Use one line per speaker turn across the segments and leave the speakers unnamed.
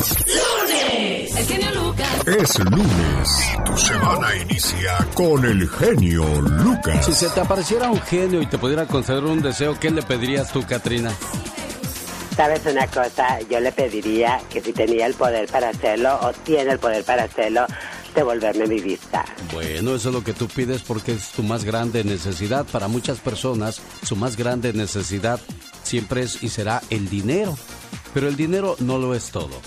¡Lunes! El genio Lucas.
Es lunes y tu semana inicia con el genio Lucas.
Si se te apareciera un genio y te pudiera conceder un deseo, ¿qué le pedirías tú, Katrina?
¿Sabes una cosa? Yo le pediría que si tenía el poder para hacerlo o tiene el poder para hacerlo, devolverme mi vista.
Bueno, eso es lo que tú pides porque es tu más grande necesidad. Para muchas personas, su más grande necesidad siempre es y será el dinero. Pero el dinero no lo es todo.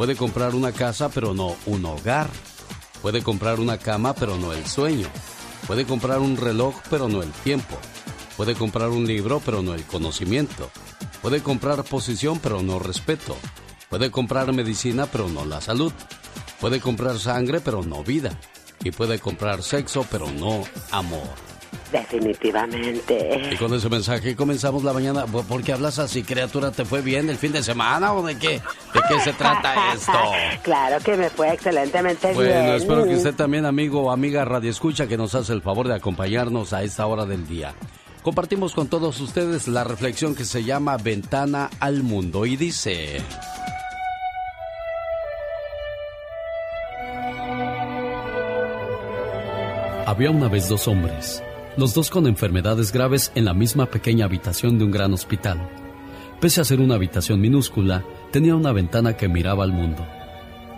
Puede comprar una casa, pero no un hogar. Puede comprar una cama, pero no el sueño. Puede comprar un reloj, pero no el tiempo. Puede comprar un libro, pero no el conocimiento. Puede comprar posición, pero no respeto. Puede comprar medicina, pero no la salud. Puede comprar sangre, pero no vida. Y puede comprar sexo, pero no amor.
Definitivamente.
Y con ese mensaje comenzamos la mañana. ¿Por qué hablas así, criatura? ¿Te fue bien el fin de semana o de qué? ¿De qué se trata esto?
claro que me fue excelentemente bien.
Bueno, espero que usted también, amigo o amiga Radio Escucha, que nos hace el favor de acompañarnos a esta hora del día. Compartimos con todos ustedes la reflexión que se llama Ventana al Mundo y dice... Había una vez dos hombres, los dos con enfermedades graves en la misma pequeña habitación de un gran hospital. Pese a ser una habitación minúscula, tenía una ventana que miraba al mundo.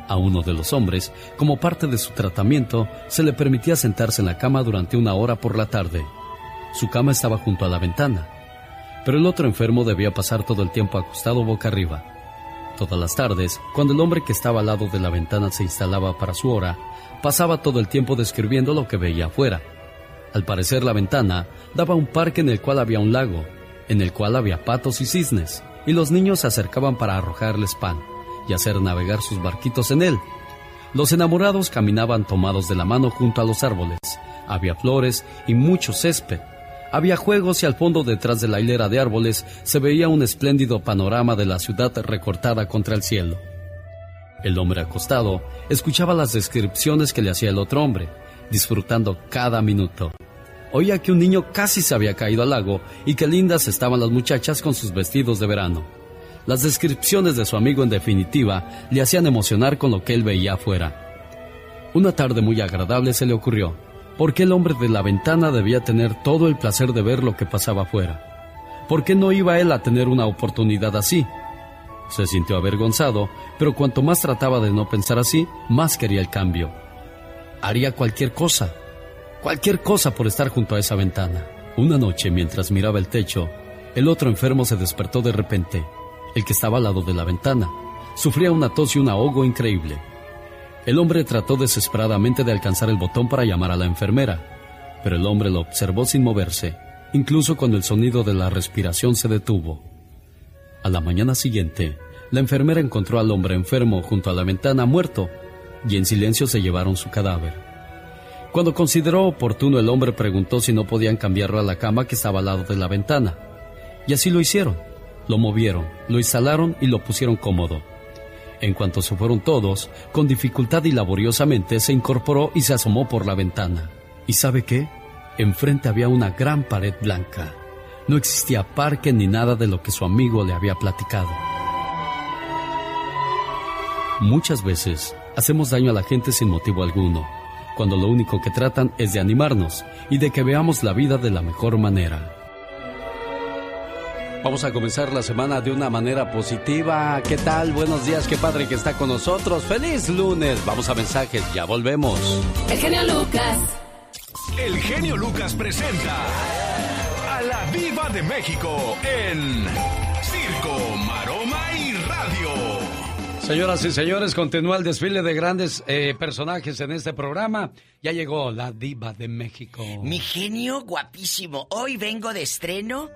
A uno de los hombres, como parte de su tratamiento, se le permitía sentarse en la cama durante una hora por la tarde su cama estaba junto a la ventana, pero el otro enfermo debía pasar todo el tiempo acostado boca arriba. Todas las tardes, cuando el hombre que estaba al lado de la ventana se instalaba para su hora, pasaba todo el tiempo describiendo lo que veía afuera. Al parecer la ventana daba un parque en el cual había un lago, en el cual había patos y cisnes, y los niños se acercaban para arrojarles pan y hacer navegar sus barquitos en él. Los enamorados caminaban tomados de la mano junto a los árboles. Había flores y mucho césped, había juegos y al fondo detrás de la hilera de árboles se veía un espléndido panorama de la ciudad recortada contra el cielo. El hombre acostado escuchaba las descripciones que le hacía el otro hombre, disfrutando cada minuto. Oía que un niño casi se había caído al lago y que lindas estaban las muchachas con sus vestidos de verano. Las descripciones de su amigo en definitiva le hacían emocionar con lo que él veía afuera. Una tarde muy agradable se le ocurrió ¿Por qué el hombre de la ventana debía tener todo el placer de ver lo que pasaba afuera? ¿Por qué no iba él a tener una oportunidad así? Se sintió avergonzado, pero cuanto más trataba de no pensar así, más quería el cambio. Haría cualquier cosa, cualquier cosa por estar junto a esa ventana. Una noche, mientras miraba el techo, el otro enfermo se despertó de repente, el que estaba al lado de la ventana. Sufría una tos y un ahogo increíble. El hombre trató desesperadamente de alcanzar el botón para llamar a la enfermera, pero el hombre lo observó sin moverse, incluso cuando el sonido de la respiración se detuvo. A la mañana siguiente, la enfermera encontró al hombre enfermo junto a la ventana muerto, y en silencio se llevaron su cadáver. Cuando consideró oportuno, el hombre preguntó si no podían cambiarlo a la cama que estaba al lado de la ventana. Y así lo hicieron. Lo movieron, lo instalaron y lo pusieron cómodo. En cuanto se fueron todos, con dificultad y laboriosamente se incorporó y se asomó por la ventana. ¿Y sabe qué? Enfrente había una gran pared blanca. No existía parque ni nada de lo que su amigo le había platicado. Muchas veces hacemos daño a la gente sin motivo alguno, cuando lo único que tratan es de animarnos y de que veamos la vida de la mejor manera. Vamos a comenzar la semana de una manera positiva. ¿Qué tal? Buenos días, qué padre que está con nosotros. ¡Feliz lunes! Vamos a mensajes, ya volvemos.
El genio Lucas.
El genio Lucas presenta a la Viva de México en Circo.
Señoras y señores, continúa el desfile de grandes eh, personajes en este programa. Ya llegó la diva de México.
Mi genio guapísimo. Hoy vengo de estreno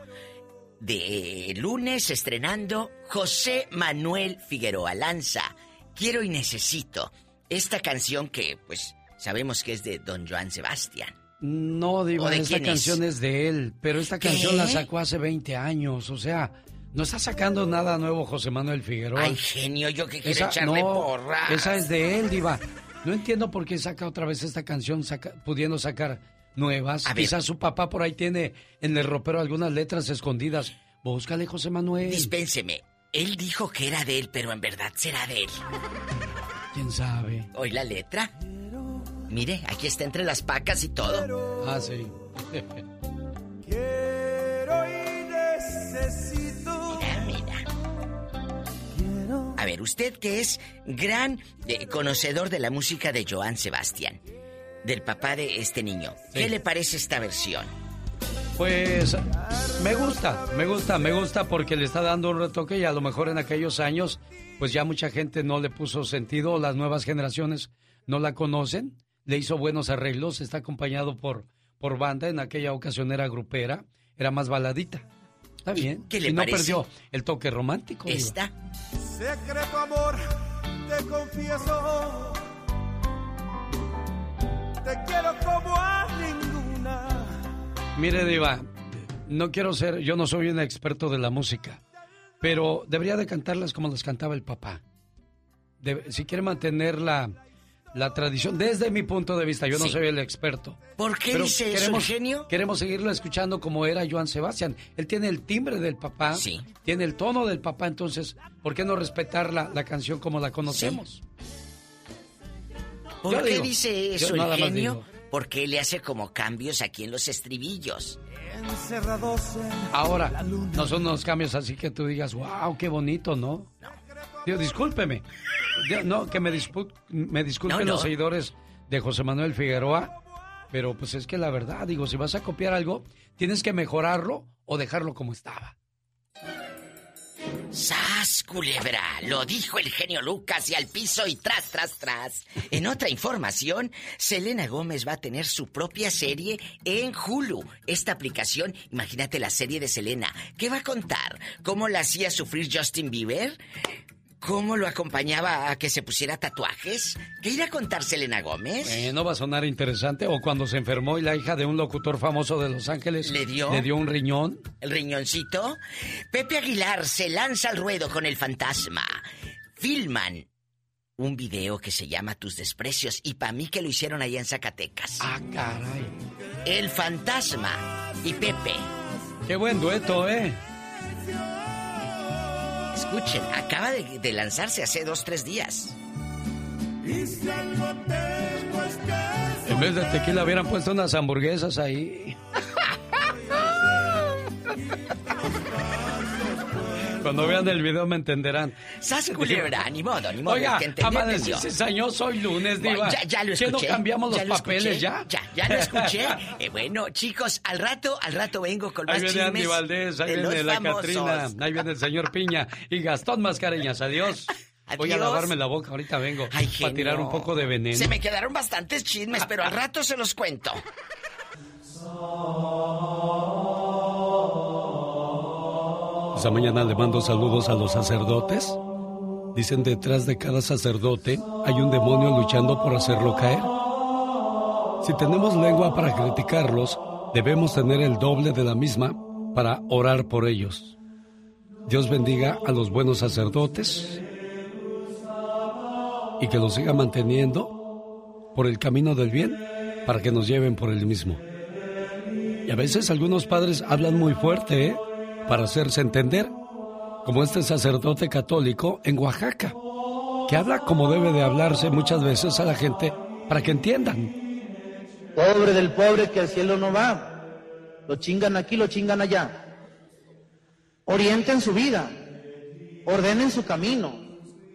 de lunes estrenando José Manuel Figueroa Lanza. Quiero y necesito esta canción que pues sabemos que es de Don Joan Sebastián.
No, Diva, esta canción es? de él, pero esta canción la sacó hace 20 años, o sea, no está sacando nada nuevo José Manuel Figueroa.
Ay, genio, yo que quiero echarle porra.
Esa es de él, Diva. No entiendo por qué saca otra vez esta canción, pudiendo sacar nuevas. Quizás su papá por ahí tiene en el ropero algunas letras escondidas. Búscale, José Manuel.
Dispénseme.
Él dijo que era de él, pero en verdad será de él.
¿Quién sabe?
¿Hoy la letra? Mire, aquí está entre las pacas y todo.
Ah, sí.
A ver, usted que es gran eh, conocedor de la música de Joan Sebastián, del papá de este niño, ¿qué le parece esta versión?
Pues me gusta, me gusta, me gusta porque le está dando un retoque y a lo mejor en aquellos años pues ya mucha gente no le puso sentido, las nuevas generaciones no la conocen, le hizo buenos arreglos, está acompañado por, por banda, en aquella ocasión era grupera, era más baladita. Está bien.
qué le
y no perdió el toque romántico.
Esta.
Secreto amor, te confieso. Te quiero como a ninguna.
Mire, Diva, no quiero ser, yo no soy un experto de la música, pero debería de cantarlas como las cantaba el papá. De- si quiere mantener la, la tradición, desde mi punto de vista, yo no soy el experto.
¿Por qué dice eso,
queremos,
genio?
Queremos seguirlo escuchando como era Joan Sebastián. Él tiene el timbre del papá,
Sí.
tiene el tono del papá, entonces, ¿por qué no respetar la, la canción como la conocemos?
¿Por
Yo
qué
digo,
dice eso el genio? Porque él le hace como cambios aquí en los estribillos.
Encerrados en
Ahora, no son unos cambios así que tú digas, wow, qué bonito, ¿no? Digo, discúlpeme. No, que me, dispu- me disculpen
No, no.
los seguidores de José Manuel Figueroa, pero pues es que la verdad, digo, si vas a copiar algo, tienes que mejorarlo o dejarlo como estaba.
¡Sas, culebra! Lo dijo el genio Lucas y al piso y tras, tras, tras. En otra información, Selena Gómez va a tener su propia serie en Hulu. Esta aplicación, imagínate la serie de Selena. ¿Qué va a contar? ¿Cómo la hacía sufrir Justin Bieber? ¿Cómo lo acompañaba a que se pusiera tatuajes? ¿Qué irá a contar Selena Gómez?
Eh, ¿No va a sonar interesante? O cuando se enfermó y la hija de un locutor famoso de Los Ángeles
¿Le dio?
le dio un riñón.
¿El riñoncito? Pepe Aguilar se lanza al ruedo con el fantasma. Filman un video que se llama Tus desprecios y para mí que lo hicieron allá en Zacatecas.
Ah, caray.
El fantasma y Pepe.
Qué buen dueto, ¿eh?
Escuchen, acaba de, de lanzarse hace dos, tres días.
Y si algo tengo es que
En vez de tequila hubieran puesto unas hamburguesas ahí. Cuando vean el video me entenderán.
Sas culebra, ni modo, ni modo.
Oiga,
el que entendió,
ama de
entendió.
cizañoso, hoy lunes, diva.
Ya, ya lo
¿Que
escuché.
no cambiamos los
ya lo
papeles
escuché,
ya?
Ya, ya lo escuché. Eh, bueno, chicos, al rato, al rato vengo con
Ahí
más
viene Andy
chismes
Valdés, ahí viene la. Catrina, ahí viene el señor Piña y Gastón Mascareñas. Adiós. Voy a
Adiós.
lavarme la boca, ahorita vengo.
Ay,
para tirar un poco de veneno.
Se me quedaron bastantes chismes, pero al rato se los cuento.
Esta mañana le mando saludos a los sacerdotes. Dicen detrás de cada sacerdote hay un demonio luchando por hacerlo caer. Si tenemos lengua para criticarlos, debemos tener el doble de la misma para orar por ellos. Dios bendiga a los buenos sacerdotes y que los siga manteniendo por el camino del bien para que nos lleven por el mismo. Y a veces algunos padres hablan muy fuerte, ¿eh? Para hacerse entender, como este sacerdote católico en Oaxaca, que habla como debe de hablarse muchas veces a la gente para que entiendan.
Pobre del pobre que al cielo no va. Lo chingan aquí, lo chingan allá. Orienten su vida, ordenen su camino,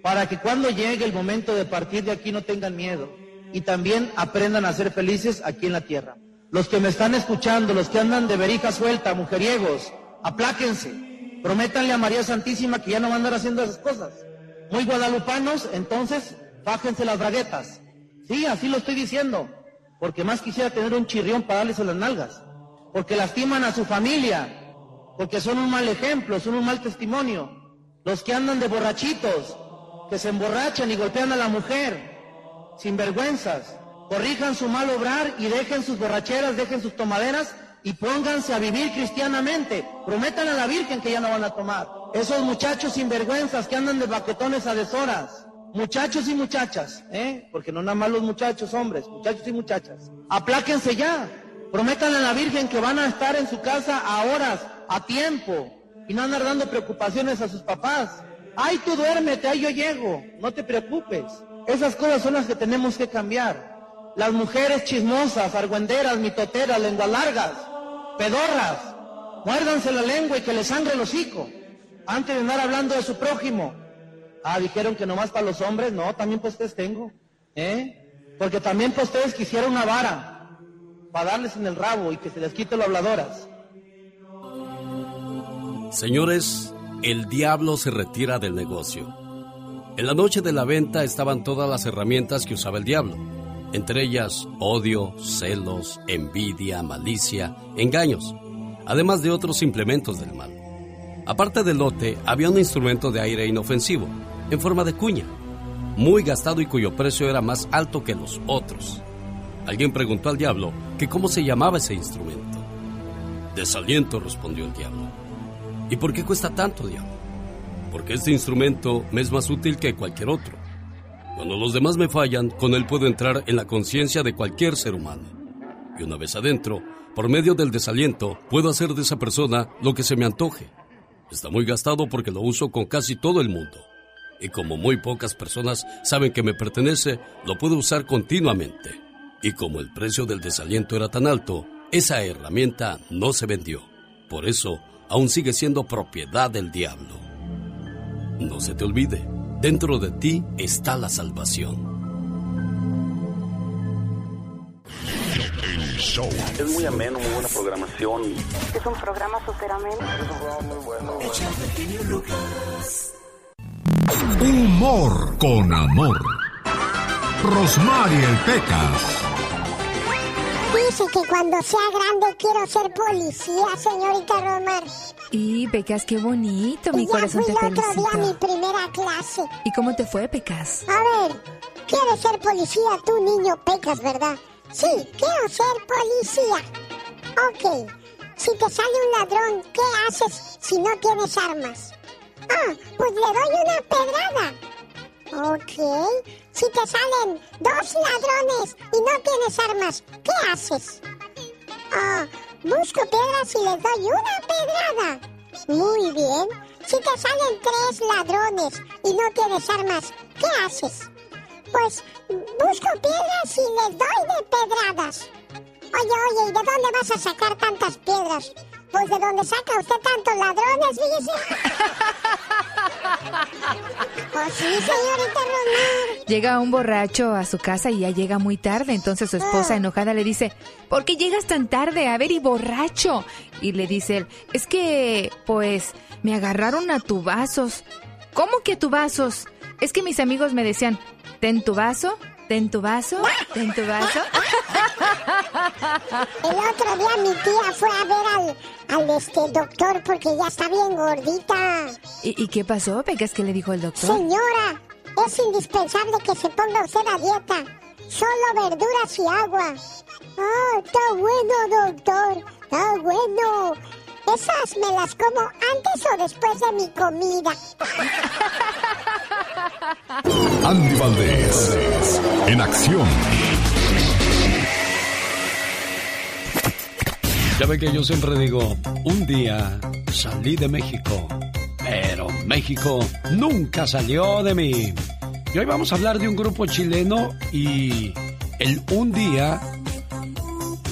para que cuando llegue el momento de partir de aquí no tengan miedo y también aprendan a ser felices aquí en la tierra. Los que me están escuchando, los que andan de verija suelta, mujeriegos, apláquense, prométanle a María Santísima que ya no van a andar haciendo esas cosas. Muy guadalupanos, entonces, bájense las braguetas. Sí, así lo estoy diciendo, porque más quisiera tener un chirrión para darles las nalgas, porque lastiman a su familia, porque son un mal ejemplo, son un mal testimonio. Los que andan de borrachitos, que se emborrachan y golpean a la mujer, sin vergüenzas, corrijan su mal obrar y dejen sus borracheras, dejen sus tomaderas y pónganse a vivir cristianamente. Prometan a la Virgen que ya no van a tomar. Esos muchachos sinvergüenzas que andan de baquetones a deshoras. Muchachos y muchachas, ¿eh? Porque no nada más los muchachos, hombres, muchachos y muchachas. Apláquense ya. Prometan a la Virgen que van a estar en su casa a horas, a tiempo. y no andar dando preocupaciones a sus papás. Ay, tú duérmete, ahí yo llego, no te preocupes. Esas cosas son las que tenemos que cambiar. Las mujeres chismosas, argüenderas, mitoteras, lenguas largas, pedorras, muérdanse la lengua y que les sangre el hocico, antes de andar hablando de su prójimo. Ah, dijeron que nomás para los hombres, no, también para ustedes tengo, ¿eh? Porque también para ustedes quisiera una vara, para darles en el rabo y que se les quite lo habladoras.
Señores, el diablo se retira del negocio. En la noche de la venta estaban todas las herramientas que usaba el diablo, entre ellas odio, celos, envidia, malicia, engaños, además de otros implementos del mal. Aparte del lote, había un instrumento de aire inofensivo, en forma de cuña, muy gastado y cuyo precio era más alto que los otros. Alguien preguntó al diablo que cómo se llamaba ese instrumento. Desaliento, respondió el diablo. ¿Y por qué cuesta tanto, diablo? Porque este instrumento me es más útil que cualquier otro. Cuando los demás me fallan, con él puedo entrar en la conciencia de cualquier ser humano. Y una vez adentro, por medio del desaliento, puedo hacer de esa persona lo que se me antoje. Está muy gastado porque lo uso con casi todo el mundo. Y como muy pocas personas saben que me pertenece, lo puedo usar continuamente. Y como el precio del desaliento era tan alto, esa herramienta no se vendió. Por eso, aún sigue siendo propiedad del diablo. No se te olvide, dentro de ti está la salvación.
El show. Es muy ameno, muy buena programación.
Es un programa súper ameno.
Es un programa muy bueno.
Humor con amor. Rosmarie Pecas.
Dice que cuando sea grande quiero ser policía, señorita Romar.
Y Pecas, qué bonito, mi
y ya
corazón
fui
te
el otro día a mi primera clase.
¿Y cómo te fue, Pecas?
A ver, ¿quieres ser policía tú, niño Pecas, verdad? Sí, quiero ser policía. Ok, si te sale un ladrón, ¿qué haces si no tienes armas? Ah, pues le doy una pedrada. Ok, si te salen dos ladrones y no tienes armas, ¿qué haces? Ah, busco piedras y les doy una pedrada. Muy bien. Si te salen tres ladrones y no tienes armas, ¿qué haces? Pues busco piedras y les doy de pedradas. Oye, oye, ¿y de dónde vas a sacar tantas piedras? Pues de dónde saca usted tantos ladrones, fíjese. Pues sí, señorita Romar.
Llega un borracho a su casa y ya llega muy tarde. Entonces su esposa enojada le dice, ¿por qué llegas tan tarde? A ver, y borracho. Y le dice él, es que, pues, me agarraron a tubazos. ¿Cómo que tubazos? Es que mis amigos me decían, ten tu vaso, ten tu vaso, ten tu vaso.
El otro día mi tía fue a ver al, al este doctor porque ya está bien gordita.
¿Y, y qué pasó, Pecas? ¿Qué le dijo el doctor?
Señora, es indispensable que se ponga usted a dieta. Solo verduras y agua. Ah, está bueno, doctor. Está bueno. Esas me las como antes o después de mi comida.
Andy Valdés. En acción.
Ya ve que yo siempre digo, un día salí de México, pero México nunca salió de mí. Y hoy vamos a hablar de un grupo chileno y el un día,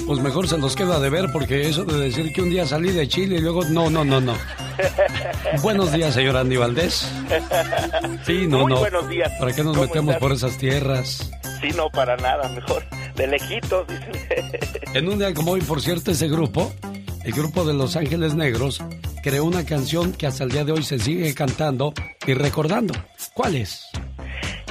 pues mejor se los queda de ver porque eso de decir que un día salí de Chile y luego, no, no, no, no. Buenos días, señor Andy Valdés. Sí, no,
Muy
no.
buenos días.
¿Para qué nos
¿Cómo
metemos
estás?
por esas tierras?
Sí, no, para nada, mejor. De lejitos, dicen.
En un día como hoy, por cierto, ese grupo, el grupo de Los Ángeles Negros, creó una canción que hasta el día de hoy se sigue cantando y recordando. ¿Cuál es?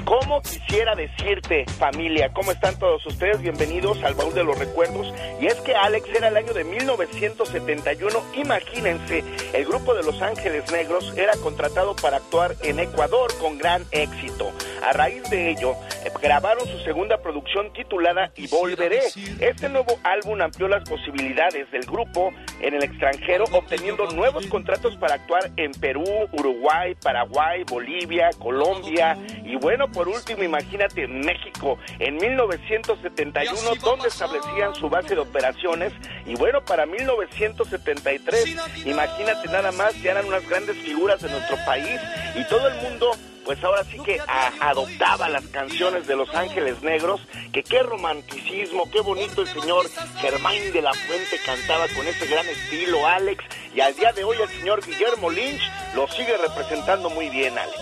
¿Cómo quisiera decirte, familia? ¿Cómo están todos ustedes? Bienvenidos al baúl de los recuerdos. Y es que Alex era el año de 1971. Imagínense, el grupo de Los Ángeles Negros era contratado para actuar en Ecuador con gran éxito. A raíz de ello, grabaron su segunda producción titulada Y Volveré. Este nuevo álbum amplió las posibilidades del grupo en el extranjero, obteniendo nuevos contratos para actuar en Perú, Uruguay, Paraguay, Bolivia, Colombia y bueno, por último, imagínate México. En 1971, donde establecían su base de operaciones y bueno, para 1973, imagínate nada más, ya eran unas grandes figuras de nuestro país y todo el mundo pues ahora sí que adoptaba las canciones de Los Ángeles Negros, que qué romanticismo, qué bonito el señor Germán de la Fuente cantaba con ese gran estilo, Alex, y al día de hoy el señor Guillermo Lynch lo sigue representando muy bien, Alex.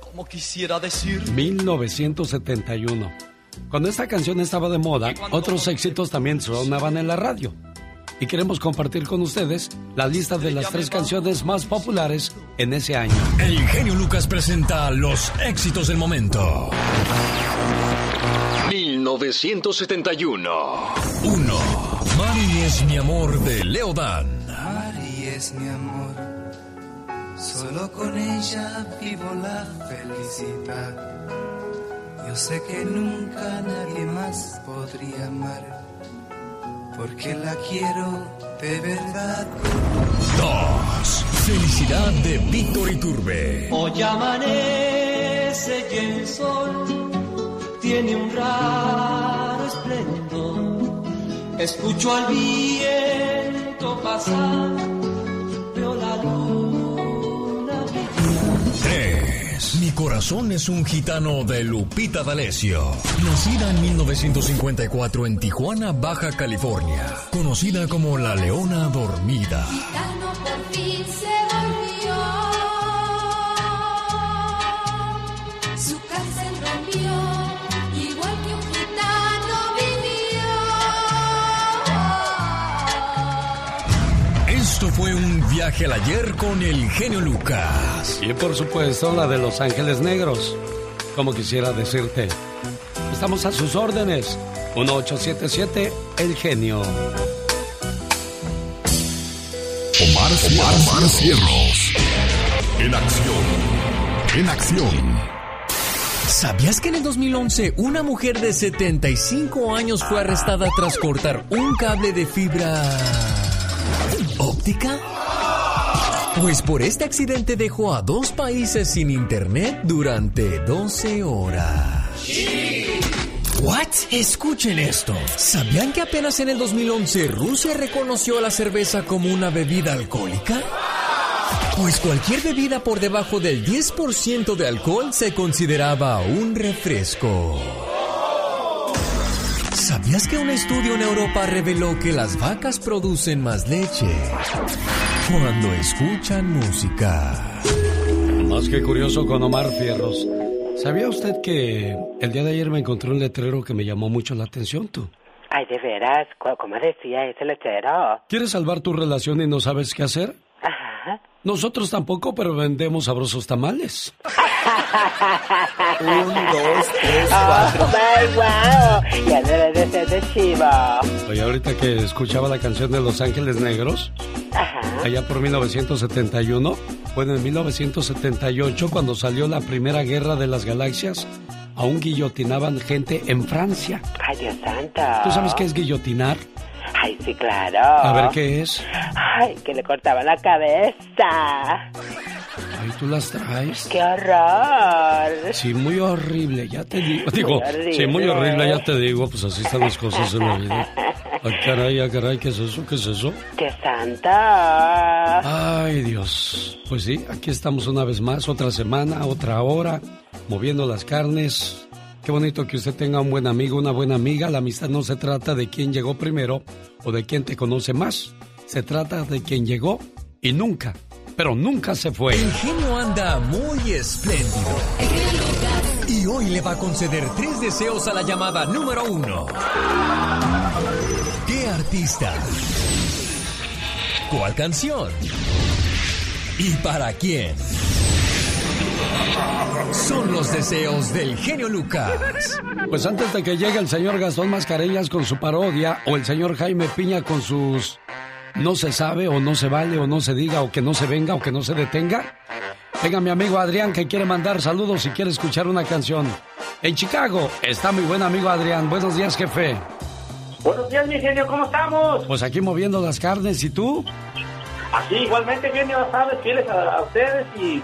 Como quisiera decir 1971. Cuando esta canción estaba de moda, otros éxitos también sonaban en la radio y queremos compartir con ustedes la lista de las tres canciones más populares en ese año.
El genio Lucas presenta los éxitos del momento. 1971. 1. Mari es mi amor de Leodan.
Mari es mi amor. Solo con ella vivo la felicidad. Yo sé que nunca nadie más podría amar porque la quiero de verdad.
Dos. Felicidad de Víctor Iturbe.
Hoy amanece y el sol tiene un raro esplendor. Escucho al viento pasar, veo la luna
mi corazón es un gitano de Lupita D'Alessio. Nacida en 1954 en Tijuana, Baja California. Conocida como la Leona Dormida.
Gitano por fin se volvió. Su cárcel rompió. Igual que un gitano vivió.
Esto fue un viaje al ayer con el genio Lucas.
Y por supuesto la de Los Ángeles Negros. Como quisiera decirte, estamos a sus órdenes. 1877 El Genio.
Omar, Omar, Omar Cierros. En acción. En acción. ¿Sabías que en el 2011 una mujer de 75 años fue arrestada tras cortar un cable de fibra óptica? Pues por este accidente dejó a dos países sin internet durante 12 horas. ¿What? Escuchen esto. ¿Sabían que apenas en el 2011 Rusia reconoció a la cerveza como una bebida alcohólica? Pues cualquier bebida por debajo del 10% de alcohol se consideraba un refresco. ¿Sabías que un estudio en Europa reveló que las vacas producen más leche cuando escuchan música?
Más que curioso con Omar Fierros. ¿Sabía usted que el día de ayer me encontré un letrero que me llamó mucho la atención, tú?
Ay, de veras, ¿cómo cómo decía ese letrero?
¿Quieres salvar tu relación y no sabes qué hacer?
Ajá.
Nosotros tampoco, pero vendemos sabrosos tamales.
Un, dos, tres, cuatro. ¡Ay, guau! Ya debe de ser de chivo.
Oye, ahorita que escuchaba la canción de Los Ángeles Negros,
Ajá.
allá por 1971, bueno, en 1978, cuando salió la primera guerra de las galaxias, aún guillotinaban gente en Francia.
Ay, Dios santo.
¿Tú sabes qué es guillotinar?
Ay, sí, claro.
A ver qué es.
Ay, que le cortaban la cabeza.
Ay, tú las traes.
¡Qué horror!
Sí, muy horrible, ya te digo. Digo,
horrible.
sí, muy horrible, ya te digo. Pues así están las cosas en la vida. Ay, caray, ay, caray, ¿qué es eso? ¿Qué es eso?
¡Qué santa!
Ay, Dios. Pues sí, aquí estamos una vez más, otra semana, otra hora, moviendo las carnes. Qué bonito que usted tenga un buen amigo, una buena amiga. La amistad no se trata de quién llegó primero o de quién te conoce más. Se trata de quién llegó y nunca, pero nunca se fue.
El genio anda muy espléndido. Y hoy le va a conceder tres deseos a la llamada número uno. ¿Qué artista? ¿Cuál canción? ¿Y para quién? Son los deseos del genio Lucas.
Pues antes de que llegue el señor Gastón Mascareñas con su parodia o el señor Jaime Piña con sus no se sabe o no se vale o no se diga o que no se venga o que no se detenga, Venga, mi amigo Adrián que quiere mandar saludos y quiere escuchar una canción. En Chicago está mi buen amigo Adrián. Buenos días, jefe.
Buenos días, mi genio, ¿cómo estamos?
Pues aquí moviendo las carnes, ¿y tú?
Así, igualmente, genio, sabes, fieles a, a ustedes y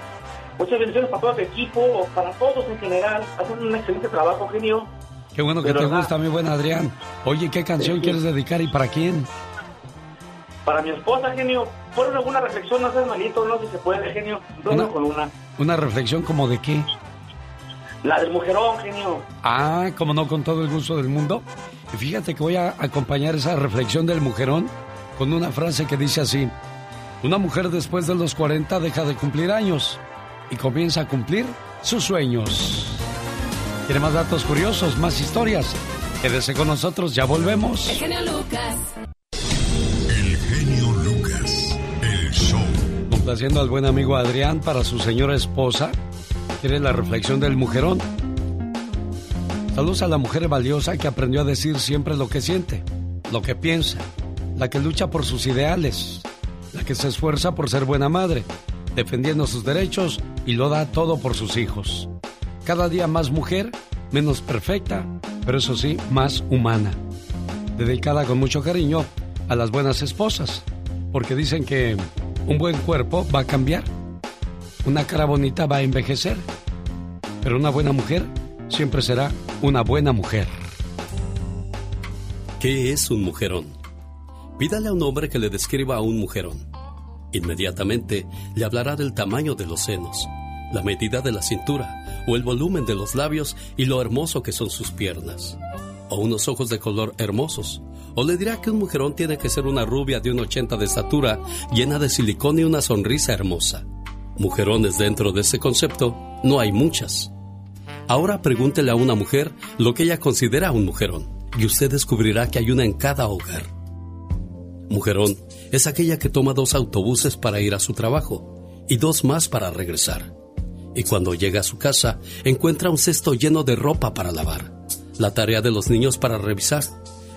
muchas bendiciones para todo el equipo, para todos en general. Hacen un excelente trabajo, genio.
Qué bueno que te gusta, mi buen Adrián. Oye, ¿qué canción
Sí.
quieres dedicar y para quién?
Para mi esposa, genio, ¿fueron alguna reflexión? No seas malito, no sé si se puede, genio. Una con una.
Una reflexión como de qué.
La del mujerón, genio.
Ah, como no, con todo el gusto del mundo. Y fíjate que voy a acompañar esa reflexión del mujerón con una frase que dice así. Una mujer después de los 40 deja de cumplir años y comienza a cumplir sus sueños. ¿Quiere más datos curiosos, más historias? Quédese con nosotros, ya volvemos.
El genio Lucas.
Complaciendo al buen amigo Adrián para su señora esposa. ¿Quiere la reflexión del mujerón? Saludos a la mujer valiosa que aprendió a decir siempre lo que siente, lo que piensa, la que lucha por sus ideales, la que se esfuerza por ser buena madre, defendiendo sus derechos y lo da todo por sus hijos. Cada día más mujer, menos perfecta, pero eso sí, más humana. Dedicada con mucho cariño a las buenas esposas, porque dicen que un buen cuerpo va a cambiar, una cara bonita va a envejecer, pero una buena mujer siempre será una buena mujer.
¿Qué es un mujerón? Pídale a un hombre que le describa a un mujerón. Inmediatamente le hablará del tamaño de los senos, la medida de la cintura o el volumen de los labios y lo hermoso que son sus piernas. O unos ojos de color hermosos. O le dirá que un mujerón tiene que ser una rubia de un 80 de estatura, llena de silicón y una sonrisa hermosa. Mujerones dentro de ese concepto no hay muchas. Ahora pregúntele a una mujer lo que ella considera un mujerón y usted descubrirá que hay una en cada hogar. Mujerón es aquella que toma dos autobuses para ir a su trabajo y dos más para regresar. Y cuando llega a su casa encuentra un cesto lleno de ropa para lavar, la tarea de los niños para revisar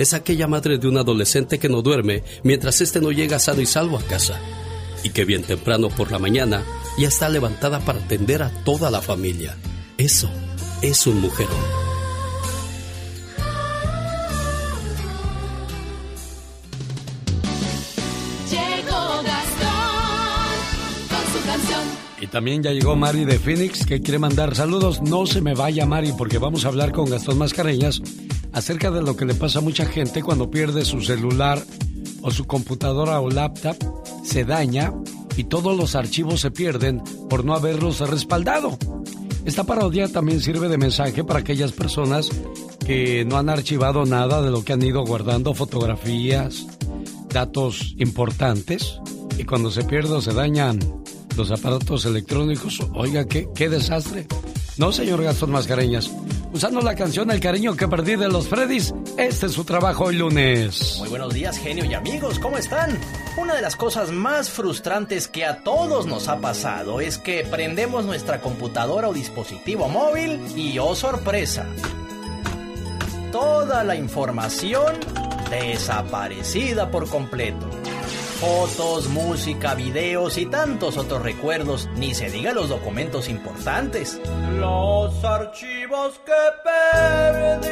es aquella madre de un adolescente que no duerme mientras éste no llega sano y salvo a casa y que bien temprano por la mañana ya está levantada para atender a toda la familia. Eso es un mujerón.
Llegó Gastón con su canción.
Y también ya llegó Mari de Phoenix que quiere mandar saludos. No se me vaya Mari porque vamos a hablar con Gastón Mascareñas acerca de lo que le pasa a mucha gente cuando pierde su celular o su computadora o laptop, se daña y todos los archivos se pierden por no haberlos respaldado. Esta parodia también sirve de mensaje para aquellas personas que no han archivado nada de lo que han ido guardando, fotografías, datos importantes, y cuando se pierde o se dañan los aparatos electrónicos, oiga, qué, qué desastre. No, señor Gastón Mascareñas. Usando la canción El cariño que perdí de los Freddys, este es su trabajo hoy lunes.
Muy buenos días, genio y amigos, ¿cómo están? Una de las cosas más frustrantes que a todos nos ha pasado es que prendemos nuestra computadora o dispositivo móvil y, oh sorpresa, toda la información desaparecida por completo. Fotos, música, videos y tantos otros recuerdos, ni se diga los documentos importantes.
Los archivos que perdí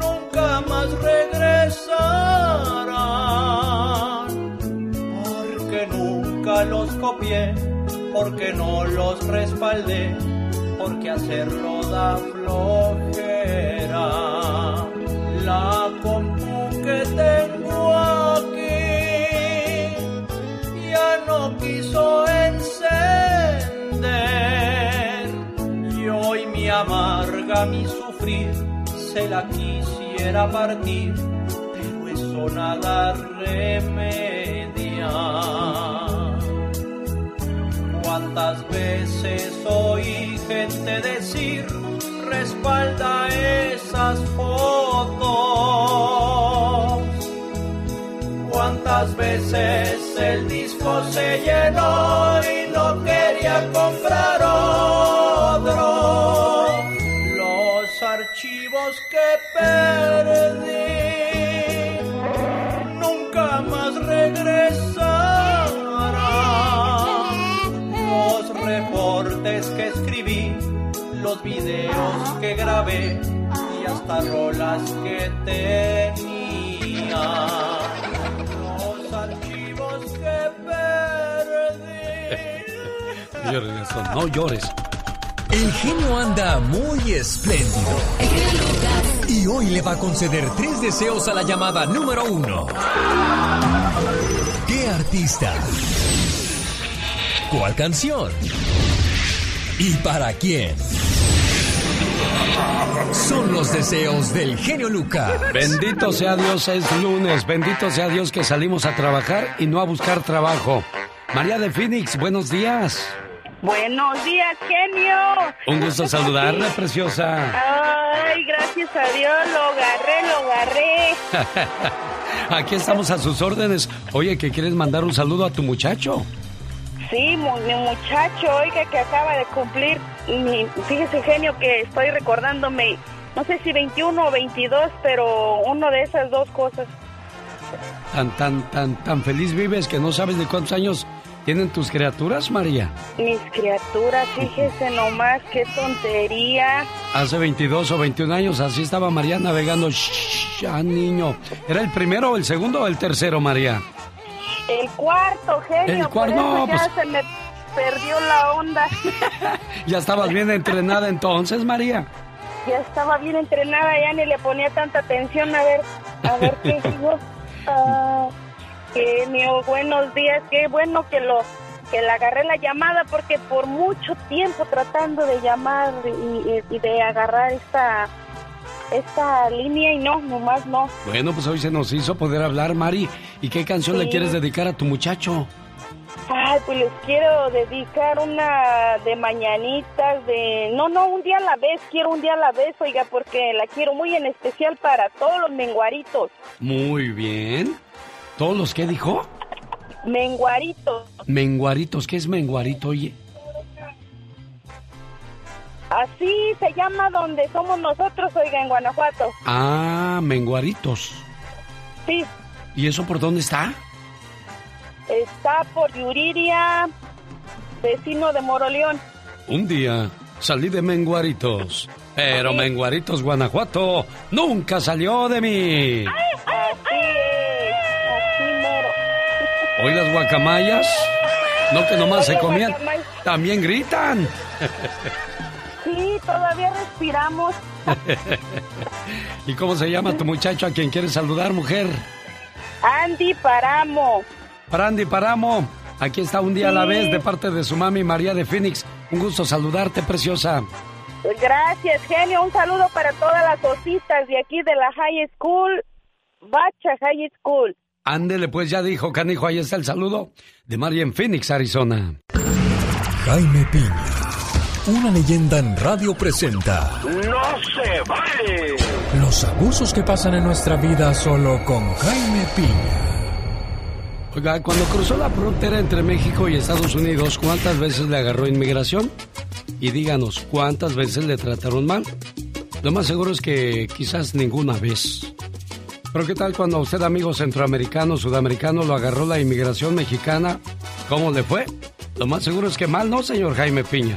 nunca más regresarán. Porque nunca los copié, porque no los respaldé, porque hacerlo da flojera. La compu que tengo quiso encender y hoy me amarga mi sufrir, se la quisiera partir, pero eso nada remedia. Cuántas veces oí gente decir, respalda esas fotos. Cuántas veces el disco se llenó y no quería comprar otro. Los archivos que perdí nunca más regresarán. Los reportes que escribí, los videos que grabé y hasta rolas que tenía.
No llores.
El genio anda muy espléndido. Y hoy le va a conceder tres deseos a la llamada número uno. ¿Qué artista? ¿Cuál canción? ¿Y para quién? Son los deseos del genio Lucas.
Bendito sea Dios, es lunes. Bendito sea Dios que salimos a trabajar y no a buscar trabajo. María de Phoenix, buenos días.
Buenos días, genio.
Un gusto saludarle, preciosa.
Ay, gracias a Dios, lo agarré, lo agarré.
Aquí estamos a sus órdenes. Oye, que quieres mandar un saludo a tu muchacho.
Sí, mi muchacho, oiga, que acaba de cumplir, mi, fíjese, genio, que estoy recordándome, no sé si 21 o 22, pero uno de esas dos cosas.
Tan, tan, tan, tan feliz vives que no sabes de cuántos años tienen tus criaturas, María.
Mis criaturas, fíjese nomás, qué tontería.
Hace 22 o 21 años, así estaba María navegando. Shh, ah, niño. ¿Era el primero, el segundo o el tercero, María?
El cuarto, genio,
El cuarto, no,
ya
pues-
se me perdió la onda.
Ya estabas bien entrenada entonces, María.
ya estaba bien entrenada, ya ni le ponía tanta atención a ver, a ver qué digo. Ah, genio, buenos días, qué bueno que lo que le agarré la llamada porque por mucho tiempo tratando de llamar y, de agarrar esta esta línea y no, nomás no.
Bueno, pues hoy se nos hizo poder hablar, Mari. ¿Y qué canción le quieres dedicar a tu muchacho?
Ay, pues les quiero dedicar una de mañanitas, de... No, no, un día a la vez, quiero un día a la vez, oiga, porque la quiero muy en especial para todos los menguaritos.
Muy bien. ¿Todos los que dijo?
Menguaritos.
Menguaritos. ¿Qué es menguarito, oye?
Así se llama donde somos nosotros, oiga, en Guanajuato.
Ah, menguaritos.
Sí,
¿Y eso por dónde está?
está por Yuriria, vecino de Moroleón.
Un día salí de Menguaritos, pero Menguaritos, Guanajuato, nunca salió de mí.
Es, así mero.
Hoy las guacamayas, no que nomás se comían, también gritan.
Sí, todavía respiramos.
¿Y cómo se llama tu muchacho a quien quieres saludar, mujer?
Andy Paramo.
Brandy Paramo, aquí está un día a la vez de parte de su mami María de Phoenix. Un gusto saludarte, preciosa.
Gracias, genio. Un saludo para todas las ositas de aquí de la High School, Bacha High School.
Ándele, pues ya dijo Canijo, ahí está el saludo de María en Phoenix, Arizona.
Jaime Piña, una leyenda en radio presenta
¡No se vale!
los abusos que pasan en nuestra vida solo con Jaime Piña.
Oiga, cuando cruzó la frontera entre México y Estados Unidos, ¿cuántas veces le agarró inmigración? Y díganos, ¿cuántas veces le trataron mal? Lo más seguro es que quizás ninguna vez. Pero ¿qué tal cuando usted, amigo centroamericano, sudamericano, lo agarró la inmigración mexicana? ¿Cómo le fue? Lo más seguro es que mal, ¿no, señor Jaime Piña?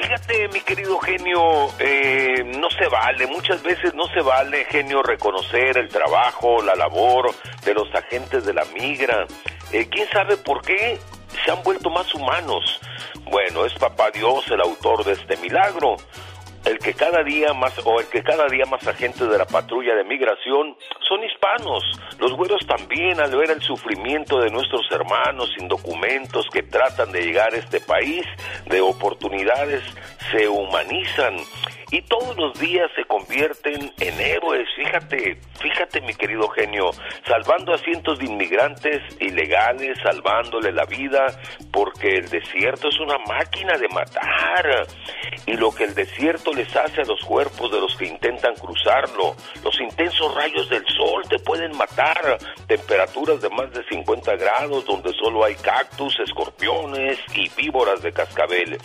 Fíjate, mi querido genio, eh, no se vale, muchas veces no se vale, genio, reconocer el trabajo, la labor de los agentes de la migra. Eh, ¿Quién sabe por qué se han vuelto más humanos? Bueno, es papá Dios el autor de este milagro.
El que cada día más o el que cada día más agentes de la patrulla de migración son hispanos. Los güeros también al ver el sufrimiento de nuestros hermanos sin documentos que tratan de llegar a este país de oportunidades se humanizan y todos los días se convierten en héroes. Fíjate, fíjate mi querido genio, salvando a cientos de inmigrantes ilegales, salvándole la vida, porque el desierto es una máquina de matar. Y lo que el desierto les hace a los cuerpos de los que intentan cruzarlo, los intensos rayos del sol te pueden matar, temperaturas de más de 50 grados donde solo hay cactus, escorpiones y víboras de cascabel.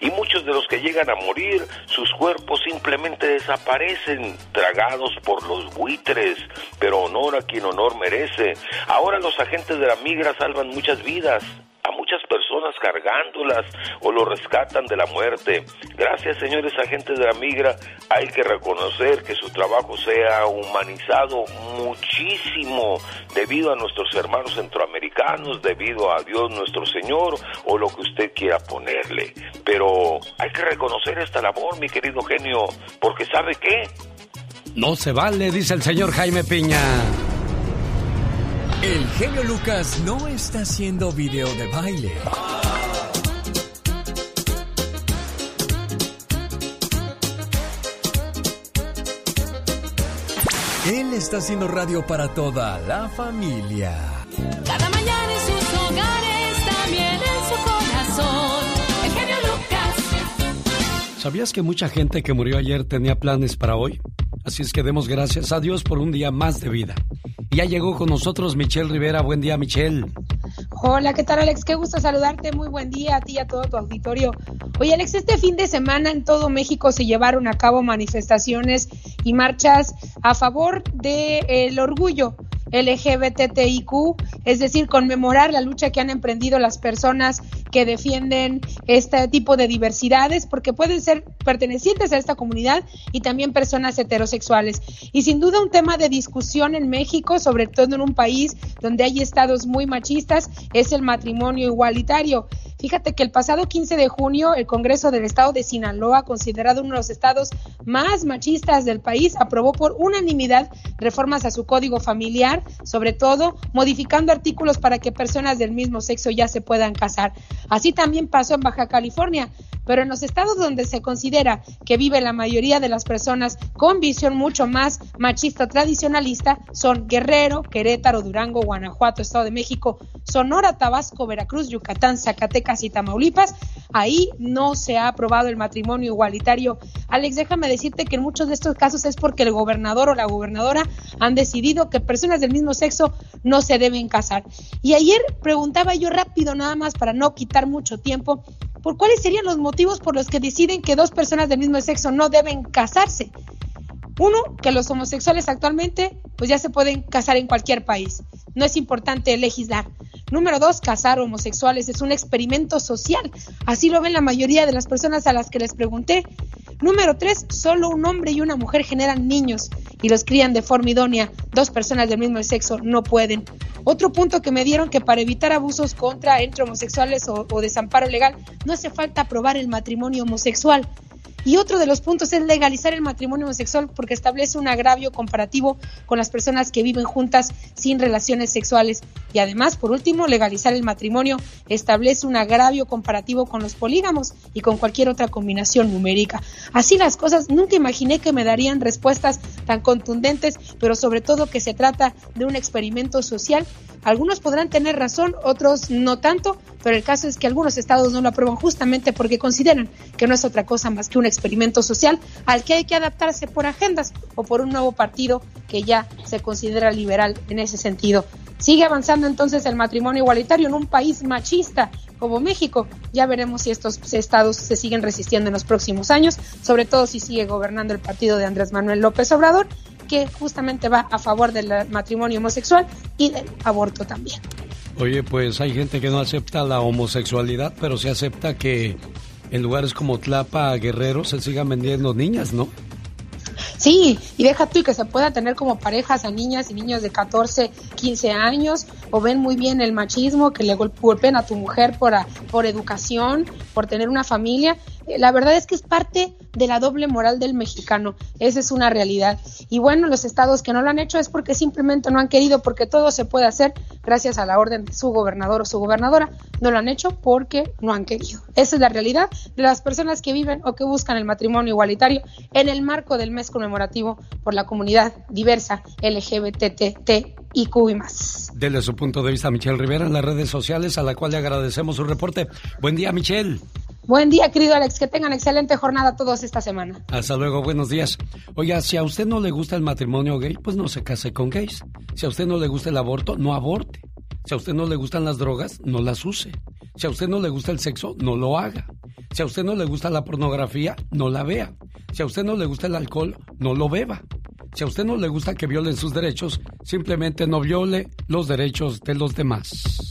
Y muchos de los que llegan a morir, sus cuerpos simplemente desaparecen, tragados por los buitres, pero honor a quien honor merece. Ahora los agentes de la migra salvan muchas vidas, a muchas personas cargándolas o lo rescatan de la muerte. Gracias, señores agentes de la migra. Hay que reconocer que su trabajo sea humanizado muchísimo debido a nuestros hermanos centroamericanos, debido a Dios nuestro Señor o lo que usted quiera ponerle. Pero hay que reconocer esta labor, mi querido genio, porque ¿sabe qué?
No se vale, dice el señor Jaime Piña.
El genio Lucas no está haciendo video de baile. Él está haciendo radio para toda la familia.
Cada mañana
¿Sabías que mucha gente que murió ayer tenía planes para hoy? Así es que demos gracias a Dios por un día más de vida. Y ya llegó con nosotros Michelle Rivera. Buen día, Michelle.
Hola, ¿qué tal Alex? Qué gusto saludarte. Muy buen día a ti y a todo tu auditorio. Oye Alex, este fin de semana en todo México se llevaron a cabo manifestaciones y marchas a favor del orgullo LGBTIQ, es decir, conmemorar la lucha que han emprendido las personas que defienden este tipo de diversidades, porque pueden ser pertenecientes a esta comunidad y también personas heterosexuales. Y sin duda un tema de discusión en México, sobre todo en un país donde hay estados muy machistas, es el matrimonio igualitario. Fíjate que el pasado 15 de junio el Congreso del Estado de Sinaloa, considerado uno de los estados más machistas del país, aprobó por unanimidad reformas a su código familiar, sobre todo modificando artículos para que personas del mismo sexo ya se puedan casar. Así también pasó en Baja California, pero en los estados donde se considera que vive la mayoría de las personas con visión mucho más machista tradicionalista son Guerrero, Querétaro, Durango, Guanajuato, Estado de México, Sonora, Tabasco, Veracruz, Yucatán, Zacatecas y Tamaulipas. Ahí no se ha aprobado el matrimonio igualitario. Alex, déjame decirte que en muchos de estos casos es porque el gobernador o la gobernadora han decidido que personas del mismo sexo no se deben casar. Y ayer preguntaba yo rápido nada más para no quitar mucho tiempo, por cuáles serían los motivos por los que deciden que dos personas del mismo sexo no deben casarse. Uno, que los homosexuales actualmente pues ya se pueden casar en cualquier país. No es importante legislar. Número dos, casar homosexuales es un experimento social. Así lo ven la mayoría de las personas a las que les pregunté. Número tres, solo un hombre y una mujer generan niños y los crían de forma idónea. Dos personas del mismo sexo no pueden. Otro punto que me dieron que para evitar abusos contra entre homosexuales o, o desamparo legal no hace falta aprobar el matrimonio homosexual. Y otro de los puntos es legalizar el matrimonio homosexual porque establece un agravio comparativo con las personas que viven juntas sin relaciones sexuales. Y además, por último, legalizar el matrimonio establece un agravio comparativo con los polígamos y con cualquier otra combinación numérica. Así las cosas, nunca imaginé que me darían respuestas tan contundentes, pero sobre todo que se trata de un experimento social. Algunos podrán tener razón, otros no tanto, pero el caso es que algunos estados no lo aprueban justamente porque consideran que no es otra cosa más que un experimento social al que hay que adaptarse por agendas o por un nuevo partido que ya se considera liberal en ese sentido. Sigue avanzando entonces el matrimonio igualitario en un país machista como México. Ya veremos si estos estados se siguen resistiendo en los próximos años, sobre todo si sigue gobernando el partido de Andrés Manuel López Obrador, que justamente va a favor del matrimonio homosexual y del aborto también.
Oye, pues hay gente que no acepta la homosexualidad, pero se acepta que en lugares como Tlapa, Guerrero, se sigan vendiendo niñas, ¿no?
Sí, y deja tú que se pueda tener como parejas a niñas y niños de 14, 15 años, o ven muy bien el machismo, que le golpeen a tu mujer por, por educación, por tener una familia. Eh, La verdad es que es parte de la doble moral del mexicano. Esa es una realidad. Y bueno, los estados que no lo han hecho es porque simplemente no han querido, porque todo se puede hacer gracias a la orden de su gobernador o su gobernadora. No lo han hecho porque no han querido. Esa es la realidad de las personas que viven o que buscan el matrimonio igualitario en el marco del mes conmemorativo por la comunidad diversa LGBTT y y más.
Dele su punto de vista a Michelle Rivera en las redes sociales, a la cual le agradecemos su reporte. Buen día, Michelle.
Buen día, querido Alex. Que tengan excelente jornada todos esta semana.
Hasta luego, buenos días. Oiga, si a usted no le gusta el matrimonio gay, pues no se case con gays. Si a usted no le gusta el aborto, no aborte. Si a usted no le gustan las drogas, no las use. Si a usted no le gusta el sexo, no lo haga. Si a usted no le gusta la pornografía, no la vea. Si a usted no le gusta el alcohol, no lo beba. Si a usted no le gusta que violen sus derechos, simplemente no viole los derechos de los demás.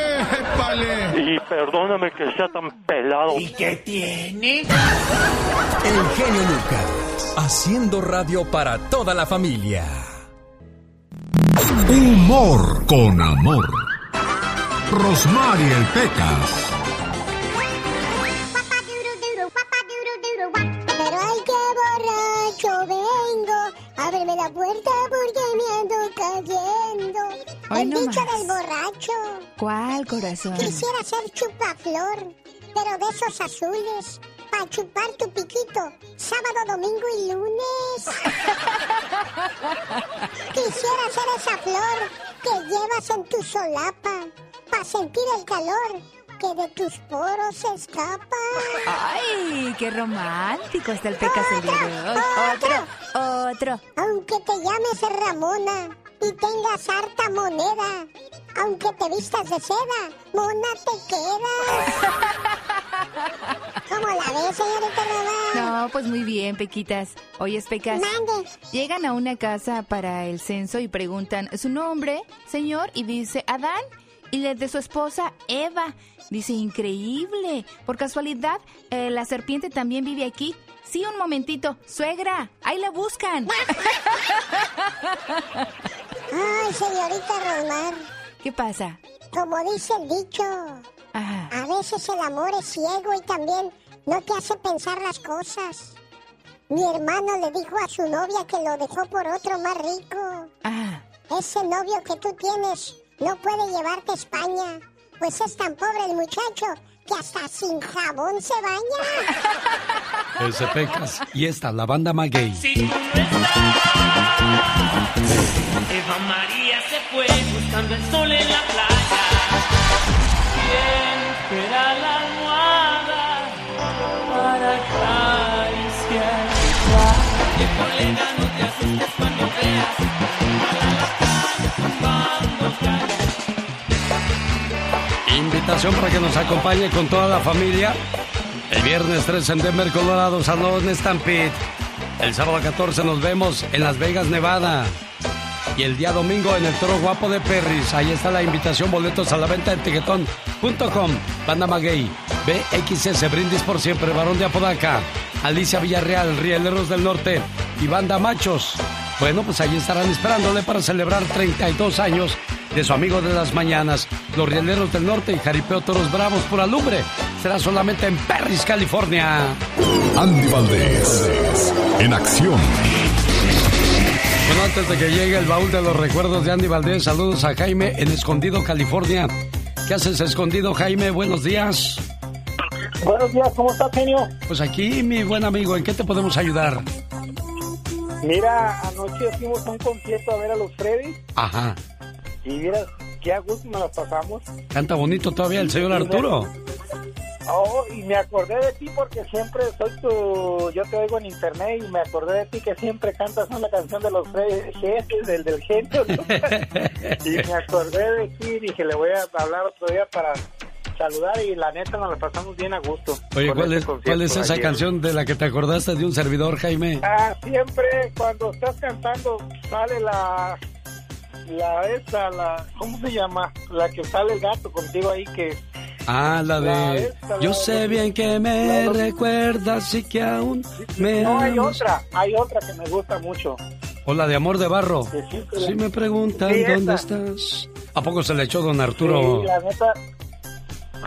y perdóname que sea tan pelado.
¿Y qué tiene? El genio Lucas, haciendo radio para toda la familia.
Humor con amor. Rosmarie el Pecas.
Pero ay, qué borracho vengo. Ábreme la puerta porque me ando cayendo.
Hoy
El
no
dicho
más.
del borracho.
¿Cuál corazón?
Quisiera ser chupaflor, pero de esos azules. Para chupar tu piquito, sábado, domingo y lunes. Quisiera ser esa flor que llevas en tu solapa. Para sentir el calor que de tus poros se escapa.
¡Ay, qué romántico está el Pecas el día de hoy! Otro, otro.
Aunque te llames Ramona y tengas harta moneda, aunque te vistas de seda, mona te quedas. ¿Cómo la ves, señorita?
No, pues muy bien, Pequitas. Oye, Pecas.
Mande.
Llegan a una casa para el censo y preguntan su nombre, señor, y dice Adán. Y el de su esposa, Eva. Dice, increíble. Por casualidad, eh, la serpiente también vive aquí. Sí, un momentito. Suegra, ahí la buscan.
Ay, señorita Román,
¿Qué pasa?
como dice el dicho,
Ajá.
a veces el amor es ciego y también no te hace pensar las cosas. Mi hermano le dijo a su novia que lo dejó por otro más rico.
Ah.
Ese novio que tú tienes no puede llevarte a España, pues es tan pobre el muchacho que hasta sin jabón se baña.
Ese Pecas. Y esta, la banda Maguey.
Eva María se fue buscando el sol en la playa. ¿Quién será la almohada para acariciar
Para que nos acompañe con toda la familia. El viernes 3 en Denver, Colorado, Salón Stampede. El sábado 14 nos vemos en Las Vegas, Nevada. Y el día domingo en el Toro Guapo de Perris. Ahí está la invitación, boletos a la venta en tiquetón.com. Banda Maguey, BXS, Brindis por Siempre, Barón de Apodaca, Alicia Villarreal, Rieleros del Norte y Banda Machos. Bueno, pues ahí estarán esperándole para celebrar 32 años de su amigo de las mañanas, los Rieleros del Norte y Jaripeo Toros Bravos por Alumbre. Será solamente en Perris, California.
Andy Valdés, en acción.
Bueno, antes de que llegue el baúl de los recuerdos de Andy Valdés, saludos a Jaime en Escondido, California. ¿Qué haces, Escondido, Jaime? Buenos días.
Buenos días, ¿cómo estás, genio?
Pues aquí, mi buen amigo, ¿en qué te podemos ayudar?
Mira, anoche fuimos a un concierto a ver a los Freddy
Ajá.
y mira, qué a gusto nos la pasamos.
Canta bonito todavía el señor Arturo.
Oh, y me acordé de ti porque siempre soy tu... Yo te oigo en internet y me acordé de ti que siempre cantas una canción de los Freddy, jefes, del del genio. ¿no? y me acordé de ti y dije, le voy a hablar otro día para saludar y la neta nos la pasamos bien a gusto.
Oye, ¿cuál
este
es, ¿cuál es esa
ayer.
canción de la que te acordaste de un servidor, Jaime?
Ah, siempre cuando estás cantando sale la la esa, la, ¿cómo se llama? La que sale el gato contigo ahí que...
Ah, la
La
de...
la
Yo
de-
sé bien que me recuerdas y que aún me
No, hay
amas.
otra, hay otra que me gusta mucho.
O la de Amor de Barro.
Que sí, que
Si
la-
me preguntan
Sí,
dónde
esa.
estás. ¿A poco se le echó don Arturo?
Sí, la neta,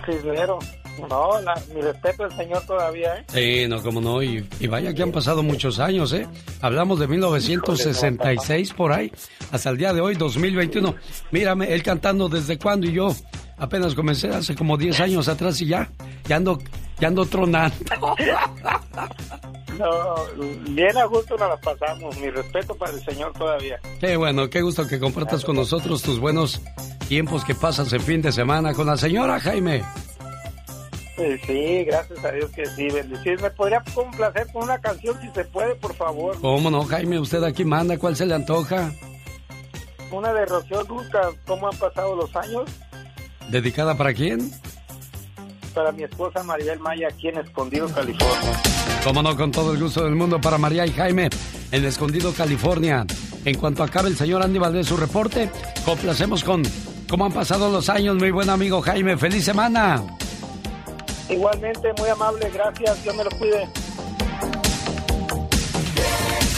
Cisnero. No, la, mi respeto al señor todavía, ¿eh?
Sí, no, cómo no. Y, y vaya que han pasado muchos años, ¿eh? Hablamos de 1966 por ahí, hasta el día de hoy, 2021. Mírame, él cantando desde cuándo y yo apenas comencé hace como 10 años atrás y ya, ya ando, ya ando tronando.
No, bien a gusto nos la pasamos. Mi respeto para el señor todavía.
Qué bueno, qué gusto que compartas con nosotros tus buenos tiempos que pasas en fin de semana con la señora Jaime.
Sí, gracias a Dios que sí. Bendecir. ¿Me podría complacer con una canción si se puede, por favor?
¿Cómo no, Jaime? Usted aquí manda, ¿cuál se le antoja?
Una de Rocío Duca, ¿cómo han pasado los años?
¿Dedicada para quién?
Para mi esposa Maribel Maya, aquí en Escondido, California.
Cómo no, con todo el gusto del mundo para María y Jaime en Escondido, California. En cuanto acabe el señor Andy Valdés su reporte, complacemos con cómo han pasado los años, mi buen amigo Jaime. ¡Feliz semana!
Igualmente, muy amable, gracias. Dios me lo cuide.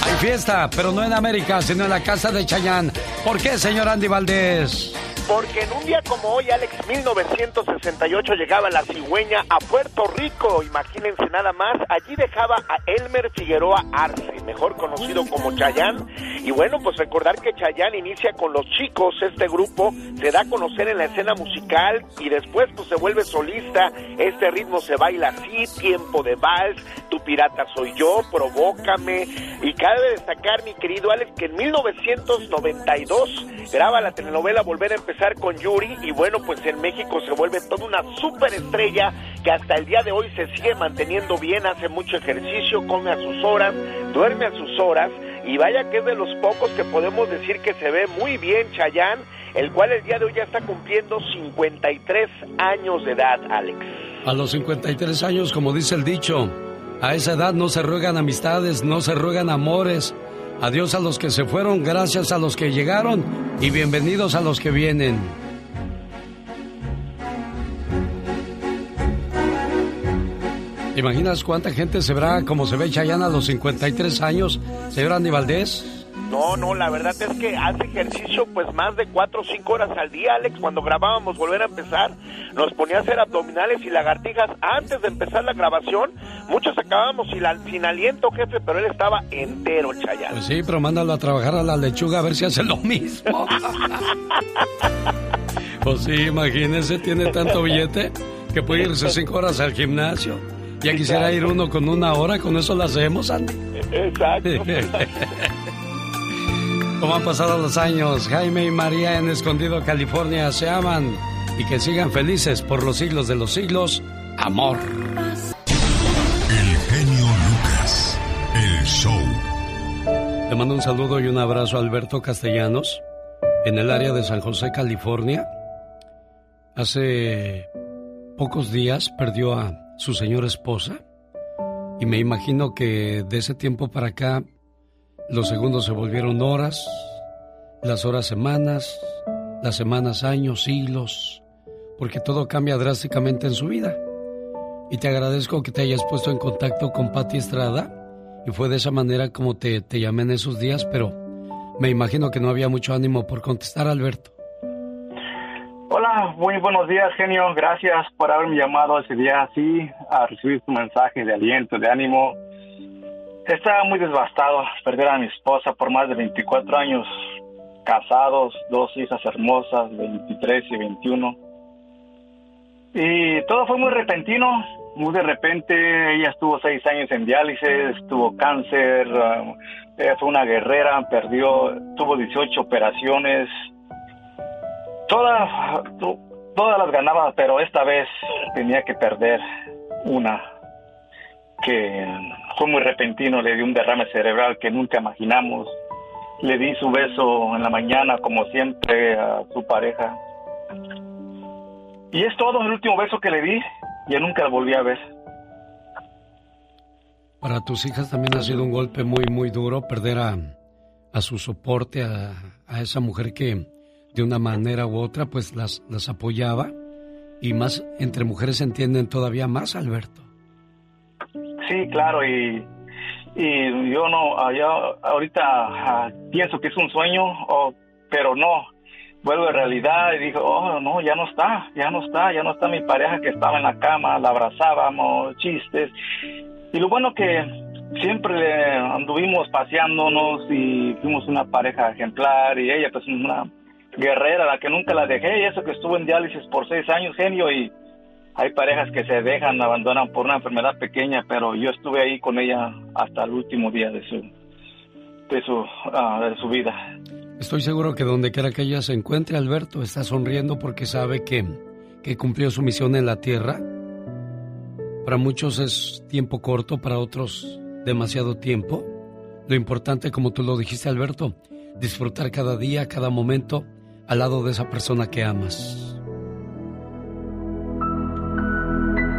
Hay fiesta, pero no en América, sino en la casa de Chayán. ¿Por qué, señor Andy Valdés?
Porque en un día como hoy, Alex, 1968, llegaba la cigüeña a Puerto Rico. Imagínense nada más. Allí dejaba a Elmer Figueroa Arce, mejor conocido como Chayán. Y bueno, pues recordar que Chayán inicia con los chicos, este grupo se da a conocer en la escena musical y después pues se vuelve solista. Este ritmo se baila así, tiempo de vals, tu pirata soy yo, provócame. Y cabe destacar, mi querido Alex, que en 1992 graba la telenovela Volver a empezar con Yuri y bueno, pues en México se vuelve toda una superestrella que hasta el día de hoy se sigue manteniendo bien, hace mucho ejercicio, come a sus horas, duerme a sus horas y vaya que es de los pocos que podemos decir que se ve muy bien Chayán, el cual el día de hoy ya está cumpliendo 53 años de edad, Alex.
A los 53 años, como dice el dicho, a esa edad no se ruegan amistades, no se ruegan amores. Adiós a los que se fueron, gracias a los que llegaron y bienvenidos a los que vienen. ¿Imaginas cuánta gente se verá como se ve Chayanne a los 53 años, señor Andy Valdés?
No, no, la verdad es que hace ejercicio pues más de cuatro o cinco horas al día, Alex. Cuando grabábamos Volver a empezar, nos ponía a hacer abdominales y lagartijas antes de empezar la grabación. Muchos acabábamos sin, al- sin aliento, jefe, pero él estaba entero, Chayanne.
Pues sí, pero mándalo a trabajar a la lechuga a ver si hace lo mismo. pues sí, imagínese, tiene tanto billete que puede irse cinco horas al gimnasio. Ya quisiera ir uno con una hora, con eso lo hacemos, Andy.
Exacto.
Como han pasado los años, Jaime y María en Escondido, California, se aman y que sigan felices por los siglos de los siglos. Amor.
El genio Lucas. El show.
Le mando un saludo y un abrazo a Alberto Castellanos, en el área de San José, California. Hace pocos días perdió a su señora esposa y me imagino que de ese tiempo para acá los segundos se volvieron horas, las horas semanas, las semanas años, siglos, porque todo cambia drásticamente en su vida. Y te agradezco que te hayas puesto en contacto con Patti Estrada y fue de esa manera como te, te llamé en esos días, pero me imagino que no había mucho ánimo por contestar, Alberto.
Hola, muy buenos días, genio. Gracias por haberme llamado ese día así a recibir tu mensaje de aliento, de ánimo. Estaba muy devastado perder a mi esposa por más de 24 años, casados, dos hijas hermosas, 23 y 21. Y todo fue muy repentino, muy de repente. Ella estuvo seis años en diálisis, tuvo cáncer, ella fue una guerrera, perdió, tuvo 18 operaciones. Todas, to- todas las ganaba, pero esta vez tenía que perder una que fue muy repentino, le di un derrame cerebral que nunca imaginamos. Le di su beso en la mañana, como siempre, a su pareja. Y es todo el último beso que le di, ya nunca la volví a ver.
Para tus hijas también ha sido un golpe muy, muy duro perder a, a su soporte, a, a esa mujer que de una manera u otra, pues las, las apoyaba. Y más entre mujeres se entienden todavía más, Alberto.
Sí, claro, y, y yo no, yo ahorita ah, pienso que es un sueño, pero no, vuelvo a realidad y digo, oh, no, ya no está, ya no está, ya no está mi pareja que estaba en la cama, la abrazábamos, chistes. Y lo bueno que siempre anduvimos paseándonos y fuimos una pareja ejemplar y ella pues una guerrera, la que nunca la dejé y eso que estuvo en diálisis por seis años, genio, y hay parejas que se dejan, abandonan por una enfermedad pequeña, pero yo estuve ahí con ella hasta el último día de su, ah, de su vida.
Estoy seguro que donde quiera que ella se encuentre, Alberto está sonriendo porque sabe que, que cumplió su misión en la tierra. Para muchos es tiempo corto, para otros demasiado tiempo. Lo importante, como tú lo dijiste, Alberto, disfrutar cada día, cada momento al lado de esa persona que amas.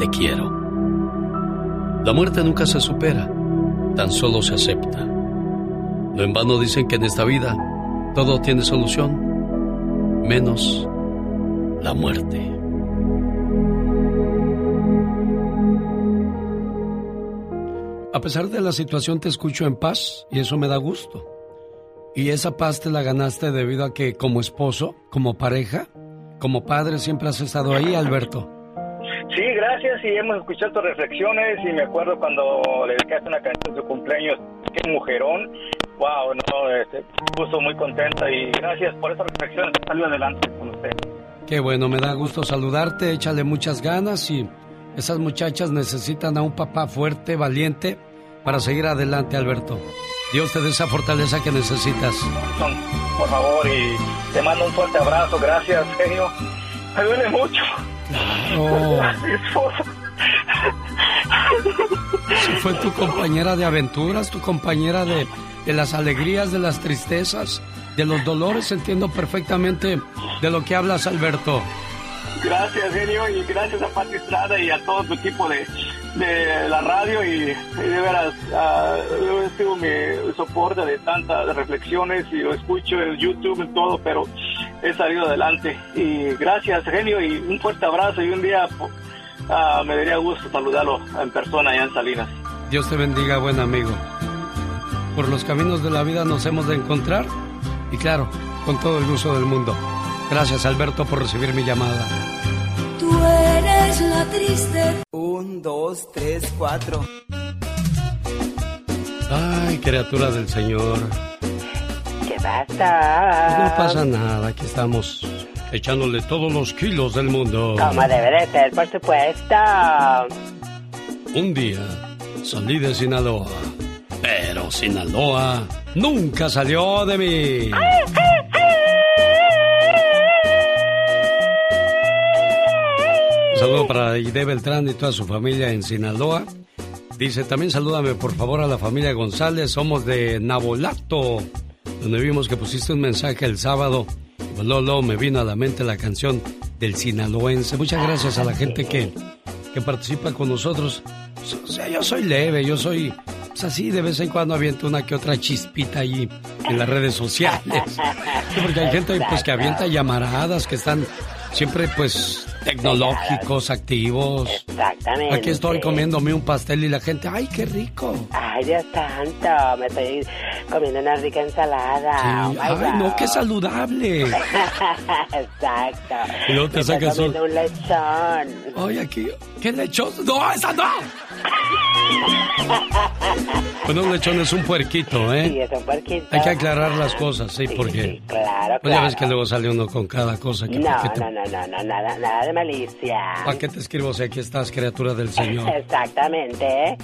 te quiero. La muerte nunca se supera, tan solo se acepta. No en vano dicen que en esta vida todo tiene solución, menos la muerte.
A pesar de la situación te escucho en paz y eso me da gusto. ¿Y esa paz te la ganaste debido a que como esposo, como pareja, como padre siempre has estado ahí, Alberto?
Sí, gracias y hemos escuchado tus reflexiones y me acuerdo cuando le dedicaste una canción de su cumpleaños, qué mujerón, wow, no, este, puso muy contenta y gracias por esas reflexiones, salió adelante con usted.
Qué bueno, me da gusto saludarte, échale muchas ganas y esas muchachas necesitan a un papá fuerte, valiente, para seguir adelante, Alberto. Dios te dé esa fortaleza que necesitas.
Por favor, y te mando un fuerte abrazo. Gracias, genio. Me duele mucho.
Claro.
Mi esposa.
Fue tu compañera de aventuras, tu compañera de, de las alegrías, de las tristezas, de los dolores. Entiendo perfectamente de lo que hablas, Alberto.
Gracias, genio, y gracias a Pati Estrada y a todo tu equipo de, de la radio y, de veras uh, he sido mi soporte de tantas reflexiones y lo escucho en YouTube y todo, pero he salido adelante y gracias genio y un fuerte abrazo y un día uh, me daría gusto saludarlo en persona allá en Salinas.
Dios te bendiga, buen amigo. Por los caminos de la vida nos hemos de encontrar y claro, con todo el gusto del mundo. Gracias Alberto por recibir mi llamada.
Tú eres la triste.
Un, dos, tres, cuatro.
Ay, criatura del Señor.
¿Qué pasa?
No pasa nada, aquí estamos echándole todos los kilos del mundo.
Como debe de ser, por supuesto.
Un día salí de Sinaloa, pero Sinaloa nunca salió de mí. Un saludo para Ide Beltrán y toda su familia en Sinaloa. Dice, también salúdame por favor a la familia González, somos de Nabolato, donde vimos que pusiste un mensaje el sábado. Pues luego me vino a la mente la canción del sinaloense. Muchas gracias a la gente que, que participa con nosotros. O sea, yo soy leve, yo soy pues así, de vez en cuando aviento una que otra chispita allí en las redes sociales. Sí, porque hay gente pues que avienta llamaradas que están siempre pues tecnológicos, activos.
Exactamente.
Aquí estoy comiéndome un pastel y la gente, ¡ay, qué rico!
Ay, Dios santo, me estoy comiendo una rica ensalada. Oh,
Sí, ¡Ay, no, qué saludable!
Exacto.
Y luego te
Me estoy
sacas un-
comiendo un lechón.
¡Ay, aquí! ¡Qué lechón! ¡No, esa no! Bueno, un lechón es un puerquito, ¿eh?
Sí, es un puerquito.
Hay que aclarar las cosas, sí, porque...
Claro,
Pues ya ves que luego sale uno con cada cosa. Que
No,
¿para, qué te,
no, no, no, no, nada, nada de malicia.
¿Para qué te escribo si aquí estás, criatura del Señor?
Exactamente.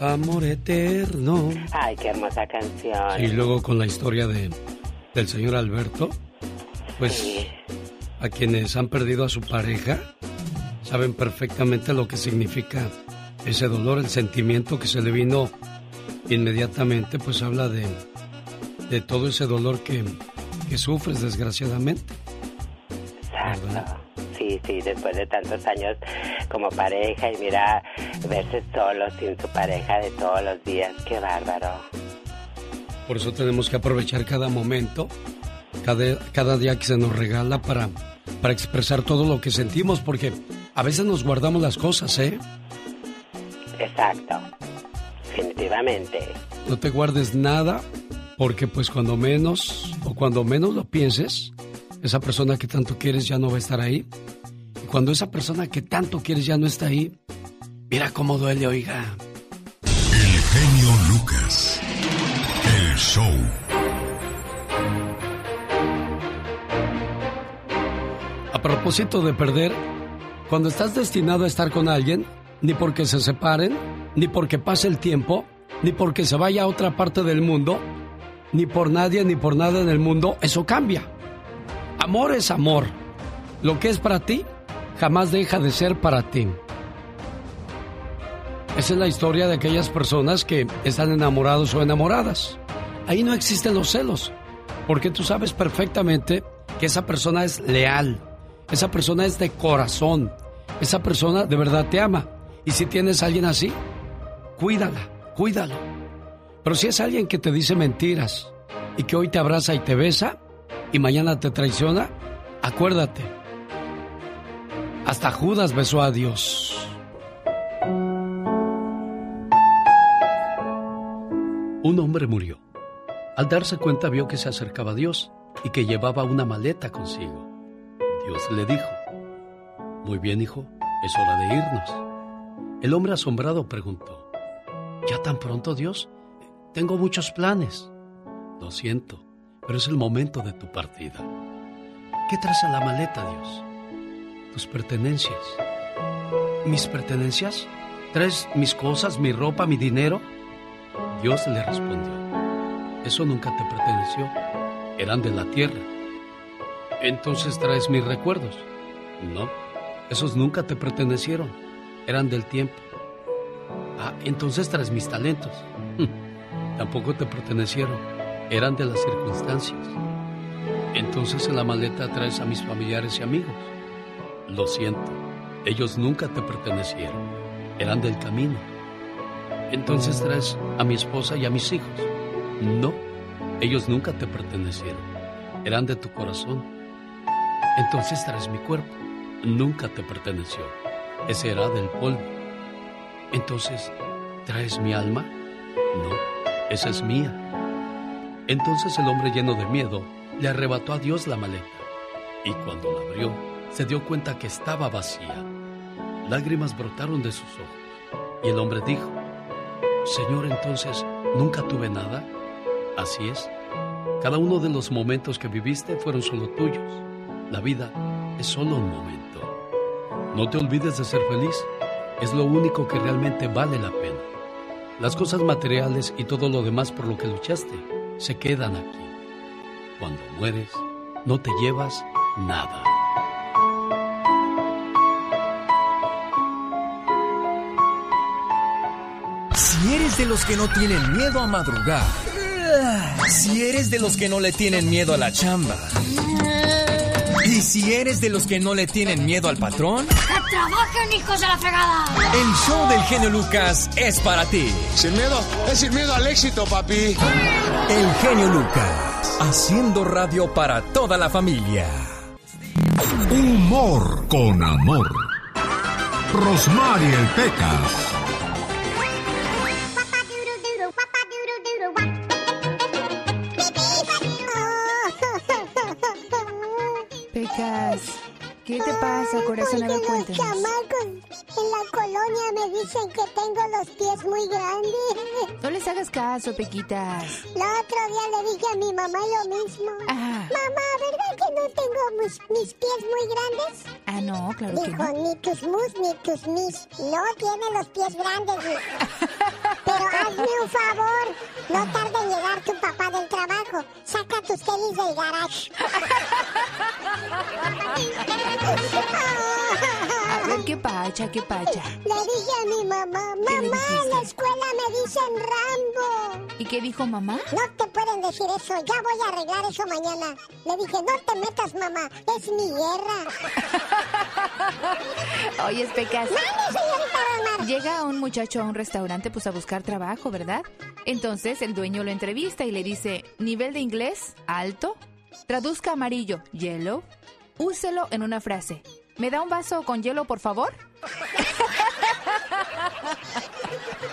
Amor eterno.
Ay, qué hermosa canción.
Y luego con la historia de del señor Alberto, pues a quienes han perdido a su pareja saben perfectamente lo que significa ese dolor, el sentimiento que se le vino inmediatamente, pues habla de, de todo ese dolor que, que sufres desgraciadamente.
Exacto. Sí, sí, después de tantos años como pareja y mira, verse solo sin su pareja de todos los días, qué bárbaro.
Por eso tenemos que aprovechar cada momento, cada, cada día que se nos regala para, para expresar todo lo que sentimos, porque a veces nos guardamos las cosas, ¿eh?
Exacto, definitivamente.
No te guardes nada, porque pues cuando menos o cuando menos lo pienses, esa persona que tanto quieres ya no va a estar ahí. Y cuando esa persona que tanto quieres ya no está ahí, mira cómo duele, oiga.
El genio Lucas. El show.
A propósito de perder, cuando estás destinado a estar con alguien, ni porque se separen, ni porque pase el tiempo, ni porque se vaya a otra parte del mundo, ni por nadie ni por nada en el mundo, eso cambia. Amor es amor. Lo que es para ti jamás deja de ser para ti. Esa es la historia de aquellas personas que están enamorados o enamoradas. Ahí no existen los celos, porque tú sabes perfectamente que esa persona es leal, esa persona es de corazón, esa persona de verdad te ama. Y si tienes a alguien así, cuídala, cuídalo. Pero si es alguien que te dice mentiras y que hoy te abraza y te besa y mañana te traiciona, acuérdate. Hasta Judas besó a Dios. Un hombre murió. Al darse cuenta vio que se acercaba a Dios y que llevaba una maleta consigo. Dios le dijo, Muy bien, hijo, es hora de irnos. El hombre asombrado preguntó, ¿Ya tan pronto, Dios? Tengo muchos planes. Lo siento, pero es el momento de tu partida. ¿Qué traes en la maleta, Dios? Tus pertenencias. ¿Mis pertenencias? ¿Traes mis cosas, mi ropa, mi dinero? Dios le respondió, eso nunca te perteneció, eran de la tierra. Entonces traes mis recuerdos. No, esos nunca te pertenecieron, eran del tiempo. Ah, entonces traes mis talentos. Tampoco te pertenecieron, eran de las circunstancias. Entonces en la maleta traes a mis familiares y amigos. Lo siento, ellos nunca te pertenecieron, eran del camino. Entonces traes a mi esposa y a mis hijos. No, ellos nunca te pertenecieron, eran de tu corazón. Entonces traes mi cuerpo, nunca te perteneció, ese era del polvo. Entonces, ¿traes mi alma? No, esa es mía. Entonces el hombre lleno de miedo le arrebató a Dios la maleta y cuando la abrió se dio cuenta que estaba vacía. Lágrimas brotaron de sus ojos y el hombre dijo, Señor, entonces, ¿nunca tuve nada? Así es. Cada uno de los momentos que viviste fueron solo tuyos. La vida es solo un momento. No te olvides de ser feliz. Es lo único que realmente vale la pena. Las cosas materiales y todo lo demás por lo que luchaste se quedan aquí. Cuando mueres, no te llevas nada.
Si eres de los que no tienen miedo a madrugar, si eres de los que no le tienen miedo a la chamba, y si eres de los que no le tienen miedo al patrón,
¡Que trabajen, hijos de la fregada!
el show del genio Lucas es para ti.
Sin miedo, es sin miedo al éxito, papi.
El genio Lucas, haciendo radio para toda la familia.
Humor con amor. Rosmarie Pecas.
Pecas, ¿qué te pasa, corazón? A ver,
Los chamacos en la colonia me dicen que tengo los pies muy grandes.
No les hagas caso, Pequitas.
El otro día le dije a mi mamá lo mismo.
Ah.
Mamá, ¿verdad que no tengo mis, mis pies muy grandes?
Ah, no, claro que
Dijo,
no.
ni tus mus ni tus mis. No tiene los pies grandes. Pero hazme un favor, no tarde en llegar tu papá del trabajo. Saca tus tenis del garage.
Ver, qué pacha, qué pacha.
Le dije a mi mamá, mamá, en la escuela me dicen Rambo.
¿Y qué dijo mamá?
No te pueden decir eso, ya voy a arreglar eso mañana. Le dije, no te metas, mamá, es mi guerra.
Oye, Pecas.
¡Mande, señorita!
Llega un muchacho a un restaurante pues a buscar trabajo, ¿verdad? Entonces el dueño lo entrevista y le dice, nivel de inglés, alto. Traduzca amarillo, yellow. Úselo en una frase. ¿Me da un vaso con hielo, por favor?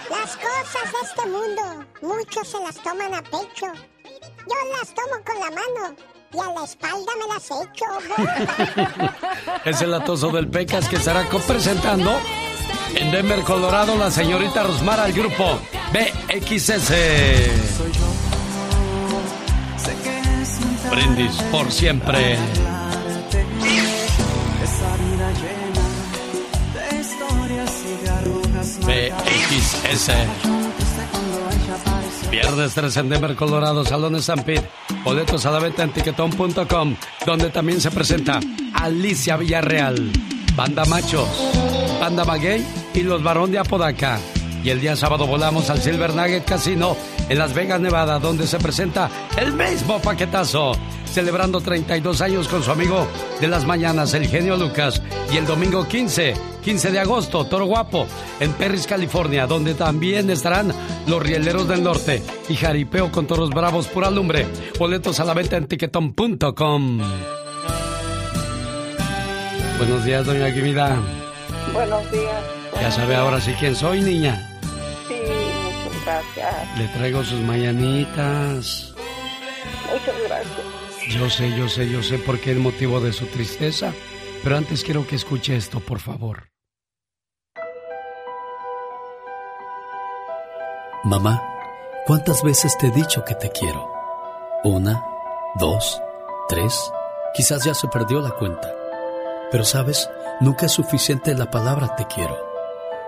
Las cosas de este mundo, muchos se las toman a pecho. Yo las tomo con la mano y a la espalda me las echo.
Es el atoso del Pecas que estará presentando en Denver, Colorado, la señorita Rosmar al grupo BXS. Brindis por siempre. BXS. Viernes 3 en Denver, Colorado, Salones San Pete. Boletos a la venta en tiquetón.com, donde también se presenta Alicia Villarreal, Banda Machos, Banda Maguey y Los Barón de Apodaca. Y el día sábado volamos al Silver Nugget Casino en Las Vegas, Nevada, donde se presenta el mismo paquetazo, celebrando 32 años con su amigo de las mañanas, el genio Lucas. Y el domingo 15, 15 de agosto, Toro Guapo, en Perris, California, donde también estarán los Rieleros del Norte y Jaripeo con Toros Bravos Pura Lumbre. Boletos a la venta en tiquetón.com. Buenos días, doña Guimida.
Buenos días.
Ya sabe ahora sí quién soy, niña.
Gracias.
Le traigo sus mañanitas.
Muchas gracias.
Yo sé, yo sé, yo sé por qué el motivo de su tristeza. Pero antes quiero que escuche esto, por favor.
Mamá, ¿cuántas veces te he dicho que te quiero? Una, dos, tres, quizás ya se perdió la cuenta. Pero sabes, nunca es suficiente la palabra te quiero.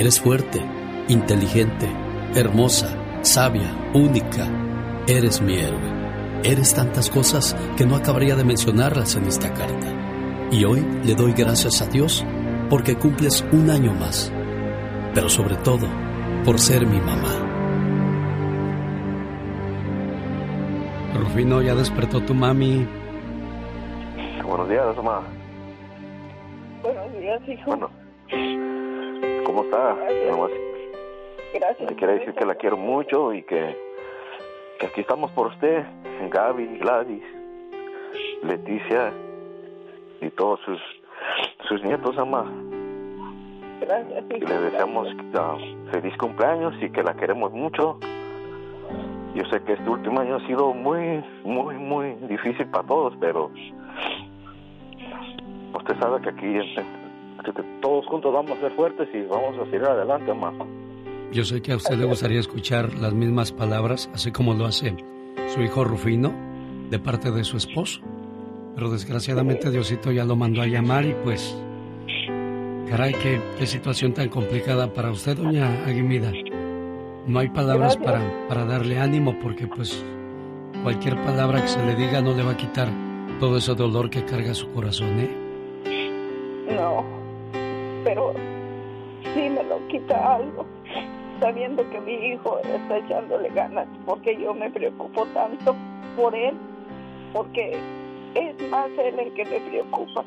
eres fuerte, inteligente, hermosa, sabia, única. Eres mi héroe. Eres tantas cosas que no acabaría de mencionarlas en esta carta. Y hoy le doy gracias a Dios porque cumples un año más. Pero sobre todo, por ser mi mamá.
Rufino, ya despertó tu mami.
Buenos días, mamá.
Buenos días, hijo.
Bueno, ¿cómo está?
Gracias.
Le quiero decir que la quiero mucho y que, que aquí estamos por usted, Gaby, Gladys, Leticia y todos sus, sus nietos, mamá.
Gracias,
Y le deseamos ah, feliz cumpleaños y que la queremos mucho. Yo sé que este último año ha sido muy, muy, muy difícil para todos, pero usted sabe que aquí que todos juntos vamos a ser fuertes y vamos a seguir adelante, mamá.
Yo sé que a usted le gustaría escuchar las mismas palabras, así como lo hace su hijo Rufino, de parte de su esposo. Pero desgraciadamente Diosito ya lo mandó a llamar y pues... Caray, qué, qué situación tan complicada para usted, doña Aguimida. No hay palabras para, para darle ánimo porque pues cualquier palabra que se le diga no le va a quitar todo ese dolor que carga su corazón, ¿eh?
Sabiendo que mi hijo está echándole ganas, porque yo me preocupo tanto por él, porque es más él el que me preocupa.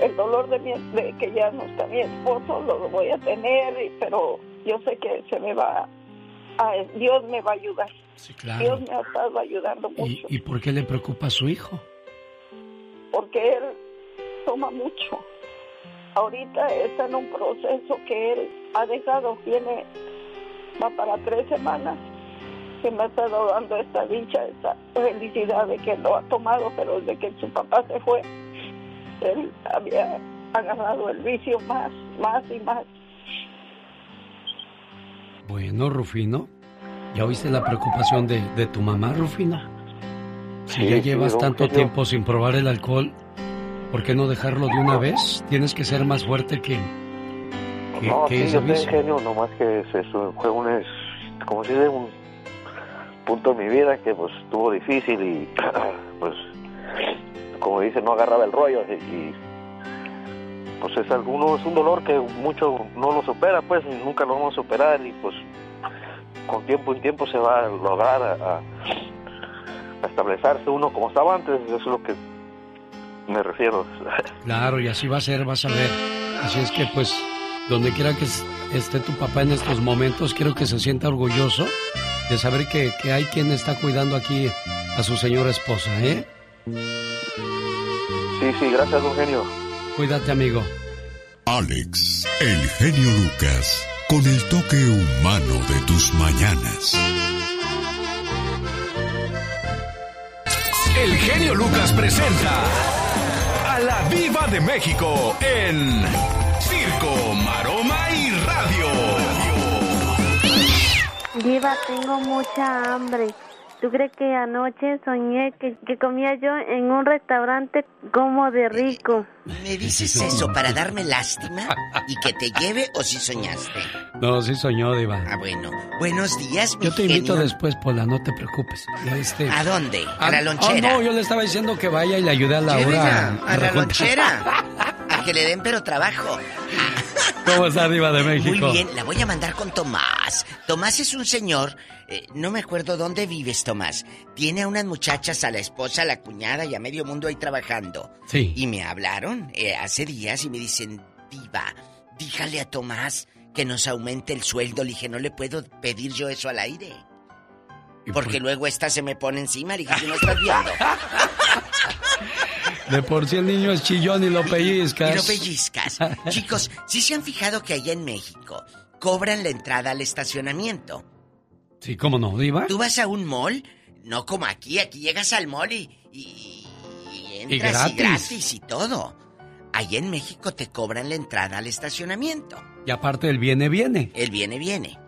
El dolor de, mi, de que ya no está mi esposo lo voy a tener, pero yo sé que se me va a, Dios me va a ayudar.
claro.
Dios me ha estado ayudando mucho
¿Y, ¿Y por qué le preocupa a su hijo?
porque él toma mucho. Ahorita está en un proceso que él ha dejado, tiene, va para tres semanas, que me ha estado dando esta dicha, esta felicidad de que lo ha tomado, pero desde que su papá se fue, él había agarrado el vicio más, más y más.
Bueno, Rufino, ¿ya oíste la preocupación de, de tu mamá, Rufino? Si
Sí,
ya llevas tanto tiempo sin probar el alcohol, ¿por qué no dejarlo de una vez? Tienes que ser más fuerte que,
No,
que
sí, yo sé,
vicio.
genio, nomás que se su- fue un, es- como si dice, un punto en mi vida que pues estuvo difícil y pues, como dice, no agarraba el rollo y, y, pues es alguno, es un dolor que mucho no lo supera, pues, y nunca lo vamos a superar y pues con tiempo en tiempo se va a lograr a, a- a establecerse uno como estaba antes, eso es lo que me refiero.
Claro, y así va a ser, vas a ver. Así es que, pues, donde quiera que es- esté tu papá en estos momentos, quiero que se sienta orgulloso de saber que, que hay quien está cuidando aquí a su señora esposa, ¿eh?
Sí, sí, gracias, don Genio.
Cuídate, amigo.
Alex, el genio Lucas, con el toque humano de tus mañanas.
El genio Lucas presenta a la Viva de México en Circo, Maroma y Radio.
Diva, tengo mucha hambre. ¿Tú crees que anoche soñé que, que comía yo en un restaurante como de rico?
¿Me dices eso para darme lástima y que te lleve o si soñaste?
No, sí soñó, Diva.
Ah, bueno. Buenos días, mi
Yo te invito
genio.
después, Pola, no te preocupes. Este-
¿A dónde? ¿A
Ah,
la lonchera?
ah, no, yo le estaba diciendo que vaya y le ayude a Laura.
Llévela a la
recontar.
lonchera. Que le den pero trabajo.
¿Cómo está, Diva de
Muy
México?
bien, la voy a mandar con Tomás. Tomás es un señor, eh, no me acuerdo dónde vives, Tomás. Tiene a unas muchachas, a la esposa, a la cuñada y a medio mundo ahí trabajando.
Sí.
Y me hablaron eh, hace días y me dicen, Diva, dígale a Tomás que nos aumente el sueldo. Le dije, no le puedo pedir yo eso al aire. Porque luego esta se me pone encima. Dije, ¿tú no estás viendo?
De por sí el niño es chillón y lo pellizcas.
Y lo pellizcas. Chicos, ¿sí se han fijado que allá en México cobran la entrada al estacionamiento?
Sí, ¿cómo no, Diva?
Tú vas a un mall, no como aquí, aquí llegas al mall y, y, y entras y
gratis.
gratis y todo. Allá en México te cobran la entrada al estacionamiento.
Y aparte el viene, viene.
El viene, viene.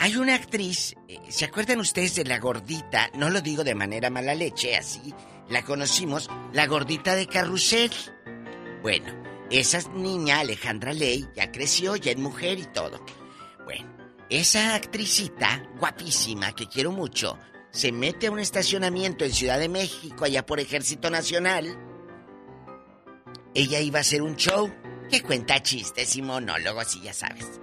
Hay una actriz, eh, ¿se acuerdan ustedes de la gordita? No lo digo de manera mala leche, así la conocimos, la gordita de Carrusel. Bueno, esa niña, Alejandra Ley, ya creció, ya es mujer y todo. Bueno, esa actricita, guapísima, que quiero mucho, se mete a un estacionamiento en Ciudad de México, allá por Ejército Nacional. Ella iba a hacer un show que cuenta chistes y monólogos y ya sabes.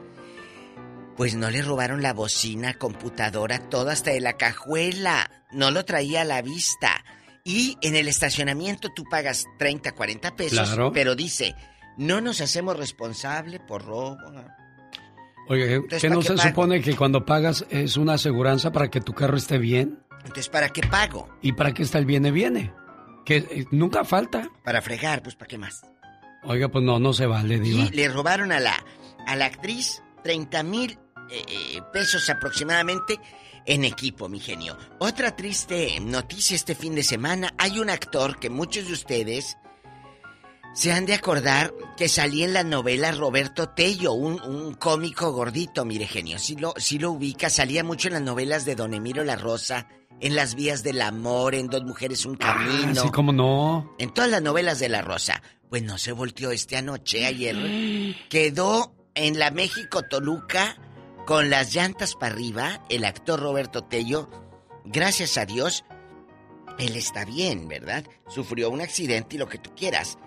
Pues no le robaron la bocina, computadora, todo hasta de la cajuela. No lo traía a la vista. Y en el estacionamiento tú pagas 30, 40 pesos,
Claro.
pero dice, no nos hacemos responsable por robo.
Oye,
Entonces,
¿qué
¿para
no
qué
se
pago?
supone que cuando pagas es una aseguranza para que tu carro esté bien?
Entonces, ¿para qué pago?
¿Y para qué está el viene, viene? Que eh, nunca falta.
Para fregar, pues ¿para qué más?
Oiga, pues no, no se vale, Diva.
Y le robaron a la, a la actriz 30 mil eh, eh, pesos aproximadamente en equipo, mi genio. Otra triste noticia este fin de semana. Hay un actor que muchos de ustedes se han de acordar que salía en la novela Roberto Tello, un, un cómico gordito, mire genio. Si lo, si lo ubica, salía mucho en las novelas de Don Emilio La Rosa, en Las Vías del Amor, en Dos Mujeres, un Camino.
Así como no.
En todas las novelas de La Rosa. Pues no se volteó este anoche, ayer. Quedó en la México Toluca con las llantas para arriba, el actor Roberto Tello. Gracias a Dios, él está bien, ¿verdad? Sufrió un accidente y lo que tú quieras.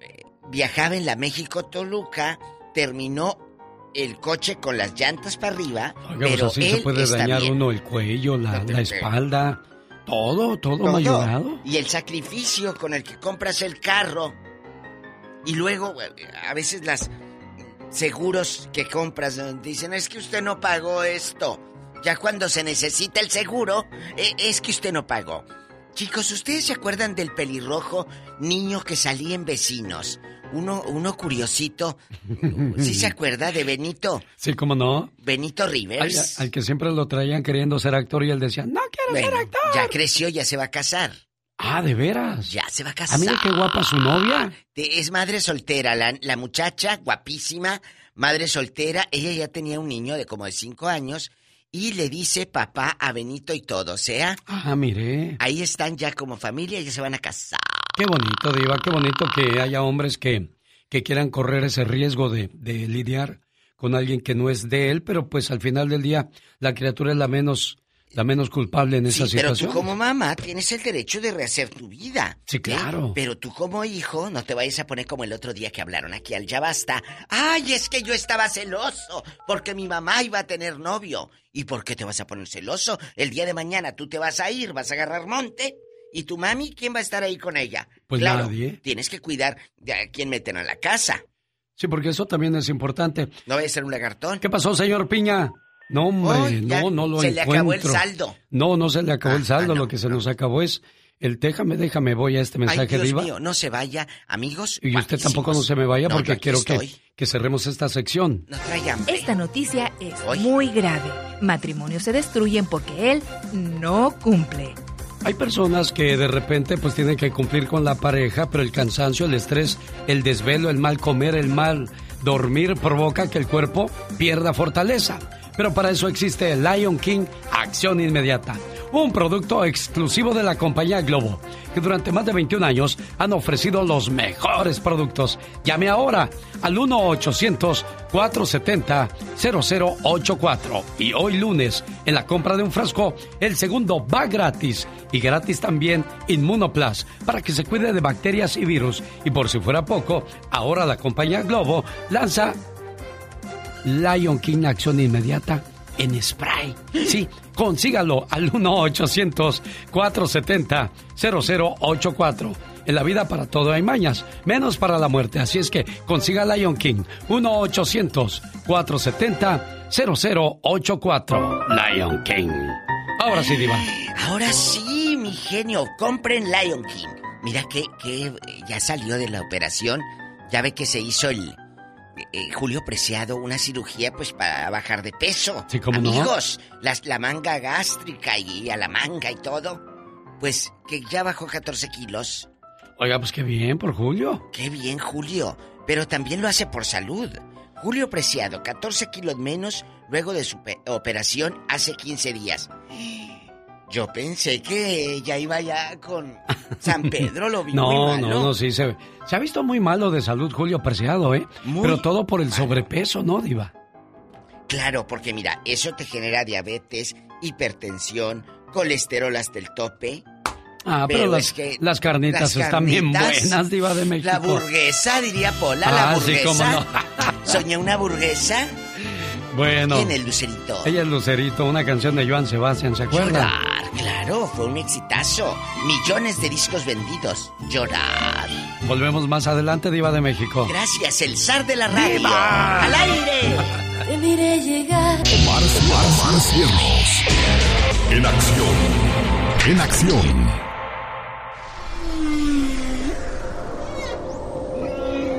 Eh, Viajaba en la México Toluca, terminó el coche con las llantas para arriba,
Oiga, pues así
él
se puede dañar
bien.
uno el cuello, la, la espalda. Todo, todo, todo.
Y el sacrificio con el que compras el carro. Y luego, a veces las seguros que compras dicen, es que usted no pagó esto. Ya cuando se necesita el seguro, eh, es que usted no pagó. Chicos, ¿ustedes se acuerdan del pelirrojo niño que salía en vecinos? Uno, uno curiosito. ¿Sí se acuerda de Benito?
Sí, ¿cómo no?
Benito Rivers.
Al, que siempre lo traían queriendo ser actor y él decía, no quiero ser actor.
Ya creció, ya se va a casar.
Ah, ¿de veras?
Ya se va a casar.
Ah, mira qué guapa su novia.
Es madre soltera, la, la muchacha, guapísima, madre soltera. Ella ya tenía un niño de como de cinco años y le dice papá a Benito y todo, o sea.
Ah, mire.
Ahí están ya como familia, ya se van a casar.
Qué bonito, Diva, qué bonito que haya hombres que, que quieran correr ese riesgo de, de lidiar con alguien que no es de él, pero pues al final del día la criatura es la menos la menos culpable en esa situación.
Pero tú como mamá tienes el derecho de rehacer tu vida.
Sí, claro.
Pero tú como hijo no te vayas a poner como el otro día que hablaron aquí al ya basta. Ay, es que yo estaba celoso porque mi mamá iba a tener novio. ¿Y por qué te vas a poner celoso? El día de mañana tú te vas a ir, vas a agarrar monte. ¿Y tu mami quién va a estar ahí con ella?
Pues nadie.
Tienes que cuidar de a quién meten a la casa.
Sí, porque eso también es importante.
No vaya a ser un lagartón.
¿Qué pasó, señor Piña? No, hombre, no, no lo
Se le acabó el saldo.
No, no se le acabó el ah, saldo. lo que se nos acabó es el déjame, déjame, voy a este mensaje
Ay,
Dios
mío, no se vaya, amigos.
Y usted tampoco no se me vaya porque quiero que, que, cerremos esta sección.
No
Esta noticia es muy grave. Matrimonios se destruyen porque él no cumple.
Hay personas que de repente pues tienen que cumplir con la pareja, pero el cansancio, el estrés, el desvelo, el mal comer, el mal dormir provoca que el cuerpo pierda fortaleza. Pero para eso existe Lion King Acción Inmediata, un producto exclusivo de la compañía Globo, que durante más de 21 años han ofrecido los mejores productos. Llame ahora al 1-800-470-0084. Y hoy lunes, en la compra de un frasco, el segundo va gratis. Y gratis también Inmunoplas, para que se cuide de bacterias y virus. Y por si fuera poco, ahora la compañía Globo lanza Lion King Acción Inmediata en spray. Sí, consígalo al 1-800-470-0084. En la vida para todo hay mañas, menos para la muerte. Así es que consiga Lion King 1-800-470-0084. Lion King. Ahora sí, Diva.
Ahora sí, mi genio. Compren Lion King. Mira que, que ya salió de la operación. Ya ve que se hizo el, eh, Julio Preciado una cirugía pues para bajar de peso.
Sí, ¿cómo
Amigos, la manga gástrica y a la manga y todo, pues que ya bajó 14 kilos.
Oiga, pues qué bien por Julio.
Qué bien, Julio. Pero también lo hace por salud. Julio Preciado, 14 kilos menos luego de su operación hace 15 días. Yo pensé que ya iba ya con San Pedro, lo vi
no,
muy malo.
No, no, sí, se, se, ha visto muy malo de salud Julio Preciado, ¿eh? Pero todo por el sobrepeso, ¿no, Diva?
Claro, porque mira, eso te genera diabetes, hipertensión, colesterol hasta el tope.
Ah, pero, las, que las, carnitas están bien buenas, Diva de México.
La burguesa, diría Pola, la burguesa. Ah, sí, cómo no. Soñé una burguesa
bueno.
¿Quién es Lucerito?
Ella es Lucerito, una canción de Joan Sebastián, ¿se acuerda?
Llorar, claro, fue un exitazo. Millones de discos vendidos. Llorar.
Volvemos más adelante, Diva de México.
Gracias, el zar de la radio. ¡Viva! ¡Al aire!
Te miré llegar.
Omar, Omar, Omar Cierros. En acción. En acción.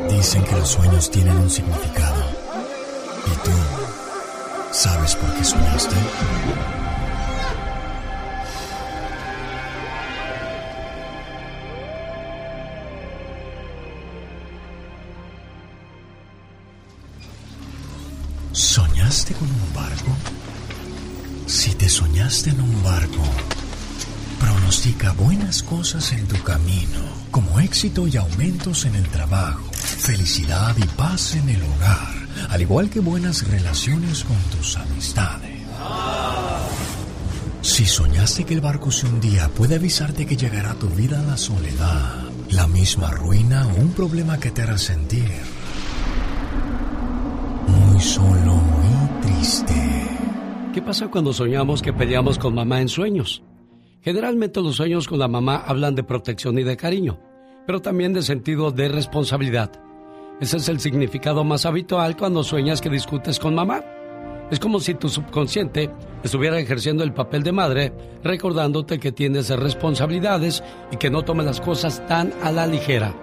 Dicen que los sueños tienen un significado. ¿Sabes por qué soñaste? ¿Soñaste con un barco? Si te soñaste en un barco, pronostica buenas cosas en tu camino, como éxito y aumentos en el trabajo, felicidad y paz en el hogar al igual que buenas relaciones con tus amistades. Si soñaste que el barco se hundía, puede avisarte que llegará a tu vida la soledad, la misma ruina o un problema que te hará sentir muy solo, muy triste.
¿Qué pasa cuando soñamos que peleamos con mamá en sueños? Generalmente los sueños con la mamá hablan de protección y de cariño, pero también de sentido de responsabilidad. Ese es el significado más habitual cuando sueñas que discutes con mamá. Es como si tu subconsciente estuviera ejerciendo el papel de madre, recordándote que tienes responsabilidades y que no tomes las cosas tan a la ligera.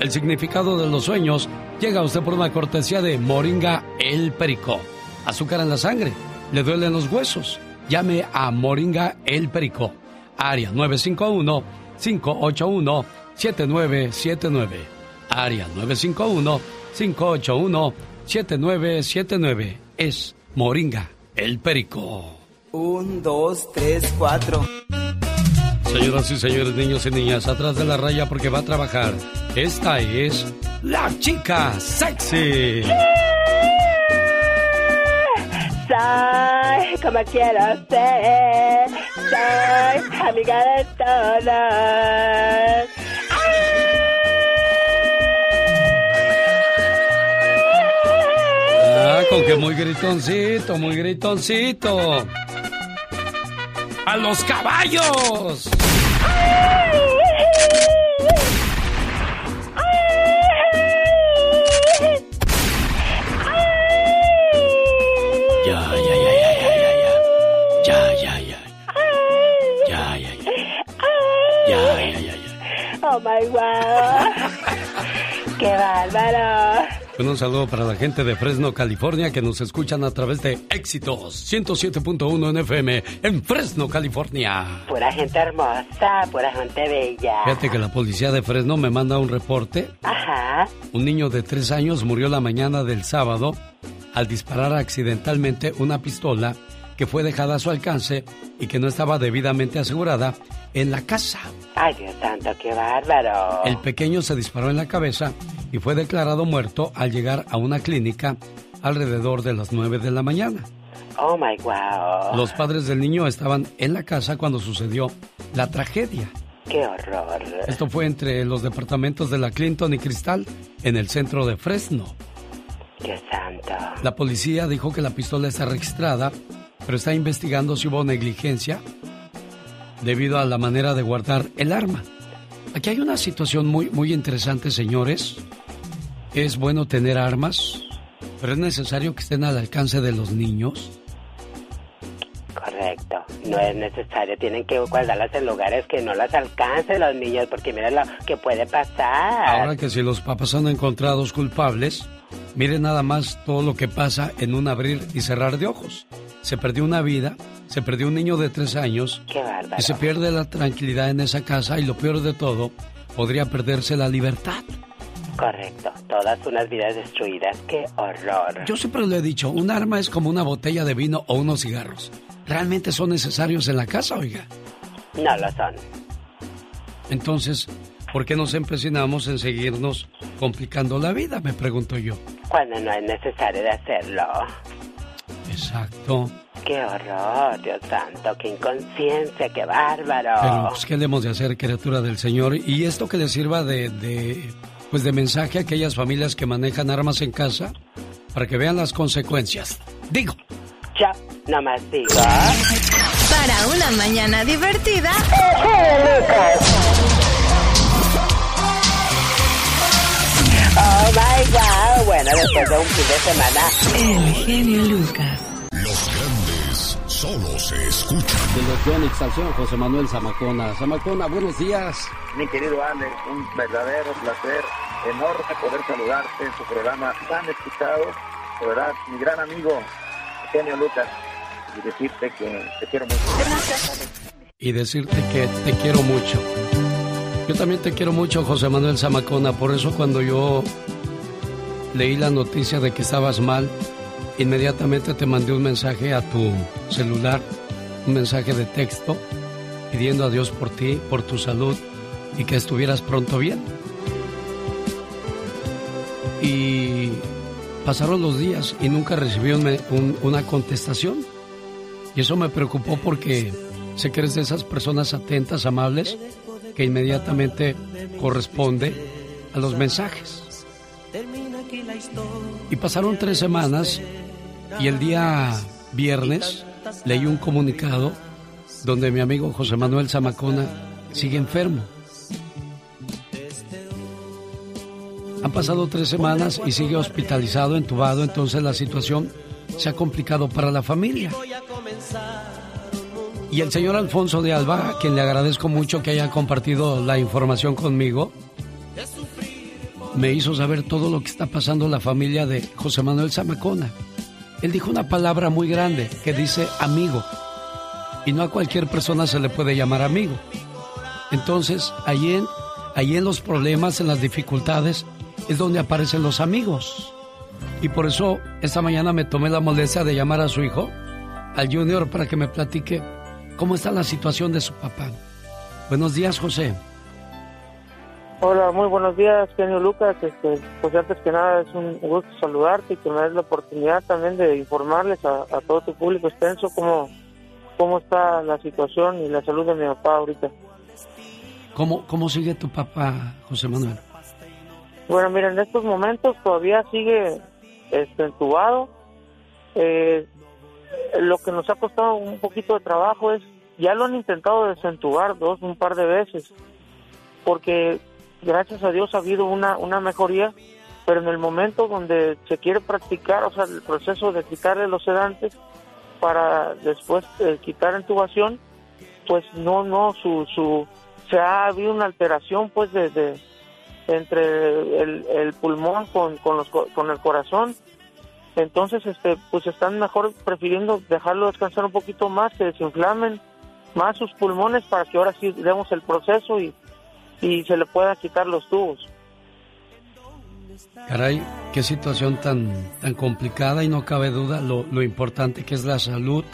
El significado de los sueños llega a usted por una cortesía de Moringa El Perico. Azúcar en la sangre, le duelen los huesos. Llame a Moringa El Perico. Área 951-581-7979. Área 951-581-7979. Es Moringa, el perico.
Un, dos, tres, cuatro.
Señoras y señores, niños y niñas, atrás de la raya porque va a trabajar. Esta es la chica sexy.
Soy como quiero ser. Soy amiga de todos.
Ah, con que muy gritoncito, muy gritoncito. ¡A los caballos! Ya, ya, ya, ya, ya, ya, ya. Ya, ya, ya. Ya, ya, ya. Ya, ya, ya, ya.
Oh my wow. ¡Qué bárbaro!
Bueno, un saludo para la gente de Fresno, California, que nos escuchan a través de Éxitos 107.1 en FM en Fresno, California.
Pura gente hermosa, pura gente bella.
Fíjate que la policía de Fresno me manda un reporte.
Ajá.
Un niño de tres años murió la mañana del sábado al disparar accidentalmente una pistola que fue dejada a su alcance y que no estaba debidamente asegurada en la casa.
Ay, Dios santo, qué bárbaro.
El pequeño se disparó en la cabeza y fue declarado muerto al llegar a una clínica alrededor de las 9 de la mañana.
Oh my wow.
Los padres del niño estaban en la casa cuando sucedió la tragedia.
Qué horror.
Esto fue entre los departamentos de la Clinton y Cristal en el centro de Fresno.
Dios santo.
La policía dijo que la pistola está registrada, pero está investigando si hubo negligencia debido a la manera de guardar el arma. Aquí hay una situación muy, muy interesante, señores. Es bueno tener armas, pero es necesario que estén al alcance de los niños.
Correcto. No es necesario. Tienen que guardarlas en lugares que no las alcancen los niños, porque miren lo que puede pasar.
Ahora que si los papás son encontrados culpables, miren nada más todo lo que pasa en un abrir y cerrar de ojos. Se perdió una vida, se perdió un niño de tres años
Qué
y se pierde la tranquilidad en esa casa y lo peor de todo, podría perderse la libertad.
Correcto. Todas unas vidas destruidas. Qué horror.
Yo siempre lo he dicho, un arma es como una botella de vino o unos cigarros. ¿Realmente son necesarios en la casa, oiga?
No lo son.
Entonces, ¿por qué nos empecinamos en seguirnos complicando la vida? Me pregunto yo.
Cuando no es necesario de hacerlo.
Exacto.
Qué horror, Dios santo. Qué inconsciencia. Qué bárbaro.
Pero, pues, ¿qué le hemos de hacer, criatura del Señor? Y esto que le sirva de, de, pues, de mensaje a aquellas familias que manejan armas en casa para que vean las consecuencias. Digo.
Ya, nomás digo.
Para una mañana divertida.
Oh my God. Bueno, después de un fin de semana.
El genio Lucas.
Solo se escuchan.
De los Yonix al señor José Manuel Zamacona. Zamacona, buenos días.
Mi querido Alex, un verdadero placer, enorme poder saludarte en tu programa tan escuchado. De verdad, mi gran amigo, Genio Lucas, y decirte que te quiero mucho.
y decirte que te quiero mucho. Yo también te quiero mucho, José Manuel Zamacona. Por eso cuando yo leí la noticia de que estabas mal, inmediatamente te mandé un mensaje a tu celular, un mensaje de texto, pidiendo a Dios por ti, por tu salud y que estuvieras pronto bien. Y pasaron los días y nunca recibí un- un- una contestación. Y eso me preocupó porque sé que eres de esas personas atentas, amables, que inmediatamente corresponde a los mensajes. Y pasaron tres semanas y el día viernes leí un comunicado donde mi amigo José Manuel Zamacona sigue enfermo. Han pasado tres semanas y sigue hospitalizado, entubado, entonces la situación se ha complicado para la familia. Y el señor Alfonso de Alba, quien le agradezco mucho que haya compartido la información conmigo, me hizo saber todo lo que está pasando la familia de José Manuel Zamacona. Él dijo una palabra muy grande que dice amigo. Y no a cualquier persona se le puede llamar amigo. Entonces, ahí en, ahí en los problemas, en las dificultades, es donde aparecen los amigos. Y por eso esta mañana me tomé la molestia de llamar a su hijo, al Junior, para que me platique cómo está la situación de su papá. Buenos días, José.
Hola, muy buenos días, genio Lucas. Este, pues antes que nada es un gusto saludarte y que me des la oportunidad también de informarles a, todo tu público extenso cómo, cómo está la situación y la salud de mi papá ahorita.
¿Cómo, cómo sigue tu papá, José Manuel?
Bueno, mira, en estos momentos todavía sigue este, entubado. Eh, lo que nos ha costado un poquito de trabajo es, ya lo han intentado desentubar dos, un par de veces, porque gracias a Dios ha habido una, una mejoría, pero en el momento donde se quiere practicar, o sea, el proceso de quitarle los sedantes para después eh, quitar intubación, pues no, no, su, su, se ha habido una alteración pues de, entre el, el, pulmón con, con, los, con el corazón, entonces este pues están mejor prefiriendo dejarlo descansar un poquito más, que desinflamen más sus pulmones para que ahora sí demos el proceso y y se le pueda quitar los tubos.
Caray, qué situación tan, tan complicada y no cabe duda lo, lo importante que es la salud.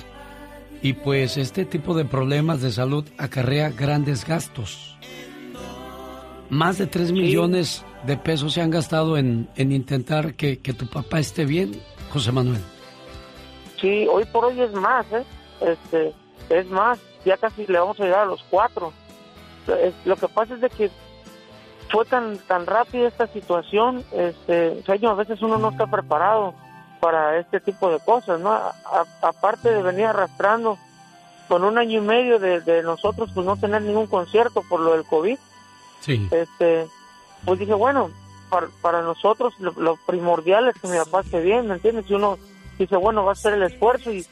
Y pues este tipo de problemas de salud acarrea grandes gastos. Más de 3 millones de pesos se han gastado en, en intentar que, que, tu papá esté bien, José Manuel.
Sí, hoy por hoy es más, ¿eh? Este, es más, ya casi le vamos a llegar a los cuatro lo que pasa es de que fue tan tan rápida esta situación, este, a veces uno no está preparado para este tipo de cosas, ¿no? aparte de venir arrastrando con un año y medio de, nosotros pues no tener ningún concierto por lo del COVID,
sí.
este, pues dije, bueno, para, para nosotros lo, primordial es que mi papá esté bien, ¿me entiendes? Y uno dice, bueno, va a ser el esfuerzo y,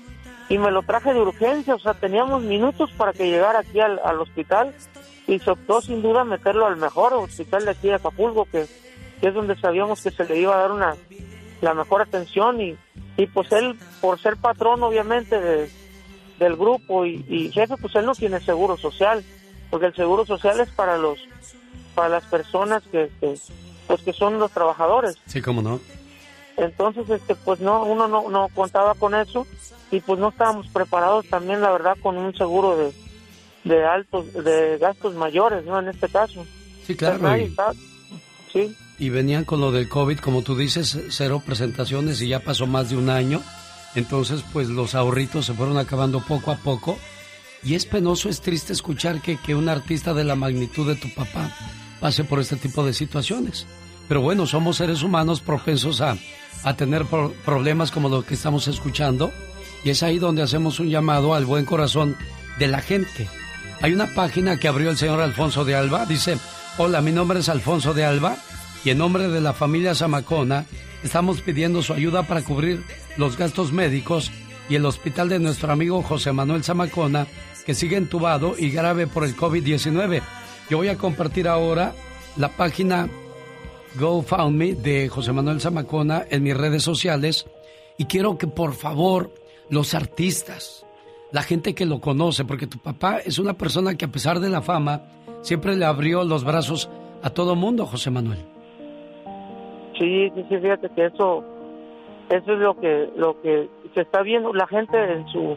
y me lo traje de urgencia, o sea, teníamos minutos para que llegara aquí al, al hospital y se optó sin duda meterlo al mejor hospital de aquí de Acapulco, que, es donde sabíamos que se le iba a dar una la mejor atención y, y pues él, por ser patrón obviamente de, del grupo y, jefe, pues él no tiene seguro social, porque el seguro social es para los para las personas que, pues que son los trabajadores.
Sí, cómo no.
Entonces, este, pues no, uno no, no contaba con eso y pues no estábamos preparados también, la verdad, con un seguro de, de altos, de gastos mayores, ¿no? En este caso.
Sí, claro.
Y, sí.
y venían con lo del COVID, como tú dices, cero presentaciones y ya pasó más de un año. Entonces, pues los ahorritos se fueron acabando poco a poco. Y es penoso, es triste escuchar que, que un artista de la magnitud de tu papá pase por este tipo de situaciones. Pero bueno, somos seres humanos propensos a, a tener problemas como lo que estamos escuchando. Y es ahí donde hacemos un llamado al buen corazón de la gente. Hay una página que abrió el señor Alfonso de Alba. Dice, hola, mi nombre es Alfonso de Alba y en nombre de la familia Zamacona estamos pidiendo su ayuda para cubrir los gastos médicos y el hospital de nuestro amigo José Manuel Zamacona, que sigue entubado y grave por el COVID-19. Yo voy a compartir ahora la página GoFundMe de José Manuel Zamacona en mis redes sociales y quiero que por favor los artistas, la gente que lo conoce, porque tu papá es una persona que a pesar de la fama, siempre le abrió los brazos a todo mundo, José Manuel.
Sí, sí, sí, fíjate que eso, eso es lo que, lo que se está viendo, la gente en su,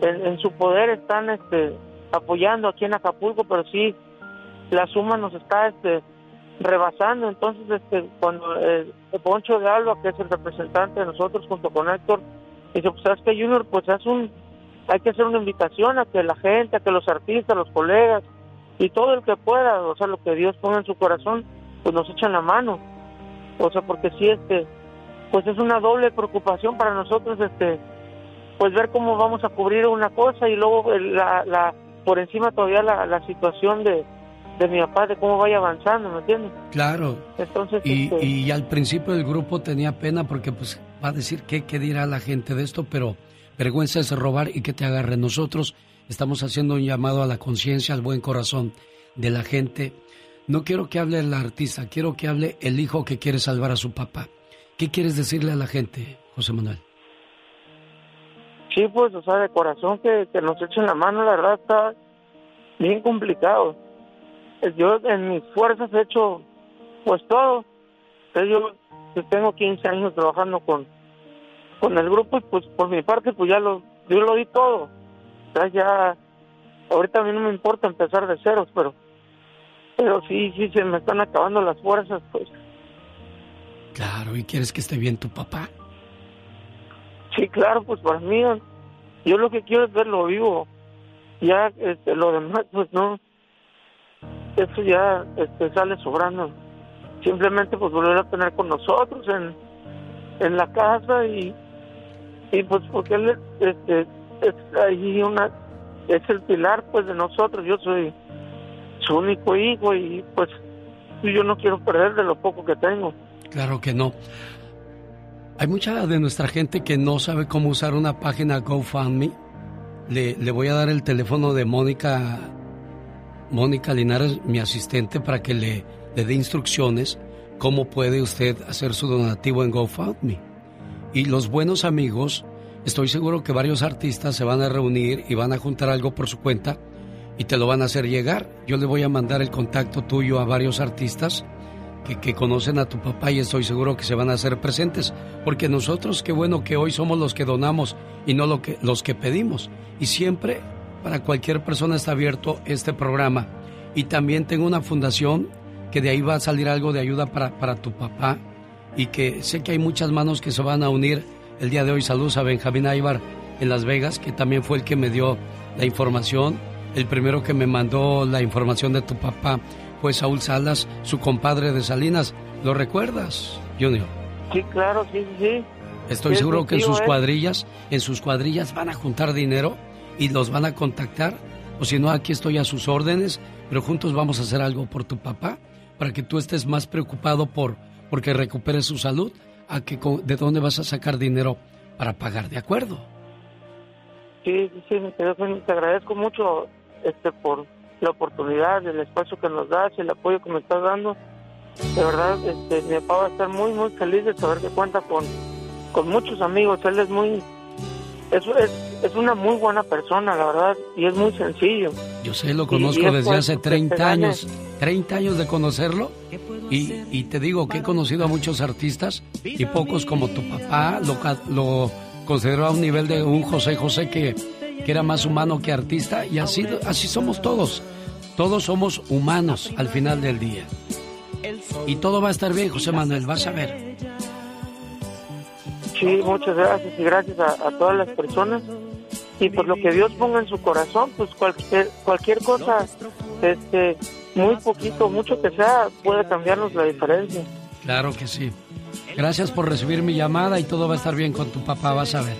en, su poder están, este, apoyando aquí en Acapulco, pero sí, la suma nos está, este, rebasando, entonces, este, cuando el Poncho de Alba, que es el representante de nosotros junto con Héctor, dice, pues sabes que Junior, pues es un hay que hacer una invitación a que la gente, a que los artistas, los colegas y todo el que pueda, o sea, lo que Dios ponga en su corazón, pues nos echan la mano. O sea, porque si este, pues es una doble preocupación para nosotros, este, pues ver cómo vamos a cubrir una cosa y luego el- la, la por encima todavía la, la situación de, de mi papá, de cómo vaya avanzando, ¿me entiendes?
Claro.
Entonces,
Y,
este,
y al principio el grupo tenía pena porque pues va a decir qué, qué dirá la gente de esto, pero vergüenza es robar y que te agarre. Nosotros estamos haciendo un llamado a la conciencia, al buen corazón de la gente. No quiero que hable el artista, quiero que hable el hijo que quiere salvar a su papá. ¿Qué quieres decirle a la gente, José Manuel?
Sí, pues, o sea, de corazón que, que nos echen la mano, la verdad está bien complicado. Yo en mis fuerzas he hecho, pues, todo. Yo tengo 15 años trabajando con, con el grupo y, pues, por mi parte, pues, ya lo, yo lo di todo. O sea, ya, ahorita a mí no me importa empezar de ceros, pero, pero sí, sí, se me están acabando las fuerzas, pues.
Claro, ¿y quieres que esté bien tu papá?
Sí, claro, pues para mí, yo lo que quiero es verlo vivo. Ya, este, lo demás, pues no, eso ya este, sale sobrando. Simplemente, pues volver a tener con nosotros en, en la casa y, y pues porque él es, este, es ahí una, es el pilar, pues, de nosotros. Yo soy su único hijo y, pues, yo no quiero perder de lo poco que tengo.
Claro que no. Hay mucha de nuestra gente que no sabe cómo usar una página GoFundMe. Le, le voy a dar el teléfono de Mónica, Mónica Linares, mi asistente, para que le, le dé instrucciones cómo puede usted hacer su donativo en GoFundMe. Y los buenos amigos, estoy seguro que varios artistas se van a reunir y van a juntar algo por su cuenta y te lo van a hacer llegar. Yo le voy a mandar el contacto tuyo a varios artistas que, conocen a tu papá y estoy seguro que se van a hacer presentes. Porque nosotros, qué bueno que hoy somos los que donamos y no lo que, los que pedimos. Y siempre, para cualquier persona está abierto este programa. Y también tengo una fundación que de ahí va a salir algo de ayuda para, para tu papá. Y que sé que hay muchas manos que se van a unir el día de hoy. Saludos a Benjamín Aybar en Las Vegas, que también fue el que me dio la información. El primero que me mandó la información de tu papá fue Saúl Salas, su compadre de Salinas. ¿Lo recuerdas, Junior?
Sí, claro, sí, sí.
Estoy
Es
seguro que en sus
¿eh?
cuadrillas, en sus cuadrillas van a juntar dinero y los van a contactar. O si no, aquí estoy a sus órdenes, pero juntos vamos a hacer algo por tu papá para que tú estés más preocupado por porque recupere su salud a que de dónde vas a sacar dinero para pagar, ¿de acuerdo?
Sí, sí, mi querido Félix, te agradezco mucho este por la oportunidad, el espacio que nos das, el apoyo que me estás dando. De verdad, este, mi papá va a estar muy, muy feliz de saber que cuenta con, con muchos amigos. Él es muy, es, es, es una muy buena persona, la verdad, y es muy sencillo.
Yo sé, lo conozco desde hace
eso que
30
te gane.
años. 30 años de conocerlo. Y, y te digo que he conocido a muchos artistas y pocos como tu papá lo, ca- lo considero a un nivel de un José José que, que era más humano que artista. Y así, así somos todos. Todos somos humanos al final del día. Y todo va a estar bien, José Manuel, vas a ver.
Sí, muchas gracias y gracias a, a todas las personas. Y por lo que Dios ponga en su corazón, pues cualquier, cualquier cosa, este, muy poquito, mucho que sea, puede cambiarnos la diferencia.
Claro que sí. Gracias por recibir mi llamada y todo va a estar bien con tu papá, vas a ver.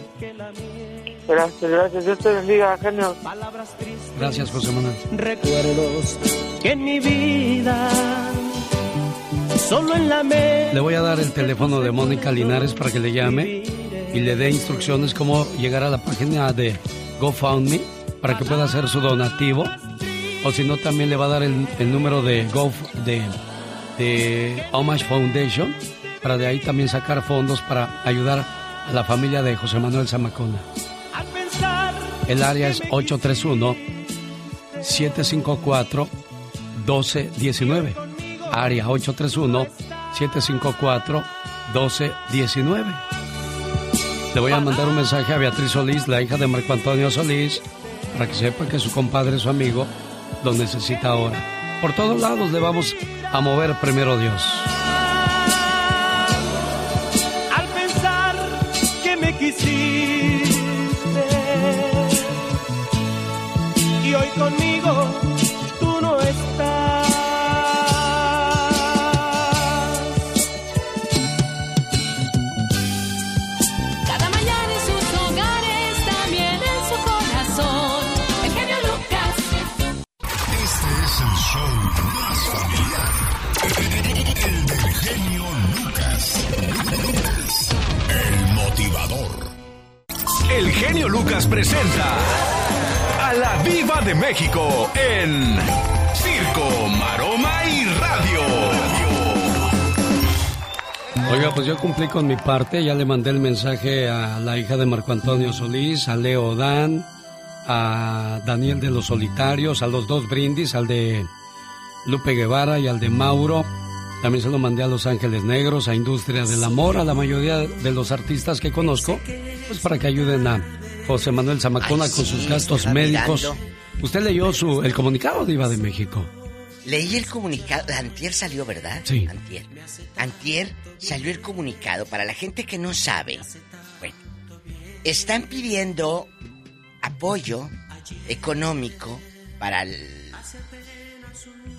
Gracias, gracias. Dios te bendiga, genio.
Gracias, José Manuel.
Recuerdos que en mi vida
Le voy a dar el teléfono de Mónica Linares para que le llame y le dé instrucciones cómo llegar a la página de GoFundMe para que pueda hacer su donativo. O si no, también le va a dar el, el número de Go de, de Homage Foundation para de ahí también sacar fondos para ayudar a la familia de José Manuel Zamacona. El área es 831 754 1219. Área 831-754-1219. Le voy a mandar un mensaje a Beatriz Solís, la hija de Marco Antonio Solís, para que sepa que su compadre, su amigo, lo necesita ahora. Por todos lados le vamos a mover primero Dios.
Al pensar que me quisiste y hoy conmigo
genio Lucas presenta a la Viva de México en Circo, Maroma y Radio.
Oiga, pues yo cumplí con mi parte, ya le mandé el mensaje a la hija de Marco Antonio Solís, a Leo Dan, a Daniel de los Solitarios, a los dos brindis, al de Lupe Guevara y al de Mauro. También se lo mandé a Los Ángeles Negros, a Industria del Amor, a la mayoría de los artistas que conozco, pues para que ayuden a José Manuel Zamacona
Ay,
con
sí,
sus gastos médicos.
mirando.
¿Usted leyó su, el comunicado de Iba de México?
Leí el comunicado, Antier salió, ¿verdad?
Sí.
Antier. Antier salió el comunicado para la gente que no sabe. Bueno, están pidiendo apoyo económico para el,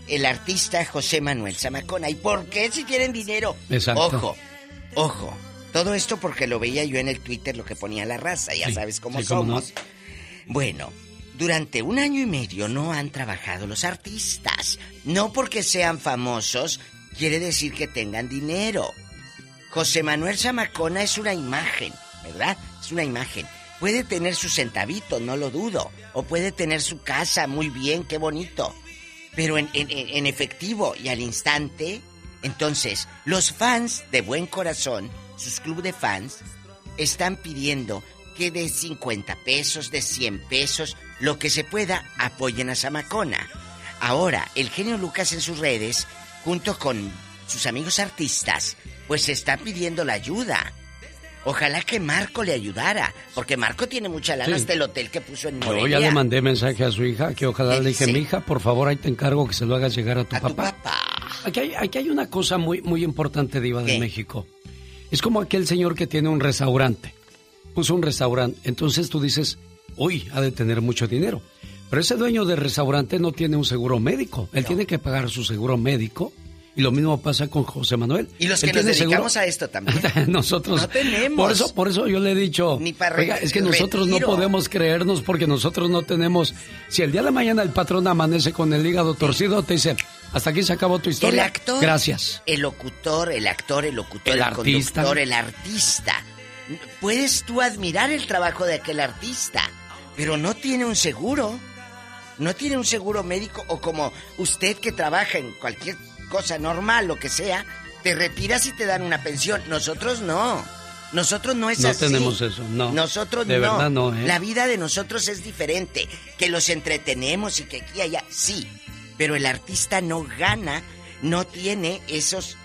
el artista José Manuel Zamacona. ¿Y por qué si quieren dinero?
Exacto.
Ojo, ojo. Todo esto porque lo veía yo en el Twitter lo que ponía la raza, ya
Sí,
sabes cómo
sí, cómo no.
somos. Bueno, durante un año y medio no han trabajado los artistas. No porque sean famosos quiere decir que tengan dinero. José Manuel Zamacona es una imagen, ¿verdad? Es una imagen. Puede tener su centavito, no lo dudo. O puede tener su casa, muy bien, qué bonito. Pero en, en- en- en efectivo y al instante, entonces, los fans de buen corazón, sus club de fans, están pidiendo que de 50 pesos, de 100 pesos, lo que se pueda, apoyen a Zamacona. Ahora, el genio Lucas en sus redes, junto con sus amigos artistas, pues está pidiendo la ayuda. Ojalá que Marco le ayudara, porque Marco tiene mucha lana
Sí.
hasta el hotel que puso en
Yo
Morelia.
ya le mandé mensaje a su hija que ojalá
¿Qué
le dije, mi hija, por favor, ahí te encargo que se lo hagas llegar a tu papá. Aquí, hay, aquí hay una cosa muy, muy importante, Diva de México. Es como aquel señor que tiene un restaurante. Puso un restaurante. Entonces tú dices, uy, ha de tener mucho dinero. Pero ese dueño del restaurante no tiene un seguro médico. Él tiene que pagar su seguro médico. Y lo mismo pasa con José Manuel.
Y los que nos
seguro-
dedicamos a esto también.
nosotros
No tenemos.
por eso por eso yo le he dicho
Ni para
oiga es que nosotros no podemos creernos porque nosotros no tenemos si el día de mañana el patrón amanece con el hígado torcido te dice hasta aquí se acabó tu historia
El actor,
gracias
El locutor, el actor, el locutor,
El
el,
artista.
conductor, el artista. Puedes tú admirar el trabajo de aquel artista, pero no tiene un seguro. No tiene un seguro médico o como usted que trabaja en cualquier cosa normal, lo que sea, te retiras y te dan una pensión. Nosotros no. Nosotros no es
no
así.
tenemos eso no
Nosotros
de
no.
verdad no ¿eh?
La vida de nosotros es diferente. Que los entretenemos y que aquí y allá, sí. Pero el artista no gana, no tiene esos,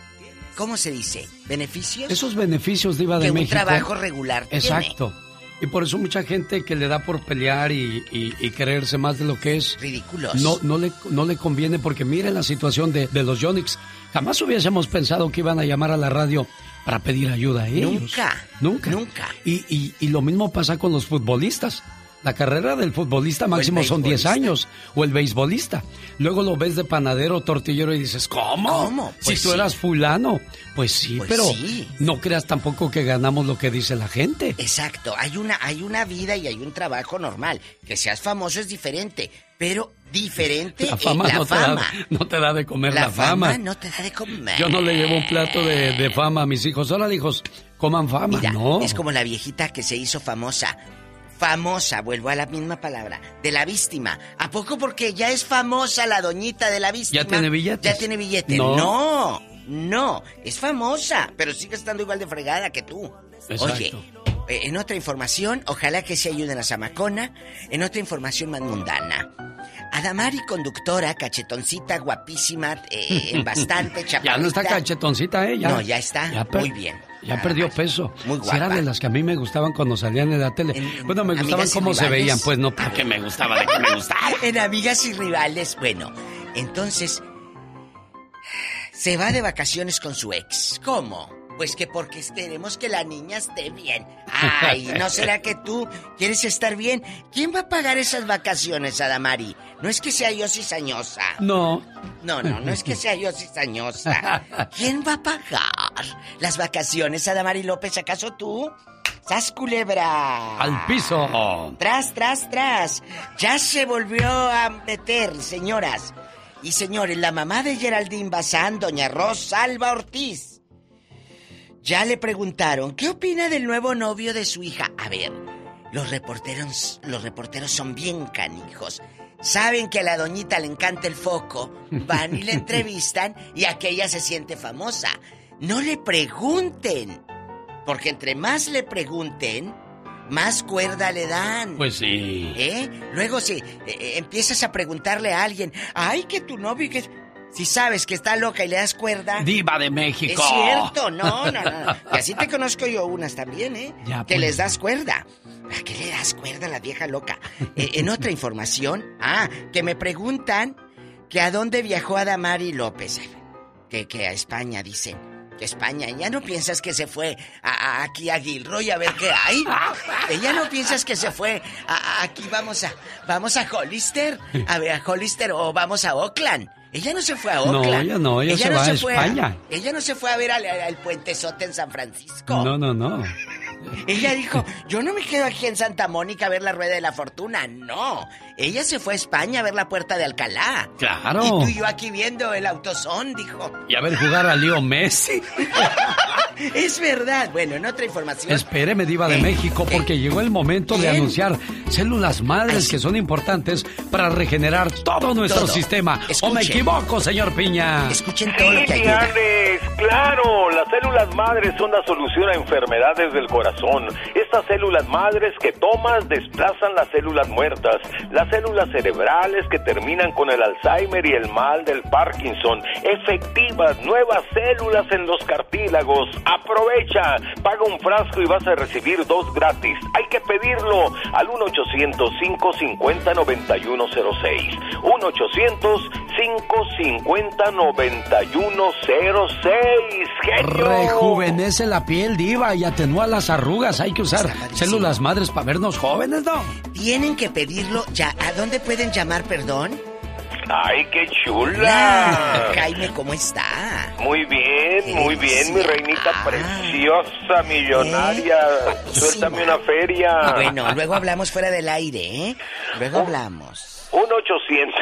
¿cómo se dice? ¿Beneficios?
esos beneficios de IVA de
que un
México
trabajo regular tiene.
exacto y por eso mucha gente que le da por pelear y, y- y creerse más de lo que es
Ridículos.
no no le no le conviene porque mire la situación de, de los Yonix jamás hubiésemos pensado que iban a llamar a la radio para pedir ayuda a ellos
Nunca.
nunca
Nunca.
y, y, y lo mismo pasa con los futbolistas la carrera del futbolista máximo son 10 años o el beisbolista. Luego lo ves de panadero, tortillero y dices, ¿cómo?
¿Cómo?
si
Pues
tú
sí.
eras fulano. Pues sí,
Pues
pero
sí.
no creas tampoco que ganamos lo que dice la gente.
Exacto, hay una, hay una vida y hay un trabajo normal. Que seas famoso es diferente, pero diferente
La fama,
la
no, te
fama.
da, no te da de comer
la,
la, fama.
no te da de comer.
Yo no le llevo un plato de, de fama a mis hijos. Hola, hijos, coman fama.
Mira,
no.
es como la viejita que se hizo famosa. Famosa, vuelvo a la misma palabra, de la víctima. ¿A poco porque ya es famosa la doñita de la víctima?
¿Ya tiene billetes?
Ya tiene billete.
No.
No, no, es famosa, pero sigue estando igual de fregada que tú.
Exacto.
Oye, eh, en otra información, ojalá que se ayuden a Zamacona. En otra información más mundana. Adamari, conductora, cachetoncita, guapísima, eh, bastante, chaparrita.
Ya no está cachetoncita, ¿eh? Ya,
No, ya está,
Ya
muy bien.
Ya perdió peso.
Muy
Si era
guapa.
de las que a mí me gustaban cuando salían en la tele. bueno, me gustaban cómo se veían. Pues no, porque me gustaba de que me gustaba.
En amigas y rivales, bueno, entonces se va de vacaciones con su ex. ¿Cómo? Pues que porque esperemos que la niña esté bien. Ay, ¿no será que tú quieres estar bien? ¿Quién va a pagar esas vacaciones, Adamari? No es que sea yo cizañosa.
No.
No, no, no es que sea yo cizañosa. ¿Quién va a pagar las vacaciones, Adamari López? ¿Acaso tú? ¡Sas culebra!
Al piso.
Tras, tras, tras. Ya se volvió a meter, señoras. Y señores, la mamá de Geraldine Bazán, doña Rosalba Ortiz. Ya le preguntaron, ¿qué opina del nuevo novio de su hija? A ver, los reporteros, los reporteros son bien canijos. Saben que a la doñita le encanta el foco, van y le entrevistan y aquella se siente famosa. No le pregunten, porque entre más le pregunten, más cuerda le dan.
Pues sí.
¿Eh? Luego si eh, empiezas a preguntarle a alguien, ay, que tu novio, que... Si sabes que está loca y le das cuerda...
Diva de México.
Es cierto, no, no, no. Y así te conozco yo unas también, ¿eh?
Ya,
que
pues.
les das cuerda. ¿A qué le das cuerda a la vieja loca? Eh, en otra información, ah, que me preguntan que a dónde viajó Adamari López. Que, que a España, dicen. Que España. ¿Ya no piensas que se fue a, a- aquí a Gilroy a ver qué hay? ¿Ya no piensas que se fue a, aquí vamos a vamos a Hollister? A ver, a Hollister o vamos a Oakland. Ella no se fue a
No,
Oakland.
ella no, ella se va a
fue
España.
ella no se fue a ver al, al puentezote en San Francisco.
No, no, no.
Ella dijo, yo no me quedo aquí en Santa Mónica a ver la rueda de la fortuna. No. Ella se fue a España a ver la puerta de Alcalá.
Claro.
Y tú y yo aquí viendo el autosón, dijo.
Y a ver jugar a Leo Messi.
Es verdad. Bueno, en otra información.
Espéreme, Diva de México, porque llegó el momento de anunciar células madres que son importantes para regenerar todo nuestro
Todo.
sistema. ¿O me equivoco, señor Piña?
Escuchen
Sí, mi Alex, claro, las células madres son la solución a enfermedades del corazón. Estas células madres que tomas desplazan las células muertas, las células cerebrales que terminan con el Alzheimer y el mal del Parkinson. Efectivas, nuevas células en los cartílagos. Aprovecha, paga un frasco y vas a recibir dos gratis. Hay que pedirlo al 1-800-550-9106. 1-800-550-9106. ¡Genio!
Rejuvenece la piel, Diva, y atenúa las arrugas. Hay que usar células madres para vernos jóvenes, ¿no?
Tienen que pedirlo ya. ¿A dónde pueden llamar, perdón?
¡Ay, qué chula!
Jaime, ¿cómo está?
Muy bien, muy bien, mi reinita preciosa, millonaria. Suéltame una feria.
Ah, Bueno, luego hablamos fuera del aire, ¿eh? Luego hablamos.
Un 800.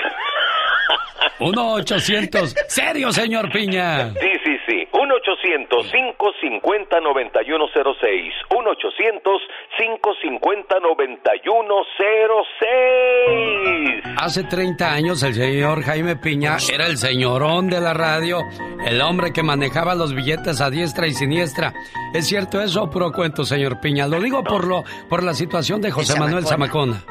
1-800. ¿Serio, señor Piña?
Sí, sí, sí. 1-800-550-9106. 1-800-550-9106.
Hace 30 años el señor Jaime Piña era el señorón de la radio, el hombre que manejaba los billetes a diestra y siniestra. ¿Es cierto eso o puro cuento, señor Piña? Lo digo por lo por la situación de José Manuel Zamacona.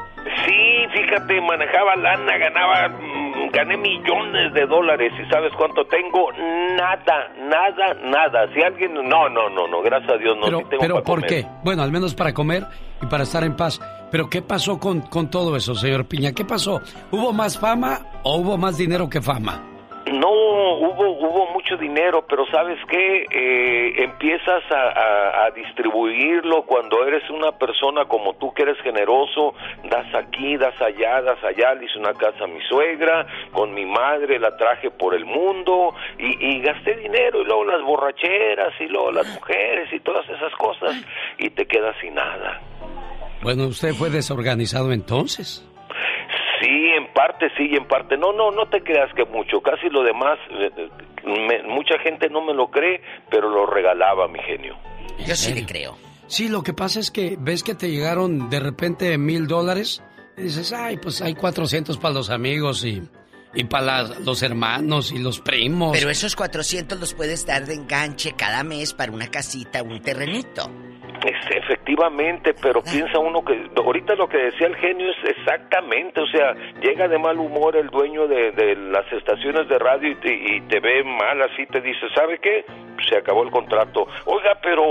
Sí, fíjate, manejaba lana, ganaba, mm, gané millones de dólares y ¿sabes cuánto tengo? Nada, nada, nada. Si alguien, no, no, no, no, gracias a Dios no.
Pero,
sí tengo
pero
para
¿por
comer.
qué? Bueno, al menos para comer y para estar en paz. Pero ¿qué pasó con, con todo eso, señor Piña? ¿Qué pasó? ¿Hubo más fama o hubo más dinero que fama?
No, hubo, hubo mucho dinero, pero ¿sabes qué? Eh, empiezas a distribuirlo cuando eres una persona como tú que eres generoso, das aquí, das allá, das allá, le hice una casa a mi suegra, con mi madre la traje por el mundo y, y gasté dinero y luego las borracheras y luego las mujeres y todas esas cosas y te quedas sin nada.
Bueno, usted fue desorganizado entonces.
Sí, en parte sí y en parte no, no, no te creas que mucho, casi lo demás, eh, me- mucha gente no me lo cree, pero lo regalaba mi genio.
Yo sí le creo.
Sí, lo que pasa es que ves que te llegaron de repente mil dólares y dices, ay, pues hay 400 para los amigos y, y para los hermanos y los primos.
Pero esos 400 los puedes dar de enganche cada mes para una casita, un terrenito.
Es- efectivamente, pero piensa uno que ahorita lo que decía el genio es exactamente, o sea, llega de mal humor el dueño de, de las estaciones de radio y te, y te ve mal así, te dice, ¿sabe qué? Se acabó el contrato. Oiga, pero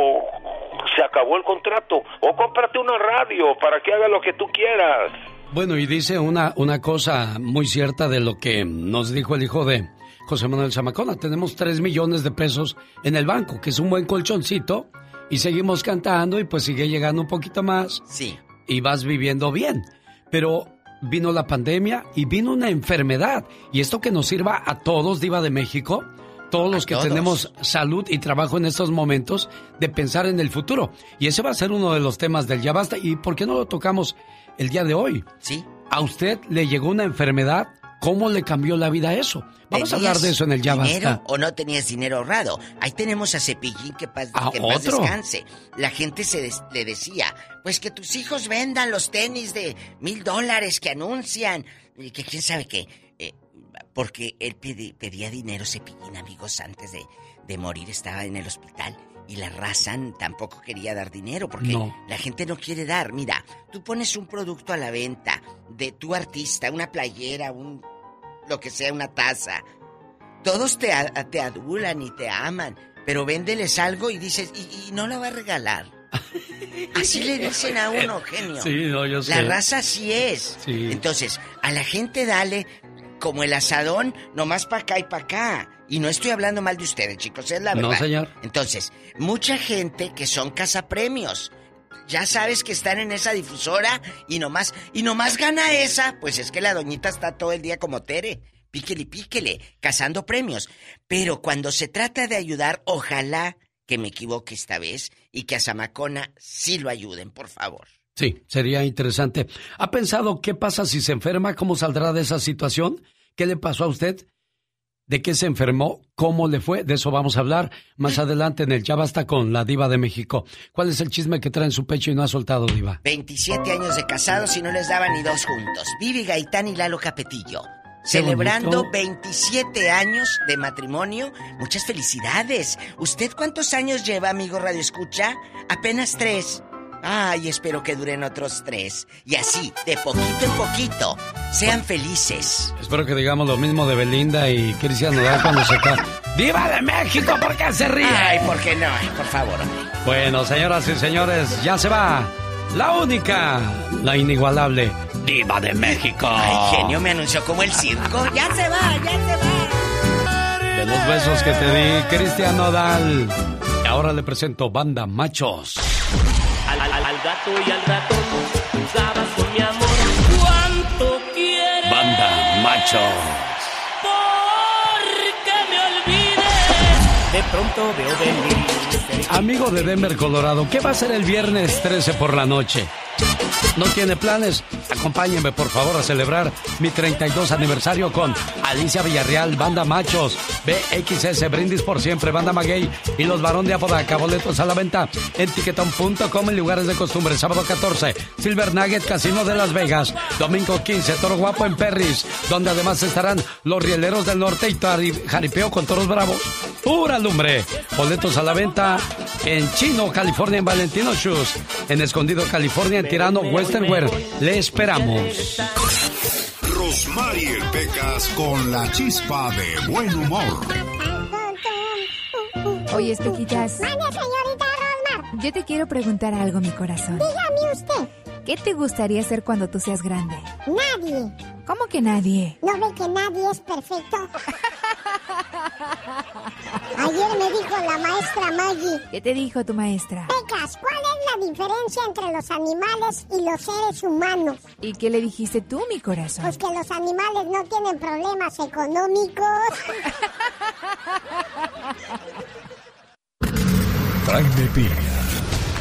se acabó el contrato. O cómprate una radio para que haga lo que tú quieras.
Bueno, y dice una, una cosa muy cierta de lo que nos dijo el hijo de José Manuel Zamacona. Tenemos 3 millones de pesos en el banco, que es un buen colchoncito, y seguimos cantando y pues sigue llegando un poquito más.
Sí.
Y vas viviendo bien. Pero vino la pandemia y vino una enfermedad. Y esto que nos sirva a todos, Diva de México, todos los que
todos.
tenemos salud y trabajo en estos momentos, de pensar en el futuro. Y ese va a ser uno de los temas del Ya Basta. ¿Y por qué no lo tocamos el día de hoy?
Sí.
¿A usted le llegó una enfermedad ¿Cómo le cambió la vida a eso? Vamos a hablar de eso en el Ya
dinero
Basta.
o no tenías dinero ahorrado. Ahí tenemos a Cepillín que, paz,
Ah,
que en paz
otro.
descanse. La gente se des- le decía, pues que tus hijos vendan los tenis de mil dólares que anuncian. Y que quién sabe qué. Eh, porque él pedía dinero Cepillín, amigos, antes de, de morir. Estaba en el hospital. Y la raza tampoco quería dar dinero porque
No.
la gente no quiere dar. Mira, tú pones un producto a la venta de tu artista, una playera, un lo que sea, una taza. Todos te, te adulan y te aman, pero véndeles algo y dices, y, y no la va a regalar. Así le dicen a uno, genio.
Sí, no, yo
La raza así es.
Sí.
Entonces, a la gente dale como el asadón, nomás para acá y para acá. Y no estoy hablando mal de ustedes, chicos, es la
No,
verdad.
señor.
Entonces, mucha gente que son cazapremios. Ya sabes que están en esa difusora y nomás, y nomás gana esa, pues es que la doñita está todo el día como Tere. Píquele, píquele, cazando premios. Pero cuando se trata de ayudar, ojalá que me equivoque esta vez y que a Zamacona sí lo ayuden, por favor.
Sí, sería interesante. ¿Ha pensado qué pasa si se enferma? ¿Cómo saldrá de esa situación? ¿Qué le pasó a usted? ¿De qué se enfermó? ¿Cómo le fue? De eso vamos a hablar más adelante en el Ya Basta con la Diva de México. ¿Cuál es el chisme que trae en su pecho y no ha soltado, Diva?
27 años de casados y no les daban ni dos juntos. Vivi Gaitán y Lalo Capetillo. Celebrando
bonito.
27 años de matrimonio. Muchas felicidades. ¿Usted cuántos años lleva, amigo Radio Escucha? Apenas tres. Ay, espero que duren otros tres. Y así, de poquito en poquito, sean felices.
Espero que digamos lo mismo de Belinda y Cristian Nodal cuando se ca... ¡Diva de México! ¿Por qué se ríe?
Ay, ¿por qué no? Por favor.
Bueno, señoras y señores, ya se va. La única, la inigualable Diva de México.
Ay, genio, me anunció como el circo. Ya se va, ya se va.
De los besos que te di, Cristian Nodal. Y ahora le presento Banda Machos.
Al, al- al gato y al ratón jugabas con mi amor. ¿Cuánto quieres?
Banda Machos.
Porque me olvides. De pronto veo venir.
Amigo de Denver, Colorado, ¿qué va a hacer el viernes 13 por la noche? ¿No tiene planes? Acompáñenme, por favor, a celebrar mi 32 aniversario con Alicia Villarreal, Banda Machos, BXS, Brindis por Siempre, Banda Maguey y los Barón de Apodaca. Boletos a la venta en tiquetón.com en lugares de costumbre. Sábado 14, Silver Nugget, Casino de Las Vegas. Domingo 15, Toro Guapo en Perris, donde además estarán los Rieleros del Norte y Jaripeo con Toros Bravos. Pura lumbre. Boletos a la venta en Chino, California, en Valentino Shoes. En Escondido, California, en Tirano, Western Wear. Le esperamos.
Rosmarie Pecas con la chispa de buen humor.
Oye, Espequitas.
Mande, señorita Rosmar.
Yo te quiero preguntar algo, mi corazón.
Dígame usted.
¿Qué te gustaría hacer cuando tú seas grande?
Nadie.
¿Cómo que nadie?
¿No ve que nadie es perfecto? Ayer me dijo la maestra Maggie.
¿Qué te dijo tu maestra?
Pecas, ¿cuál es la diferencia entre los animales y los seres humanos?
¿Y qué le dijiste tú, mi corazón?
Pues que los animales no tienen problemas económicos.
Jaime Piña,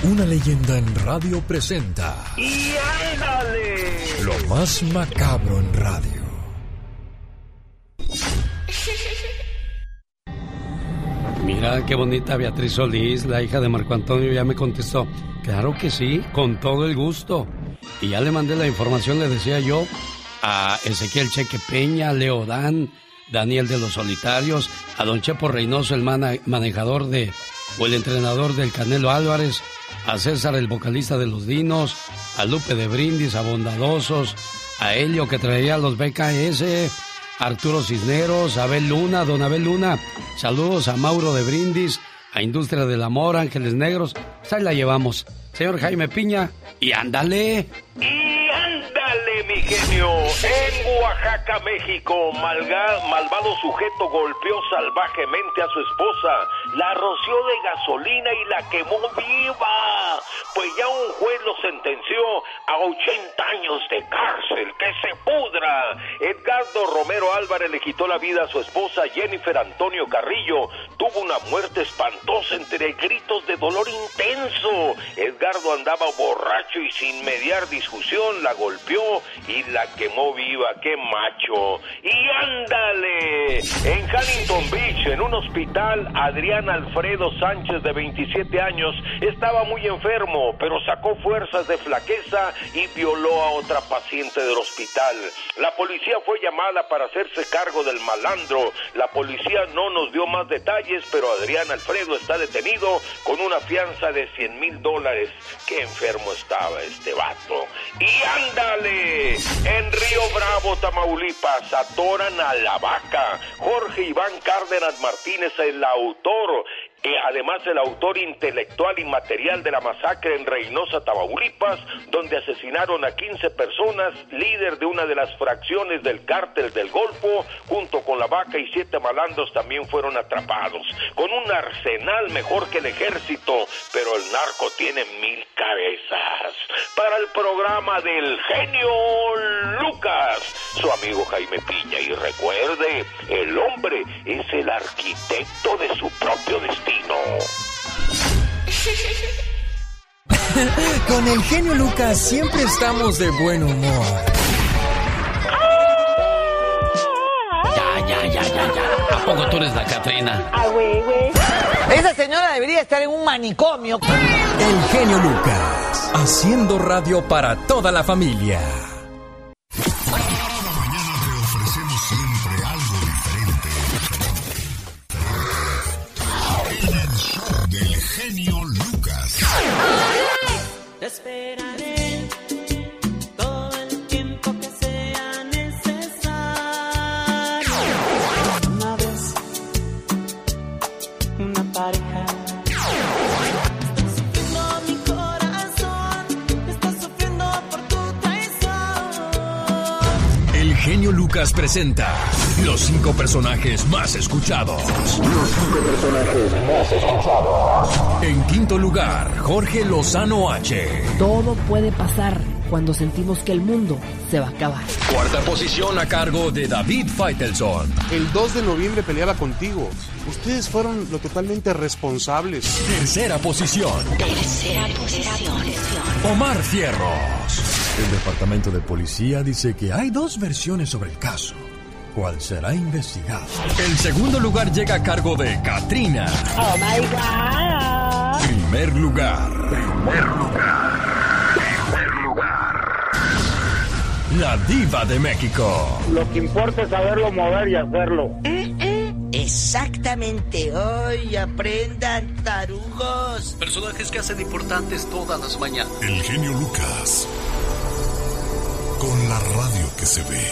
una leyenda en radio presenta
¡Y ándale!
lo más macabro en radio.
Mira qué bonita Beatriz Solís, la hija de Marco Antonio, ya me contestó. Claro que sí, con todo el gusto. Y ya le mandé la información, le decía yo, a Ezequiel Cheque Peña, Leo Dan, Daniel de los Solitarios, a Don Chepo Reynoso, el manejador de, o el entrenador del Canelo Álvarez, a César, el vocalista de los Dinos, a Lupe de Brindis, a Bondadosos, a Helio que traía los BKS, Arturo Cisneros, Abel Luna, Don Abel Luna. Saludos a Mauro de Brindis, a Industria del Amor, Ángeles Negros. Ahí la llevamos. Señor Jaime Piña, y ándale.
Y ándale, mi genio. En Oaxaca, México, malga- malvado sujeto golpeó salvajemente a su esposa, la roció de gasolina y la quemó viva. Pues ya un juez lo sentenció a 80 años de cárcel. ¡Que se pudra! Edgardo Romero Álvarez le quitó la vida a su esposa Jennifer Antonio Carrillo. Tuvo una muerte espantosa entre gritos de dolor intenso. Andaba borracho y sin mediar discusión la golpeó y la quemó viva, qué macho. Y ándale, en Huntington Beach, en un hospital, Adrián Alfredo Sánchez de 27 años estaba muy enfermo, pero sacó fuerzas de flaqueza y violó a otra paciente del hospital. La policía fue llamada para hacerse cargo del malandro. La policía no nos dio más detalles, pero Adrián Alfredo está detenido con una fianza de 100 mil dólares. Qué enfermo estaba este vato. Y ándale, en Río Bravo, Tamaulipas, atoran a la vaca. Jorge Iván Cárdenas Martínez, el autor además el autor intelectual y material de la masacre en Reynosa, Tamaulipas, donde asesinaron a 15 personas, líder de una de las fracciones del cártel del Golfo, junto con la vaca y siete malandros también fueron atrapados, con un arsenal mejor que el ejército, pero el narco tiene mil cabezas. Para el programa del genio Lucas, su amigo Jaime Piña, y recuerde, el hombre es el arquitecto de su propio destino.
Con el genio Lucas siempre estamos de buen humor.
Ya, ya, ya, ya, ya. ¿A poco tú eres la Catrina?
Ah, güey, güey. Esa señora debería estar en un manicomio.
El genio Lucas, haciendo radio para toda la familia.
Te
genio Lucas presenta los cinco personajes más escuchados. Los cinco personajes más escuchados. En quinto lugar, Jorge Lozano H.
Todo puede pasar cuando sentimos que el mundo se va a acabar.
Cuarta posición a cargo de David Feitelson.
El 2 de noviembre peleaba contigo. Ustedes fueron lo totalmente responsables.
Tercera posición,
Tercera posición.
Omar Fierros. El departamento de policía dice que hay dos versiones sobre el caso. ¿Cuál será investigado? El segundo lugar llega a cargo de Katrina.
Oh my God.
Primer lugar. Primer lugar. Primer lugar. La diva de México.
Lo que importa es saberlo mover y hacerlo.
Exactamente, hoy aprendan tarugos.
Personajes que hacen importantes todas las mañanas.
El genio Lucas. Con la radio que se ve.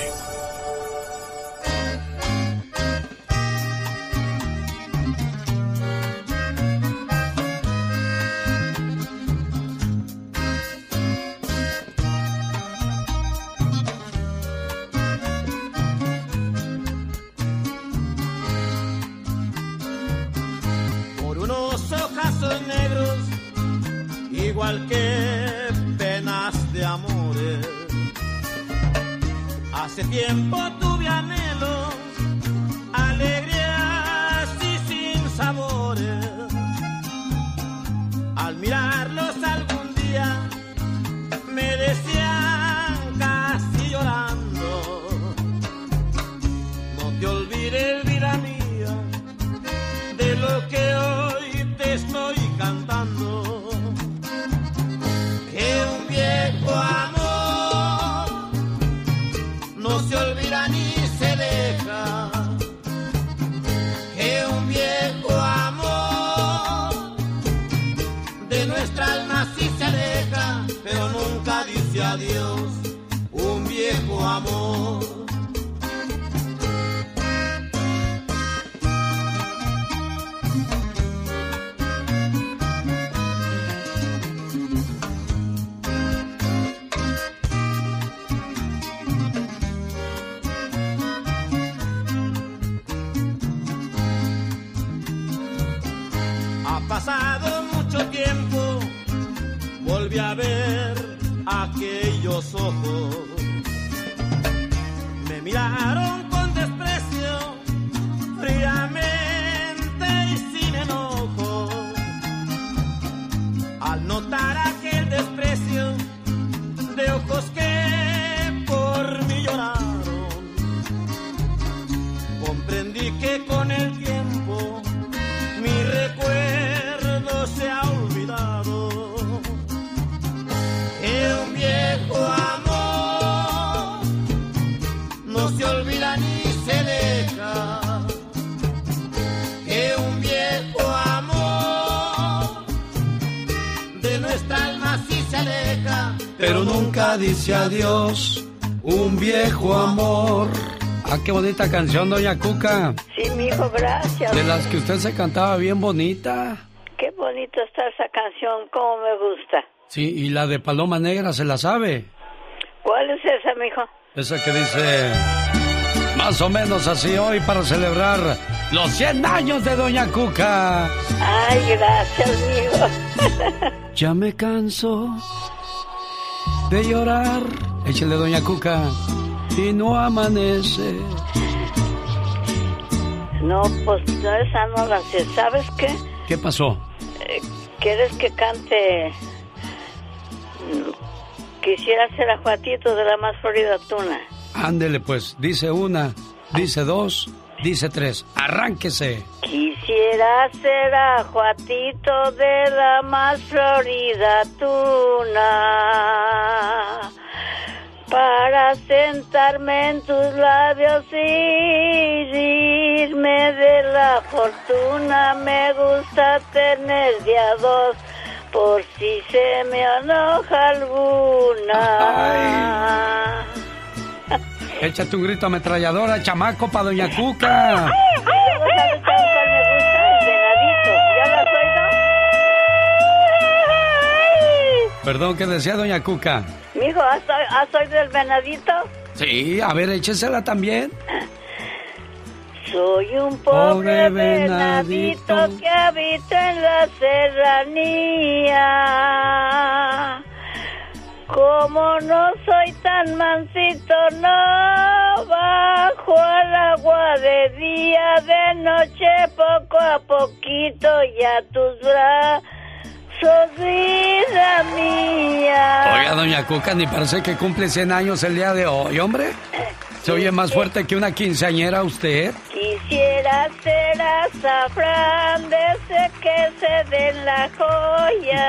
por unos ojazos negros, igual que tiempo tuve anhelos, adiós.
Dice adiós. Un viejo amor. Ah, qué bonita canción, doña Cuca.
Sí, mijo, gracias.
De las que usted se cantaba bien bonita.
Qué bonita está esa canción, cómo me gusta.
Sí, y la de Paloma Negra se la sabe.
¿Cuál es esa, mijo?
Esa que dice, más o menos así hoy para celebrar los 100 años de Doña Cuca.
Ay, gracias, mijo.
Ya me canso de llorar. Échale, Doña Cuca. Y no amanece.
No, pues no, esa no la sé. ¿Sabes qué?
¿Qué pasó?
Eh, ¿Quieres que cante? Quisiera ser a Juatito de la más florida tuna.
Ándele, pues. Dice una, dice dos, dice tres. Arránquese.
Quisiera ser a Juatito de la más florida tuna para sentarme en tus labios y irme de la fortuna. Me gusta tener de a dos por si se me enoja alguna.
Échate un grito ametralladora, chamaco, pa' Doña Cuca.
Venadito.
Perdón, ¿qué decía Doña Cuca?
Mijo, ¿has, has oído el venadito?
Sí, a ver, échesela también.
Soy un pobre venadito que habita en la serranía. Como no soy tan mansito, no bajo al agua de día, de noche poco a poquito y a tus brazos, vida mía.
Oiga, Doña Cuca, ni parece que cumple 100 años el día de hoy, hombre. ¿Se oye más fuerte que una quinceañera usted?
Quisiera ser azafrán de ese que se den la joya.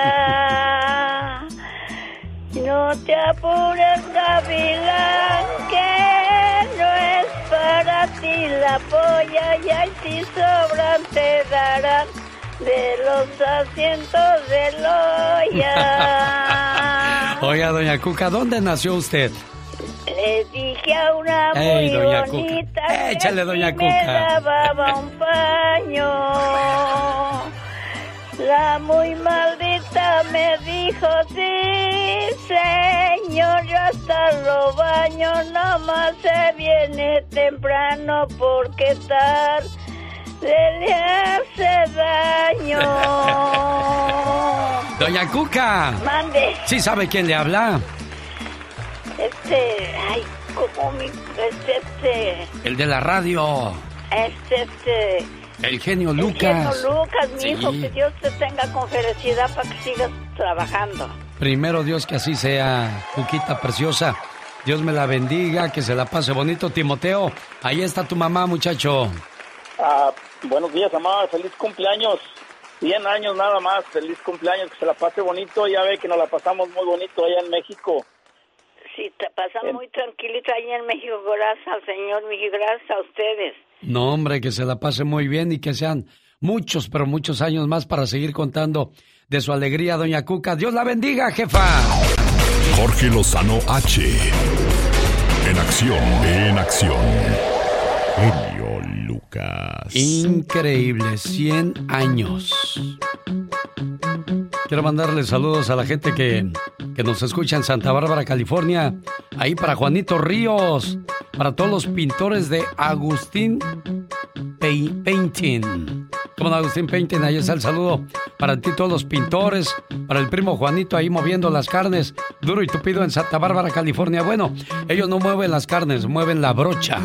No te apures, gavilán, que no es para ti la polla. Y ahí si sobran te darán de los asientos de Loya.
Oiga, Doña Cuca, ¿dónde nació usted?
Le dije a una
Ey,
muy
doña Cuca.
bonita
Échale,
que
doña
si me
Cuca.
lavaba un paño. La muy maldita me dijo, sí, señor, yo hasta lo baño, nomás se viene temprano porque tarde le hace daño.
Doña Cuca.
Mande.
¿Sí sabe quién le habla?
Este, ay, como mi, este, este,
El de la radio.
este, este,
El genio
el
Lucas.
genio Lucas, mi hijo, que Dios te tenga con felicidad para que sigas trabajando.
Primero Dios que así sea, Cuquita preciosa. Dios me la bendiga, que se la pase bonito, Timoteo. Ahí está tu mamá, muchacho.
Ah, buenos días, mamá. Feliz cumpleaños. 100 años nada más. Feliz cumpleaños. Que se la pase bonito. Ya ve que nos la pasamos muy bonito allá en México.
Sí, te pasan muy tranquilito ahí en México, gracias al Señor, mi gracias a ustedes.
No, hombre, que se la pase muy bien y que sean muchos, pero muchos años más para seguir contando de su alegría, doña Cuca. Dios la bendiga, jefa.
Jorge Lozano H. En acción, en acción. Genio Lucas.
Increíble, 100 años. Quiero mandarle saludos a la gente que, que nos escucha en Santa Bárbara, California. Ahí para Juanito Ríos, para todos los pintores de Agustín Painting. Como Agustín Painting, ahí está el saludo para ti, todos los pintores, para el primo Juanito ahí moviendo las carnes, duro y tupido en Santa Bárbara, California. Bueno, ellos no mueven las carnes, mueven la brocha.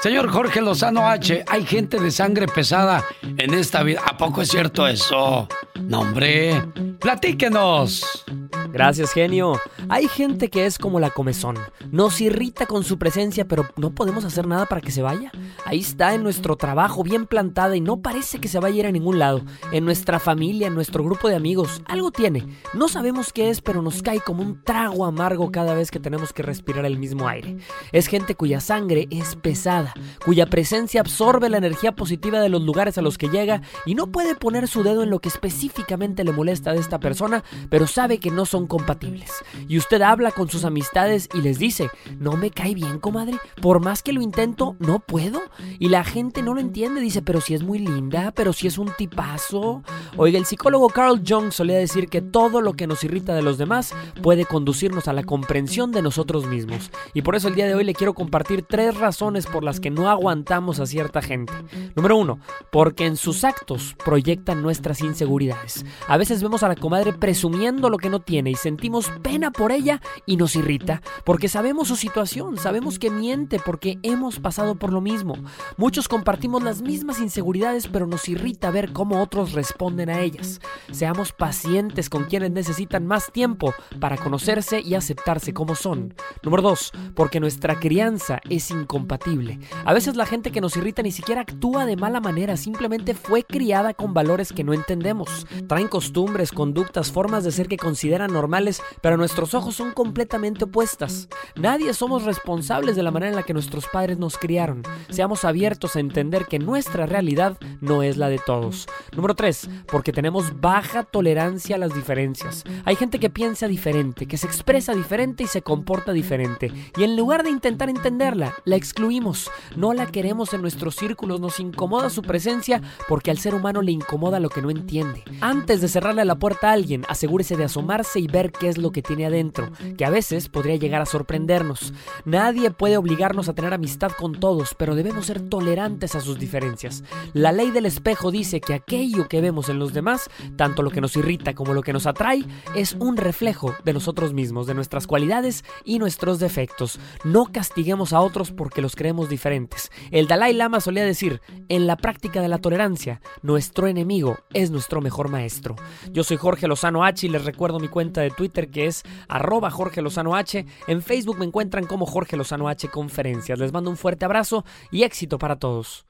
Señor Jorge Lozano H, hay gente de sangre pesada en esta vida. ¿A poco es cierto eso? No, hombre. Platíquenos.
Gracias, genio. Hay gente que es como la comezón. Nos irrita con su presencia, pero no podemos hacer nada para que se vaya. Ahí está en nuestro trabajo, bien plantada y no parece que se vaya a ir a ningún lado. En nuestra familia, en nuestro grupo de amigos, algo tiene. No sabemos qué es, pero nos cae como un trago amargo cada vez que tenemos que respirar el mismo aire. Es gente cuya sangre es pesada, cuya presencia absorbe la energía positiva de los lugares a los que llega y no puede poner su dedo en lo que específicamente le molesta de esta persona, pero sabe que no son compatibles. Y usted habla con sus amistades y les dice, no me cae bien, comadre, por más que lo intento, no puedo. Y la gente no lo entiende, dice, pero si es muy linda, pero si es un tipazo. Oiga, el psicólogo Carl Jung solía decir que todo lo que nos irrita de los demás puede conducirnos a la comprensión de nosotros mismos. Y por eso el día de hoy le quiero compartir tres razones por las que no aguantamos a cierta gente. Número uno, porque en sus actos proyectan nuestras inseguridades. A veces vemos a la comadre presumiendo lo que no tiene y sentimos pena por ella y nos irrita, porque sabemos su situación, sabemos que miente porque hemos pasado por lo mismo. Muchos compartimos las mismas inseguridades, pero nos irrita ver cómo otros responden a ellas. Seamos pacientes con quienes necesitan más tiempo para conocerse y aceptarse como son. Número dos, porque nuestra crianza es incompatible. A veces la gente que nos irrita ni siquiera actúa de mala manera, simplemente fue criada con valores que no entendemos. Traen costumbres, conductas, formas de ser que consideran normales, pero nuestros ojos son completamente opuestas. Nadie somos responsables de la manera en la que nuestros padres nos criaron. Seamos abiertos a entender que nuestra realidad no es la de todos. Número 3. Porque tenemos baja tolerancia a las diferencias. Hay gente que piensa diferente, que se expresa diferente y se comporta diferente. Y en lugar de intentar entenderla, la excluimos. No la queremos en nuestros círculos, nos incomoda su presencia porque al ser humano le incomoda lo que no entiende. Antes de cerrarle la puerta a alguien, asegúrese de asomarse y ver qué es lo que tiene adentro, que a veces podría llegar a sorprendernos. Nadie puede obligarnos a tener amistad con todos, pero debemos ser tolerantes a sus diferencias. La ley del espejo dice que aquello que vemos en los demás, tanto lo que nos irrita como lo que nos atrae, es un reflejo de nosotros mismos, de nuestras cualidades y nuestros defectos. No castiguemos a otros porque los creemos diferentes. El Dalai Lama solía decir, en la práctica de la tolerancia, nuestro enemigo es nuestro mejor maestro. Yo soy Jorge Lozano H y les recuerdo mi cuenta de Twitter que es arroba Jorge Lozano H. En Facebook me encuentran como Jorge Lozano H Conferencias. Les mando un fuerte abrazo y éxito para todos.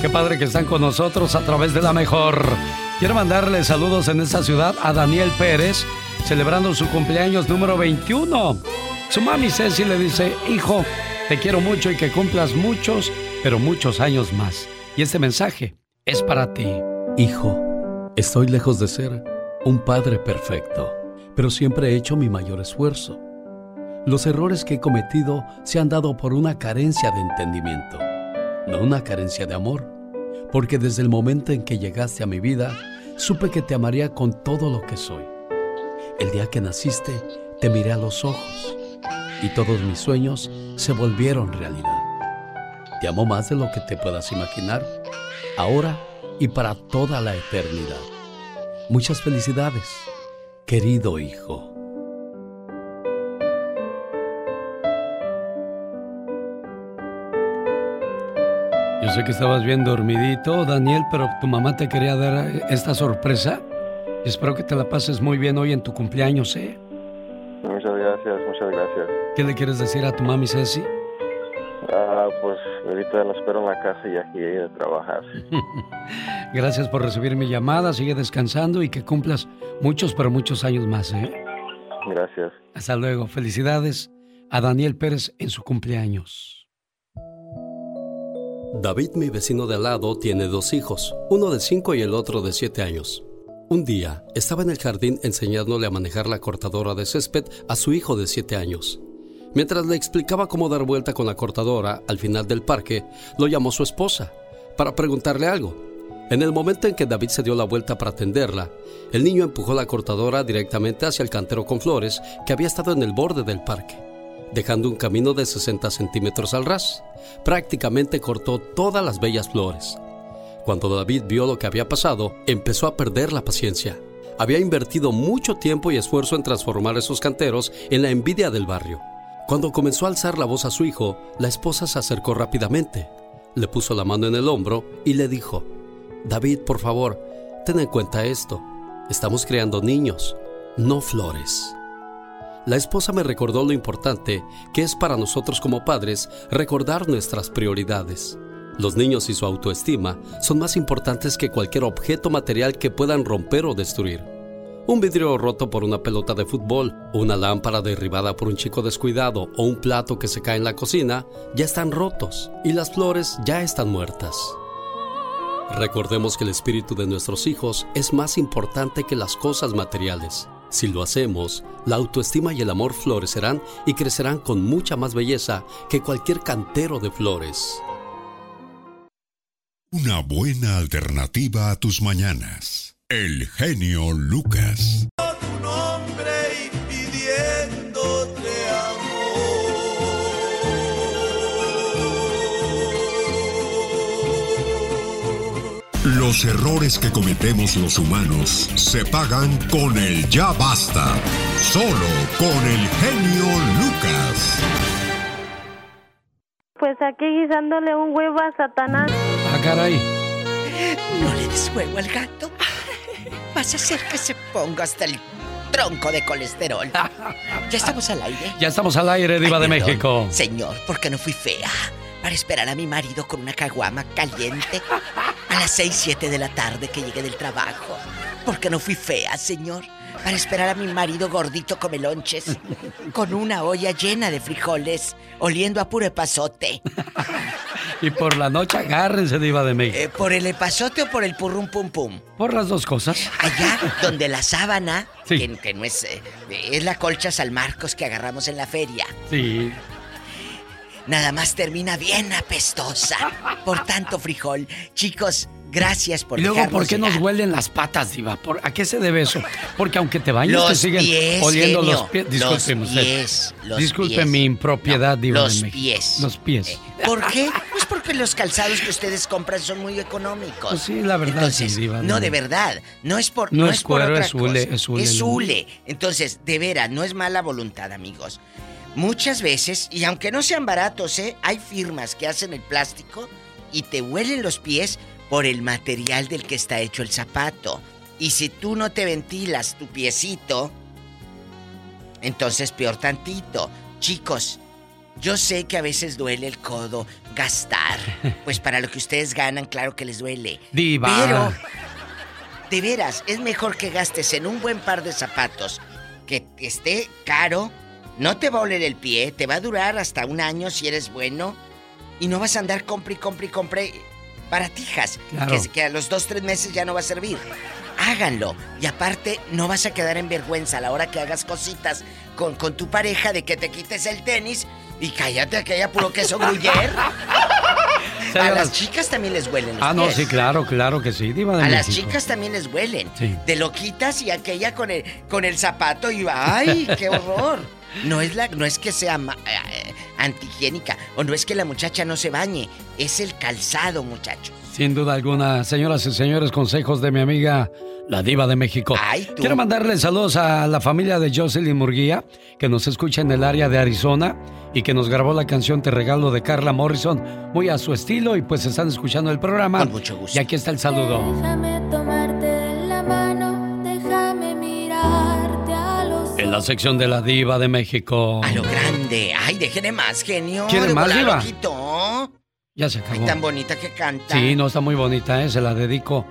Qué padre que están con nosotros a través de la mejor. Quiero mandarle saludos en esta ciudad a Daniel Pérez, celebrando su cumpleaños número 21. Su mami Ceci le dice, hijo, te quiero mucho y que cumplas muchos, pero muchos años más. Y este mensaje es para ti. Hijo, estoy lejos de ser un padre perfecto, pero siempre he hecho mi mayor esfuerzo. Los errores que he cometido se han dado por una carencia de entendimiento, no una carencia de amor, porque desde el momento en que llegaste a mi vida, supe que te amaría con todo lo que soy. El día que naciste, te miré a los ojos y todos mis sueños se volvieron realidad. Te amo más de lo que te puedas imaginar, ahora y para toda la eternidad. Muchas felicidades, querido hijo. Yo sé que estabas bien dormidito, Daniel, pero tu mamá te quería dar esta sorpresa. Espero que te la pases muy bien hoy en tu cumpleaños, ¿eh?
Muchas gracias, muchas gracias.
¿Qué le quieres decir a tu mami Ceci?
Ah, pues ahorita la espero en la casa y aquí a trabajar.
Gracias por recibir mi llamada, sigue descansando y que cumplas muchos, pero muchos años más, ¿eh?
Gracias.
Hasta luego. Felicidades a Daniel Pérez en su cumpleaños. David, mi vecino de al lado, tiene dos hijos, uno de cinco y el otro de siete años. Un día estaba en el jardín enseñándole a manejar la cortadora de césped a su hijo de siete años. Mientras le explicaba cómo dar vuelta con la cortadora al final del parque, lo llamó su esposa para preguntarle algo. En el momento en que David se dio la vuelta para atenderla, el niño empujó la cortadora directamente hacia el cantero con flores que había estado en el borde del parque, dejando un camino de 60 centímetros al ras. Prácticamente cortó todas las bellas flores. Cuando David vio lo que había pasado, empezó a perder la paciencia. Había invertido mucho tiempo y esfuerzo en transformar esos canteros en la envidia del barrio. Cuando comenzó a alzar la voz a su hijo, la esposa se acercó rápidamente, le puso la mano en el hombro y le dijo, David, por favor, ten en cuenta esto. Estamos creando niños, no flores. La esposa me recordó lo importante que es para nosotros como padres recordar nuestras prioridades. Los niños y su autoestima son más importantes que cualquier objeto material que puedan romper o destruir. Un vidrio roto por una pelota de fútbol, una lámpara derribada por un chico descuidado o un plato que se cae en la cocina ya están rotos y las flores ya están muertas. Recordemos que el espíritu de nuestros hijos es más importante que las cosas materiales. Si lo hacemos, la autoestima y el amor florecerán y crecerán con mucha más belleza que cualquier cantero de flores.
Una buena alternativa a tus mañanas. El genio Lucas. Los errores que cometemos los humanos se pagan con el ya basta. Solo con el genio Lucas.
Pues aquí guisándole un huevo a Satanás.
Ah, caray.
No le des huevo al gato. Vas a hacer que se ponga hasta el tronco de colesterol. Ya estamos al aire.
Ya estamos al aire, Diva
Ay,
de
perdón.
México.
Señor, ¿por qué no fui fea? Para esperar a mi marido con una caguama caliente a las 6, 7 de la tarde que llegue del trabajo. ¿Por qué no fui fea, señor? Para esperar a mi marido gordito come lonches con una olla llena de frijoles, oliendo a puro epazote.
Y por la noche agárrense, Diva de México.
Eh, ¿Por el epazote o por el purrum pum pum?
Por las dos cosas.
Allá donde la sábana,
Sí.
que, que no es, eh, es la colcha San Marcos que agarramos en la feria,
Sí.
Nada más termina bien apestosa por tanto frijol. Chicos, gracias por
Y luego, ¿por qué nos huelen las patas, Diva? ¿Por, ¿A qué se debe eso? Porque aunque te bañes, te
Los
siguen
pies,
oliendo
genio.
los pies.
Los
Disculpe usted.
pies, los
Disculpe
pies.
mi impropiedad, Diva
los
de
pies.
Los pies.
¿Por qué? Pues porque los calzados que ustedes compran son muy económicos.
Pues sí, la verdad,
Entonces,
sí, Diva.
No, de verdad. No es por,
No
no
es
es por
cuero,
otra
es hule,
cosa.
es hule,
Es hule. Entonces, de veras, no es mala voluntad, amigos. Muchas veces, y aunque no sean baratos, ¿eh? Hay firmas que hacen el plástico y te huelen los pies por el material del que está hecho el zapato. Y si tú no te ventilas tu piecito, entonces peor tantito. Chicos, yo sé que a veces duele el codo gastar. Pues para lo que ustedes ganan, claro que les duele.
Diva.
Pero, de veras, es mejor que gastes en un buen par de zapatos que esté caro. No te va a oler el pie, te va a durar hasta un año si eres bueno. Y no vas a andar compre y compre y compre baratijas.
Claro.
Que, que a los dos, tres meses ya no va a servir. Háganlo. Y aparte, no vas a quedar en vergüenza a la hora que hagas cositas con, con tu pareja de que te quites el tenis y cállate que haya puro queso gruyere. A las chicas también les huelen los
Ah, no, sí, claro, claro que sí, Diva de
A las chicas también les huelen.
Sí.
Te lo quitas y aquella con el, con el zapato y ¡ay, qué horror! No es, la, no es que sea eh, antihigiénica o no es que la muchacha no se bañe, es el calzado, muchachos.
Sin duda alguna, señoras y señores, consejos de mi amiga, la diva de México. Quiero mandarle saludos a la familia de Jocelyn Murguía, que nos escucha en el área de Arizona y que nos grabó la canción Te Regalo de Carla Morrison, muy a su estilo, y pues están escuchando el programa. Con mucho gusto. Y aquí está el saludo.
Déjame tomarte
En la sección de la diva de México.
A lo grande. Ay, déjenme más, genio.
¿Quiere más, diva?
loquito.
Ya se
Ay,
acabó.
tan bonita que canta.
Sí, no está muy bonita, ¿eh? Se la dedico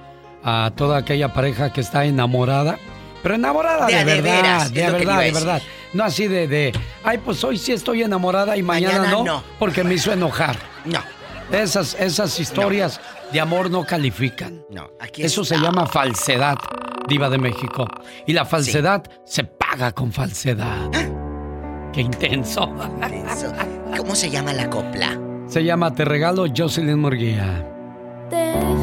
a toda aquella pareja que está enamorada. Pero enamorada
De
verdad,
veras,
de verdad, de verdad. No así de, de, ay, pues hoy sí estoy enamorada y mañana,
Mañana
no,
no.
porque me hizo enojar.
No.
Esas, esas historias de amor no califican.
No, aquí
Eso se llama falsedad, diva de México. Y la falsedad se paga con falsedad. Qué intenso.
¿Cómo se llama la copla?
Se llama Te regalo Jocelyn Murguía.
Déjame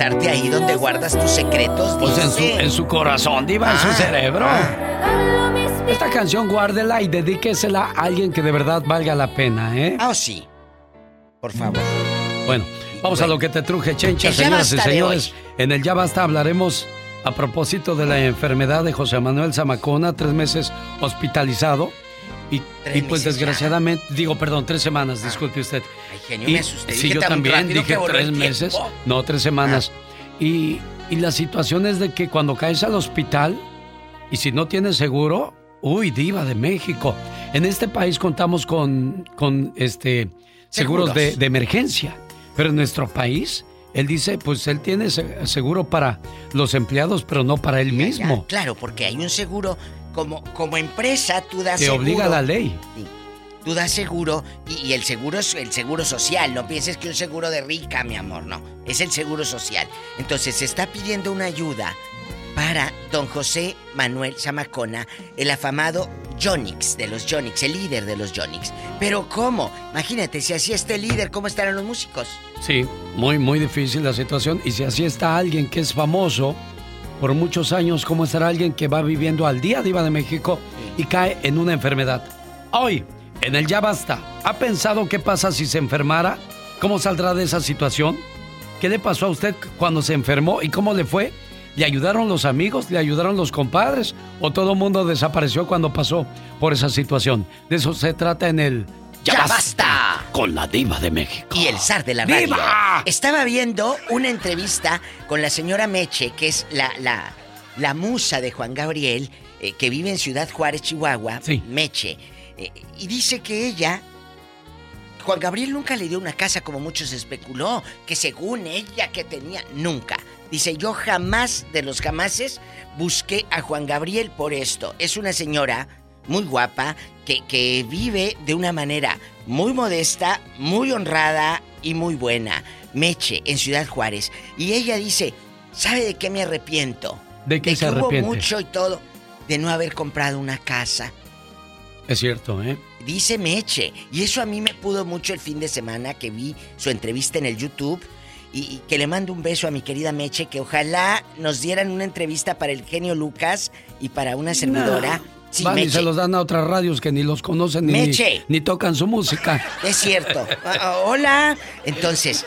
besarte ahí donde guardas tus secretos.
Pues en su, en su corazón, diva, en su
Ah,
cerebro. Esta canción guárdela y dedíquesela a alguien que de verdad valga la pena, ¿eh?
Ah, sí. Por favor.
Bueno, vamos a lo que te truje, chencha, señoras y señores. En el Ya Basta hablaremos a propósito de la enfermedad de José Manuel Zamacona, tres meses hospitalizado. Y, pues
ya.
desgraciadamente, digo, perdón, tres semanas, disculpe usted.
Ay, genio,
Y-
me asusté.
Sí, yo también dije tres meses.
tiempo.
No, tres semanas. Y, y la situación es de que cuando caes al hospital y si no tienes seguro, Uy, diva de México. En este país contamos con, con este seguros,
Seguros.
De, de emergencia, pero en nuestro país él dice, pues él tiene se- seguro para los empleados, pero no para él mismo.
Claro, porque hay un seguro, como, como empresa tú das
Te
seguro.
obliga la ley.
Sí. Tú das seguro y, y el seguro es el seguro social. No pienses que un seguro de rica, mi amor, no. Es el seguro social. Entonces se está pidiendo una ayuda para don José Manuel Zamacona, el afamado Jonix de los Jonix, el líder de los Jonix. Pero ¿cómo? Imagínate, si así está el líder, ¿cómo estarán los músicos?
Sí, muy, muy difícil la situación. Y si así está alguien que es famoso por muchos años, ¿cómo estará alguien que va viviendo al día diva de México y cae en una enfermedad? Hoy, en el Ya Basta, ¿ha pensado qué pasa si se enfermara? ¿Cómo saldrá de esa situación? ¿Qué le pasó a usted cuando se enfermó y cómo le fue? ¿Le ayudaron los amigos? ¿Le ayudaron los compadres? ¿O todo el mundo desapareció cuando pasó por esa situación? De eso se trata en el
¡Ya, basta!
Con la diva de México.
Y el zar de la radio.
¡Viva!
Estaba viendo una entrevista con la señora Meche, que es la, la, la musa de Juan Gabriel, eh, que vive en Ciudad Juárez, Chihuahua. Meche. Eh, y dice que ella. Juan Gabriel nunca le dio una casa como muchos especuló, que según ella que tenía, nunca. Dice, yo jamás de los jamases busqué a Juan Gabriel por esto. Es una señora muy guapa que, que vive de una manera muy modesta, muy honrada y muy buena. Meche, en Ciudad Juárez. Y ella dice, ¿sabe de qué me arrepiento?
¿De qué
de
se
que hubo
arrepiente?
mucho y todo, de no haber comprado una casa.
Es cierto, ¿eh?
Dice Meche. Y eso a mí me pudo mucho el fin de semana que vi su entrevista en el YouTube. Y, y que le mando un beso a mi querida Meche, que ojalá nos dieran una entrevista para el genio Lucas y para una servidora. Sí,
Van y se los dan a otras radios que ni los conocen ni,
Meche.
ni tocan su música.
Es cierto. Ah, ah, hola. Entonces,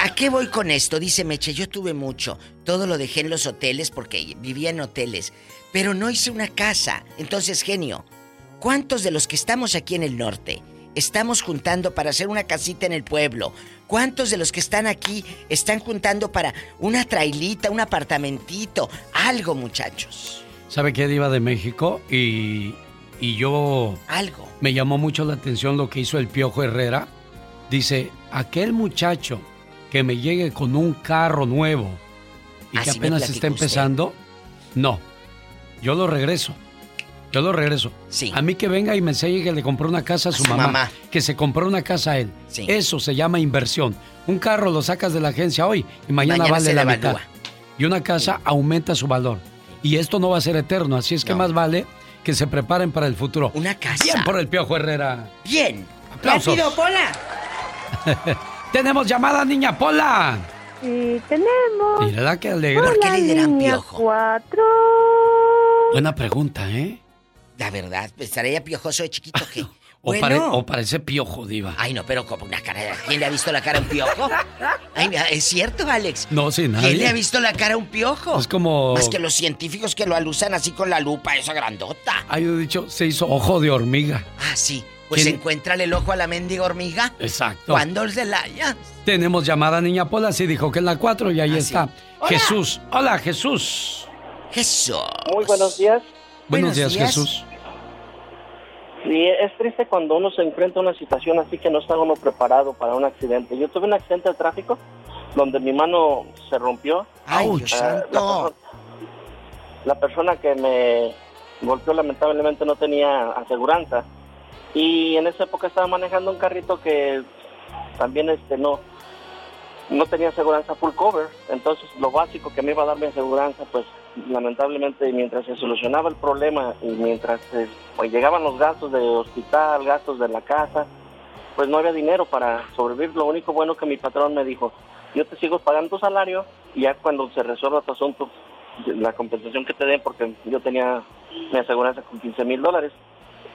¿a qué voy con esto? Dice Meche, yo tuve mucho. Todo lo dejé en los hoteles porque vivía en hoteles. Pero no hice una casa. Entonces, genio, ¿cuántos de los que estamos aquí en el norte estamos juntando para hacer una casita en el pueblo? ¿Cuántos de los que están aquí están juntando para una trailita, un apartamentito? Algo, muchachos.
¿Sabe qué diva de México? Y, y yo...
Algo.
Me llamó mucho la atención lo que hizo el Piojo Herrera. Dice, aquel muchacho que me llegue con un carro nuevo y que
Así
apenas está
usted.
empezando, no, yo lo regreso. Yo lo regreso.
Sí.
A mí que venga y me enseñe que le compró una casa a su,
su
mamá,
mamá.
Que se compró una casa a él.
Sí.
Eso se llama inversión. Un carro lo sacas de la agencia hoy y mañana,
Mañana
vale la mitad. Y una casa aumenta su valor. Y esto no va a ser eterno, así es que más vale que se preparen para el futuro.
Una casa.
Bien por el Piojo Herrera.
Bien.
Aplausos.
Rápido, Pola.
Tenemos llamada, niña Pola.
Sí, tenemos.
Mírala que alegre.
Hola, niña cuatro.
Buena pregunta, ¿eh?
La verdad, ¿estaría piojoso de chiquito qué?
O,
Bueno.
pare- o parece piojo, diva.
Ay, no, pero como una cara de... ¿Quién le ha visto la cara a un piojo? Ay, mira, es cierto, Alex.
No, sí, nadie.
¿Quién le ha visto la cara a un piojo?
Es como...
Más que los científicos que lo alusan así con la lupa, esa grandota.
Hay dicho, se hizo ojo de hormiga.
Ah, sí. Pues
¿Quién?
encuéntrale el ojo a la mendiga hormiga.
Exacto.
¿Cuándo se la haya?
Tenemos llamada, niña Pola. Sí, dijo que en la 4 y ahí está.
Hola.
Jesús. Hola, Jesús.
Jesús.
Muy buenos días.
Buenos, días, Jesús.
Sí, es triste cuando uno se enfrenta a una situación así que no está uno preparado para un accidente. Yo tuve un accidente de tráfico donde mi mano se rompió.
¡Ay,
Ah,
Dios
la, persona, la persona que me golpeó lamentablemente no tenía aseguranza. Y en esa época estaba manejando un carrito que también este no no tenía aseguranza full cover. Entonces lo básico que me iba a dar mi aseguranza, pues lamentablemente mientras se solucionaba el problema y mientras eh, pues, llegaban los gastos de hospital, gastos de la casa, pues no había dinero para sobrevivir. Lo único bueno que mi patrón me dijo, yo te sigo pagando tu salario y ya cuando se resuelva tu asunto, la compensación que te den, porque yo tenía mi aseguranza con 15 mil dólares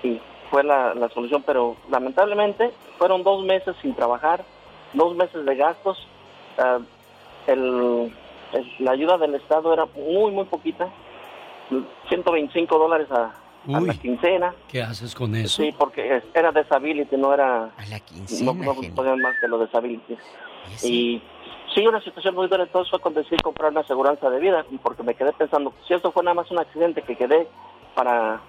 y fue la, la solución, pero lamentablemente fueron dos meses sin trabajar, dos meses de gastos. Ah, el- la ayuda del Estado era muy, muy poquita, 125 dólares a, a la quincena.
¿Qué haces con eso?
Sí, porque era disability, no era...
A la
No,
quincena,
no
genio.
podían más que lo disability. Y sí, una situación muy dura, entonces fue cuando decidí comprar una aseguranza de vida, porque me quedé pensando, si esto fue nada más un accidente que quedé para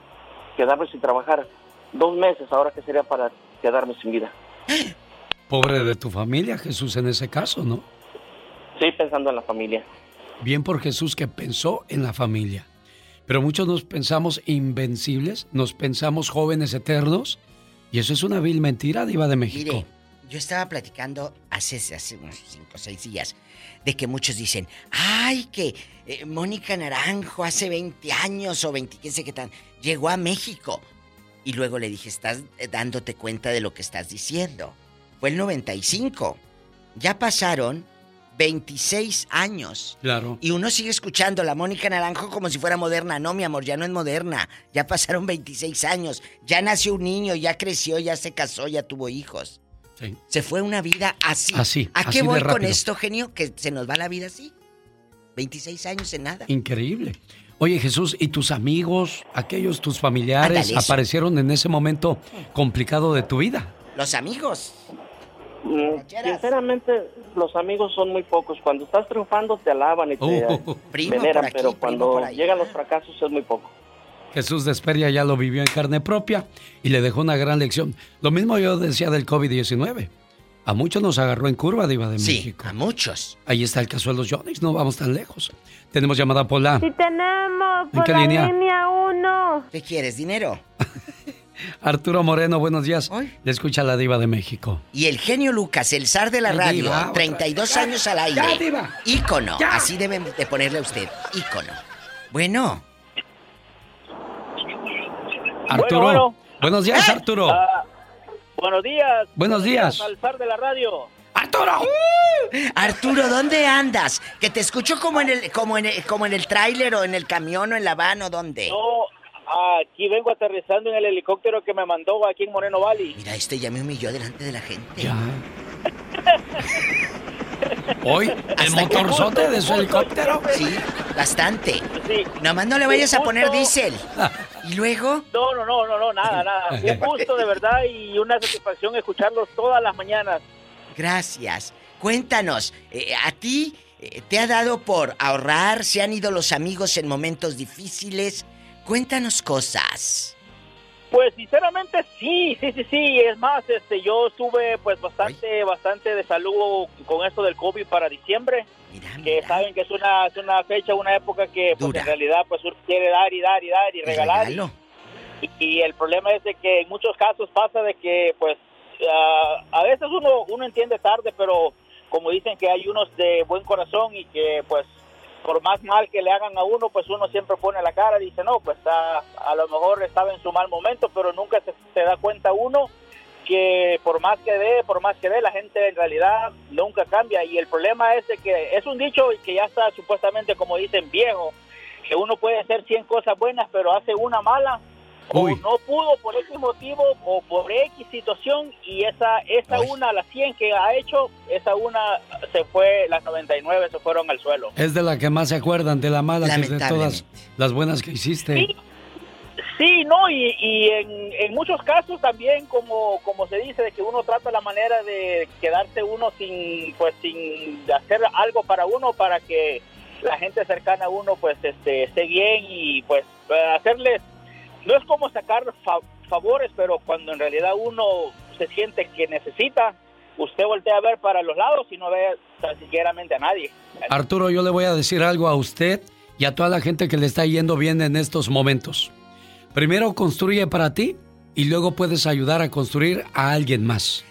quedarme sin trabajar dos meses, ahora que sería para quedarme sin vida.
Pobre de tu familia, Jesús, en ese caso, ¿no?
Sí, pensando en la familia.
Bien por Jesús que pensó en la familia. Pero muchos nos pensamos invencibles, nos pensamos jóvenes eternos, y eso es una vil mentira, Diva de México.
Mire, yo estaba platicando hace, hace unos cinco o seis días de que muchos dicen, ay, que eh, Mónica Naranjo hace 20 años o 20, qué sé qué tan, llegó a México. Y luego le dije, estás eh, dándote cuenta de lo que estás diciendo. Fue el 95. Ya pasaron 26 años.
Claro.
Y uno sigue escuchando la Mónica Naranjo como si fuera moderna. No, mi amor, ya no es moderna. Ya pasaron 26 años. Ya nació un niño, ya creció, ya se casó, ya tuvo hijos.
Sí.
Se fue una vida así.
Así,
¿A qué voy con esto, genio? Que se nos va la vida así. 26 años en nada.
Increíble. Oye Jesús, ¿y tus amigos, aquellos tus familiares,
Ándale,
aparecieron en ese momento complicado de tu vida?
Los amigos.
Sinceramente, los amigos son muy pocos. Cuando estás triunfando te alaban y te
Uh,
veneran,
aquí,
pero cuando llegan los fracasos es muy poco.
Jesús de Esperia ya lo vivió en carne propia y le dejó una gran lección. Lo mismo yo decía del COVID-19. A muchos nos agarró en curva, Diva de
Sí,
México.
a muchos.
Ahí está el caso de los Jonix, no vamos tan lejos. Tenemos llamada Pola.
Sí tenemos
¿En
por
qué
la
línea?
línea 1.
¿Qué quieres? ¿Dinero?
Arturo Moreno, buenos días. Le escucha la Diva de México.
Y el genio Lucas, el zar de la radio,
diva, otra
32
vez.
años al aire.
Ya, diva.
Ícono,
Ya.
así deben de ponerle a usted, ícono. Bueno,
Arturo.
bueno.
Buenos días, Arturo.
Ah, buenos días.
Buenos días.
Al zar de la radio.
¡Arturo!
Arturo, ¿dónde andas? Que te escucho como en el como en el, como en el tráiler o en el camión o en la van o dónde.
No, aquí vengo aterrizando en el helicóptero que me mandó aquí en Moreno Valley.
Mira, este ya me humilló delante de la gente.
Ya. Hoy, el motorzote de su helicóptero.
Sí, bastante.
Sí.
Nomás no le vayas a poner diésel. ¿Y luego?
No, no, no, no, no, nada, nada. Un gusto de verdad y una satisfacción escucharlos todas las mañanas.
Gracias. Cuéntanos, eh, ¿a ti eh, te ha dado por ahorrar? ¿Se han ido los amigos en momentos difíciles? Cuéntanos cosas.
Pues sinceramente sí, sí, sí, sí. Es más, este, yo estuve pues bastante, bastante de salud con esto del COVID para diciembre. que saben que es una, es una fecha, una época que pues en realidad pues uno quiere dar y dar y dar y regalar. Y, y el problema es de que en muchos casos pasa de que pues ah, a veces uno, uno entiende tarde, pero como dicen que hay unos de buen corazón y que pues por más mal que le hagan a uno, pues uno siempre pone la cara dice, no, pues ah, a lo mejor estaba en su mal momento, pero nunca se, se da cuenta uno que por más que dé, por más que dé, la gente en realidad nunca cambia. Y el problema es de que es un dicho que ya está supuestamente, como dicen, viejo, que uno puede hacer 100 cosas buenas, pero hace una mala, o no pudo por X motivo, o por X situación, y esa, esa una, las 100 que ha hecho, esa una se fue, las 99 se fueron al suelo.
Es de la que más se acuerdan, de la mala, que es de todas las buenas que hiciste.
Sí, no, y, y en, en muchos casos también, como, como se dice, de que uno trata la manera de quedarse uno sin, pues, sin hacer algo para uno, para que la gente cercana a uno, pues, este, esté bien y, pues, hacerles, no es como sacar fa- favores, pero cuando en realidad uno se siente que necesita, usted voltea a ver para los lados y no ve tan siquiera a nadie.
Arturo, yo le voy a decir algo a usted y a toda la gente que le está yendo bien en estos momentos. Primero construye para ti y luego puedes ayudar a construir a alguien más.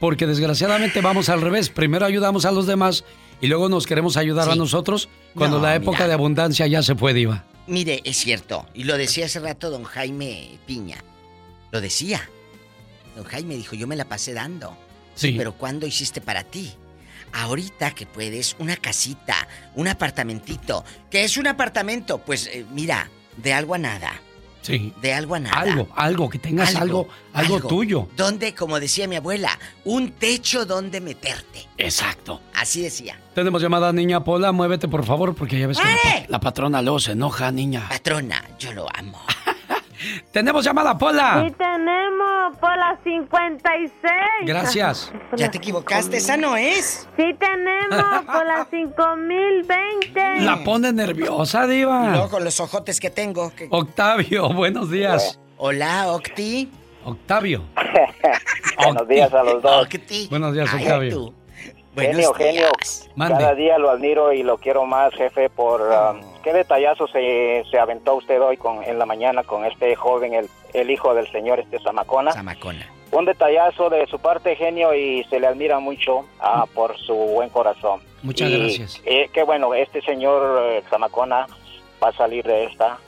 Porque desgraciadamente vamos al revés. Primero ayudamos a los demás y luego nos queremos ayudar a nosotros cuando
No,
la época
mira.
de abundancia ya se fue, Diva.
Mire, es cierto, y lo decía hace rato don Jaime Piña. Lo decía. Don Jaime dijo, yo me la pasé dando.
Sí.
Pero ¿cuándo hiciste para ti? Ahorita que puedes, una casita, un apartamentito. ¿Qué es un apartamento? Pues eh, mira, de algo a nada.
Sí.
De algo a nada.
Algo, algo, que tengas algo, algo, tuyo.
Donde, como decía mi abuela, un techo donde meterte.
Exacto.
Así decía.
Tenemos llamada niña Pola, muévete por favor, porque ya ves que la patrona luego se enoja, niña.
Patrona, yo lo amo.
Tenemos llamada Pola.
Sí tenemos por la 56.
Gracias.
Ya te equivocaste, esa no es.
Sí tenemos por la 5020.
La pone nerviosa, Diva.
Y luego con los ojotes que tengo. que-
Octavio, buenos días.
Hola, Octi.
Octavio.
Buenos días a los dos.
Buenos días,
Ay,
Octavio.
tú.
Genio, genio. Cada día lo admiro y lo quiero más, jefe, por um, qué detallazo se, se aventó usted hoy con, en la mañana con este joven, el, el hijo del señor este Zamacona.
Zamacona.
Un detallazo de su parte, genio, y se le admira mucho ah, por su buen corazón.
Muchas
Y,
gracias.
eh, qué bueno, este señor eh, Zamacona va a salir de esta,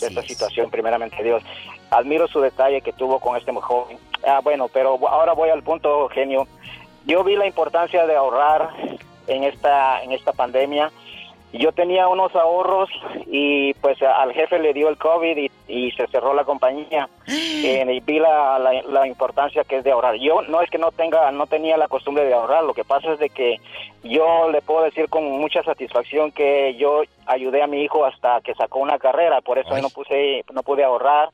de esta situación, primeramente Dios. Admiro su detalle que tuvo con este joven. Ah, bueno, pero ahora voy al punto, genio. Yo vi la importancia de ahorrar en esta, en esta pandemia. Yo tenía unos ahorros y pues al jefe le dio el COVID y, y se cerró la compañía. Eh, y vi la, la, la importancia que es de ahorrar. Yo no es que no tenga, no tenía la costumbre de ahorrar. Lo que pasa es de que yo le puedo decir con mucha satisfacción que yo ayudé a mi hijo hasta que sacó una carrera. Por eso no puse, no pude ahorrar.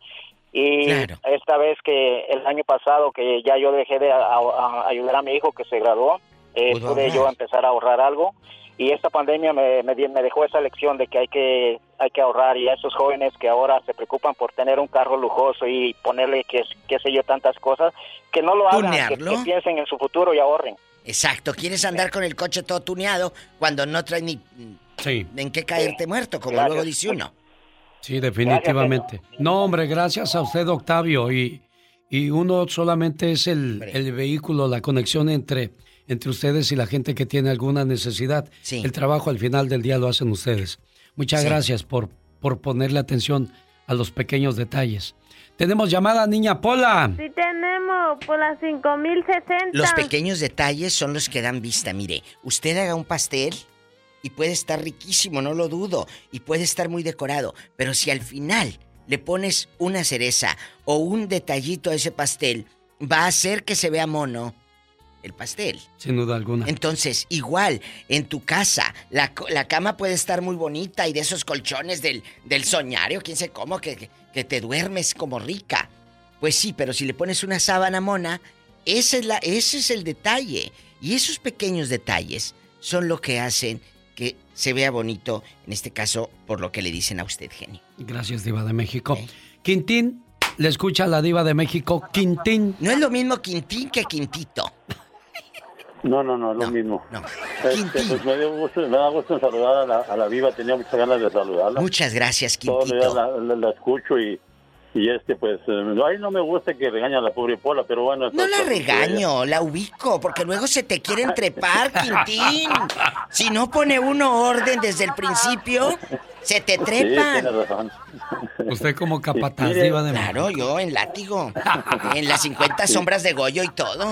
Y esta vez que el año pasado que ya yo dejé de a- a- ayudar a mi hijo que se graduó, eh,
Pudo
pude
ahorrar.
yo empezar a ahorrar algo. Y esta pandemia me, me, dejó esa lección de que hay que hay que ahorrar y a esos jóvenes que ahora se preocupan por tener un carro lujoso y ponerle que qué sé yo tantas cosas que no lo hagan que, piensen en su futuro y ahorren
Exacto, quieres andar con el coche todo tuneado cuando no traes ni
Sí.
en qué caerte muerto, como
Gracias.
luego dice uno.
Sí, definitivamente. No, hombre, gracias a usted, Octavio. Y, y uno solamente es el, el vehículo, la conexión entre, entre ustedes y la gente que tiene alguna necesidad. El trabajo al final del día lo hacen ustedes. Muchas
Sí.
gracias por, por ponerle atención a los pequeños detalles. Tenemos llamada, niña Pola.
Sí tenemos por las 5060.
Los pequeños detalles son los que dan vista. Mire, usted haga un pastel y puede estar riquísimo, no lo dudo, y puede estar muy decorado, pero si al final le pones una cereza o un detallito a ese pastel, va a hacer que se vea mono el pastel.
Sin duda alguna.
Entonces, igual, en tu casa, la, la cama puede estar muy bonita y de esos colchones del, del soñario, quién sé cómo, que, que- que te duermes como rica. Pues sí, pero si le pones una sábana mona, ese es, la, ese es el detalle. Y esos pequeños detalles son lo que hacen que se vea bonito, en este caso, por lo que le dicen a usted, genio.
Gracias, Diva de México. Quintín, le escucha la Diva de México. Quintín.
No es lo mismo Quintín que Quintito.
No, no, no, es lo mismo. Este, pues me, dio gusto, me da gusto saludar a la, a la viva, tenía muchas ganas de saludarla.
Muchas gracias,
Todos los días la, la- la escucho y, y este, pues, eh, ay, no me gusta que regaña a la pobre Pola, pero bueno.
No la regaño, la ubico, porque luego se te quieren trepar, Quintín. Si no pone uno orden desde el principio, se te
Sí,
trepan.
tienes razón.
Usted como capataz, Diva de
Claro, yo en látigo. En las 50 sombras de Goyo y todo.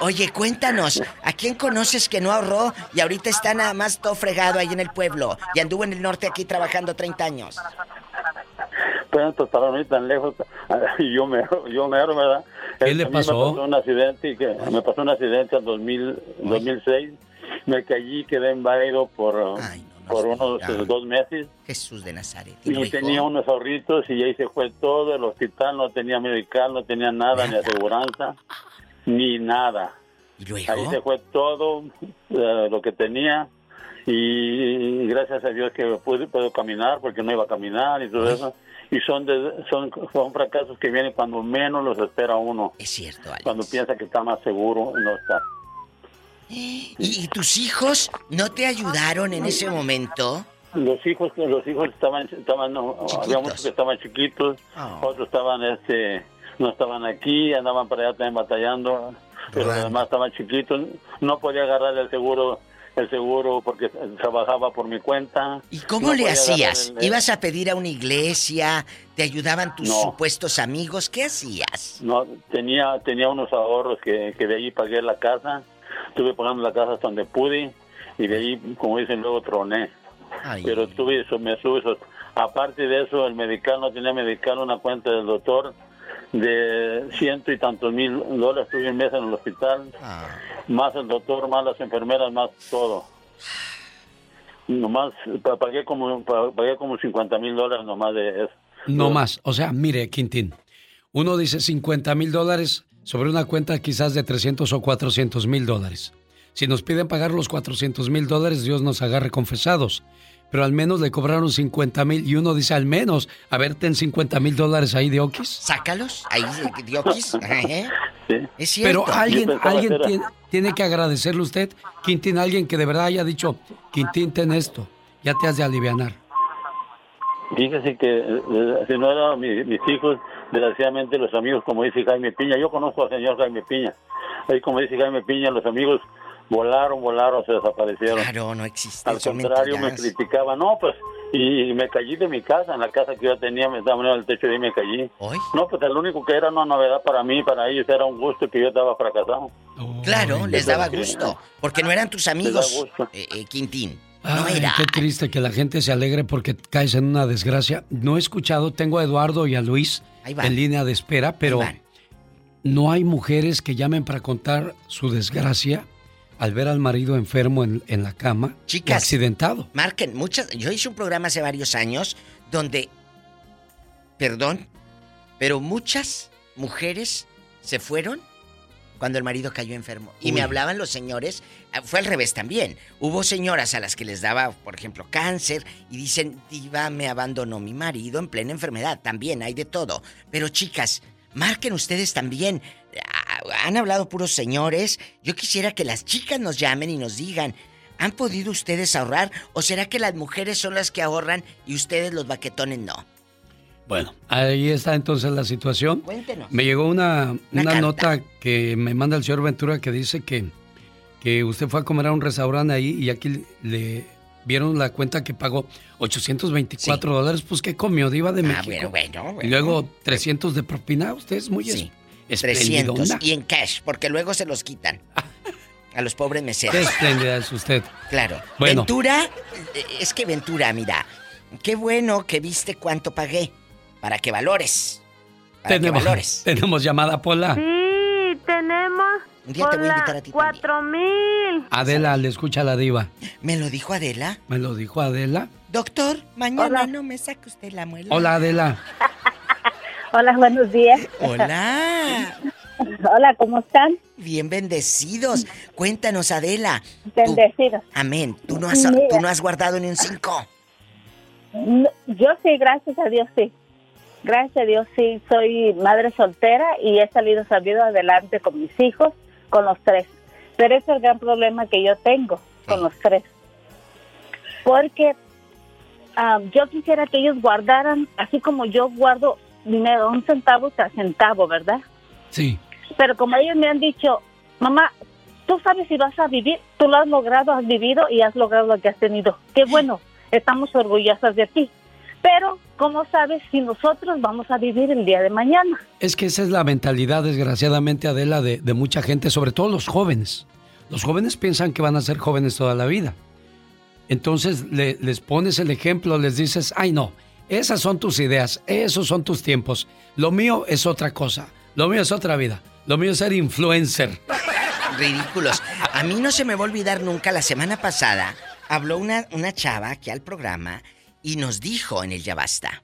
Oye, cuéntanos, ¿a quién conoces que no ahorró y ahorita está nada más todo fregado ahí en el pueblo y anduvo en el norte aquí trabajando 30 años?
Pues para ir tan lejos, y yo me, yo me ¿verdad?
¿Qué le
mí
pasó?
Me pasó un accidente, y que, me pasó un accidente en 2000, 2006. Me caí, quedé inválido por, por unos dos meses.
Jesús de Nazaret.
Y
luego?
tenía unos ahorritos y ahí se fue todo. El hospital no tenía medical, no tenía nada, ni aseguranza, ni nada. Ahí se fue todo eh, lo que tenía. Y gracias a Dios que pude, puedo caminar porque no iba a caminar y todo eso. Y son, de- son, son fracasos que vienen cuando menos los espera uno.
Es cierto, Alex.
Cuando piensa que está más seguro, no está.
¿Y, y tus hijos no te ayudaron en ese momento?
Los hijos, los hijos estaban, estaban, no, había muchos que estaban chiquitos, otros estaban, este, no estaban aquí, andaban para allá también batallando, pero los demás estaban chiquitos, no podía agarrar el seguro, el seguro porque trabajaba por mi cuenta.
¿Y cómo
No
le hacías?
el-
¿Ibas a pedir a una iglesia? ¿Te ayudaban tus
No.
supuestos amigos? ¿Qué hacías?
No, tenía, tenía unos ahorros que, que de ahí pagué la casa, estuve pagando la casa hasta donde pude y de ahí, como dicen, luego troné. Pero tuve eso, me sube eso. Aparte de eso, el medical, no tenía medical, una cuenta del doctor de ciento y tantos mil dólares, tuve un mes en el hospital, más el doctor, más las enfermeras, más todo. Nomás pa- pagué como, pa- pagué como 50 mil dólares nomás de eso.
No más. O sea, mire, Quintín. Uno dice 50 mil dólares sobre una cuenta quizás de 300 o 400 mil dólares. Si nos piden pagar los 400 mil dólares, Dios nos agarre confesados. Pero al menos le cobraron 50 mil y uno dice al menos, a ver, ten 50 mil dólares ahí de Oquis.
Sácalos, ahí de Oquis. ¿eh? Es
Pero
cierto.
alguien,
pensaba
alguien
era-
tiene, tiene que agradecerle a usted, Quintín, alguien que de verdad haya dicho, Quintín, ten esto, ya te has de alivianar.
Fíjese que eh, si no eran mi- mis hijos, desgraciadamente los amigos, como dice Jaime Piña, yo conozco al señor Jaime Piña, ahí como dice Jaime Piña, los amigos volaron, volaron, se desaparecieron.
Claro, no existe.
Al contrario, me criticaban, no, pues, y, y me caí de mi casa, en la casa que yo tenía, me estaba en el techo y me caí. No, pues el único que era una novedad para mí, para ellos era un gusto que yo estaba fracasado.
Claro, les daba
que-
gusto. Porque no eran tus amigos, eh, eh, Quintín. No
Ay,
era.
qué triste que la gente se alegre porque caes en una desgracia. No he escuchado, tengo a Eduardo y a Luis en línea de espera, pero no hay mujeres que llamen para contar su desgracia al ver al marido enfermo en, en la cama
Chicas.
accidentado.
Marquen, muchas. Yo hice un programa hace varios años donde. Perdón, pero muchas mujeres se fueron cuando el marido cayó enfermo. Y me hablaban los señores, ah, fue al revés también. Hubo señoras a las que les daba, por ejemplo, cáncer y dicen, Diva, me abandonó mi marido en plena enfermedad. También hay de todo. Pero chicas, marquen ustedes también. Han hablado puros señores. Yo quisiera que las chicas nos llamen y nos digan, ¿han podido ustedes ahorrar? ¿O será que las mujeres son las que ahorran y ustedes los baquetones no?
Bueno, ahí está entonces la situación.
Cuéntenos.
Me llegó una,
Una
nota que me manda el señor Ventura que dice que, que usted fue a comer a un restaurante ahí y aquí le vieron la cuenta que pagó 824 dólares. Pues que comió Diva de
Ah,
México.
bueno, bueno,
Y luego 300 de propina. Usted es muy
Sí.
Es-
300
esplendidona.
y en cash, porque luego se los quitan. A los pobres meseros.
Qué espléndida es usted.
Claro.
Bueno.
Ventura, eh, es que Ventura, mira, qué bueno que viste cuánto pagué para que valores. Para
Tenemos,
que valores.
tenemos llamada, Pola.
Sí, tenemos.
Un día te voy a invitar a ti
Cuatro mil.
Adela, le escucha la diva.
¿Me lo dijo Adela?
¿Me lo dijo Adela?
Doctor, mañana no me saque usted la muela.
Hola, Adela.
Hola, buenos días.
Hola.
Hola, ¿cómo están?
Bien bendecidos. Cuéntanos, Adela. Tú-
Bendecidos.
amén. ¿Tú no, has,
Mira.
tú no has guardado ni un cinco.
No, Yo sí, gracias a Dios sí. Gracias a Dios sí, soy madre soltera y he salido sabido adelante con mis hijos, con los tres. Pero ese es el gran problema que yo tengo con los tres. Porque ah, yo quisiera que ellos guardaran, así como yo guardo dinero, un centavo tras centavo, ¿verdad?
Sí.
Pero como ellos me han dicho, mamá, tú sabes si vas a vivir, tú lo has logrado, has vivido y has logrado lo que has tenido. Qué bueno, estamos orgullosas de ti. Pero, ¿cómo sabes si nosotros vamos a vivir el día de mañana?
Es que esa es la mentalidad, desgraciadamente, Adela, de, de mucha gente, sobre todo los jóvenes. Los jóvenes piensan que van a ser jóvenes toda la vida. Entonces le- les pones el ejemplo, les dices, ay no, esas son tus ideas, esos son tus tiempos. Lo mío es otra cosa, lo mío es otra vida, lo mío es ser influencer.
Ridículos. A mí no se me va a olvidar nunca, la semana pasada habló una, una chava aquí al programa y nos dijo en el Ya Basta.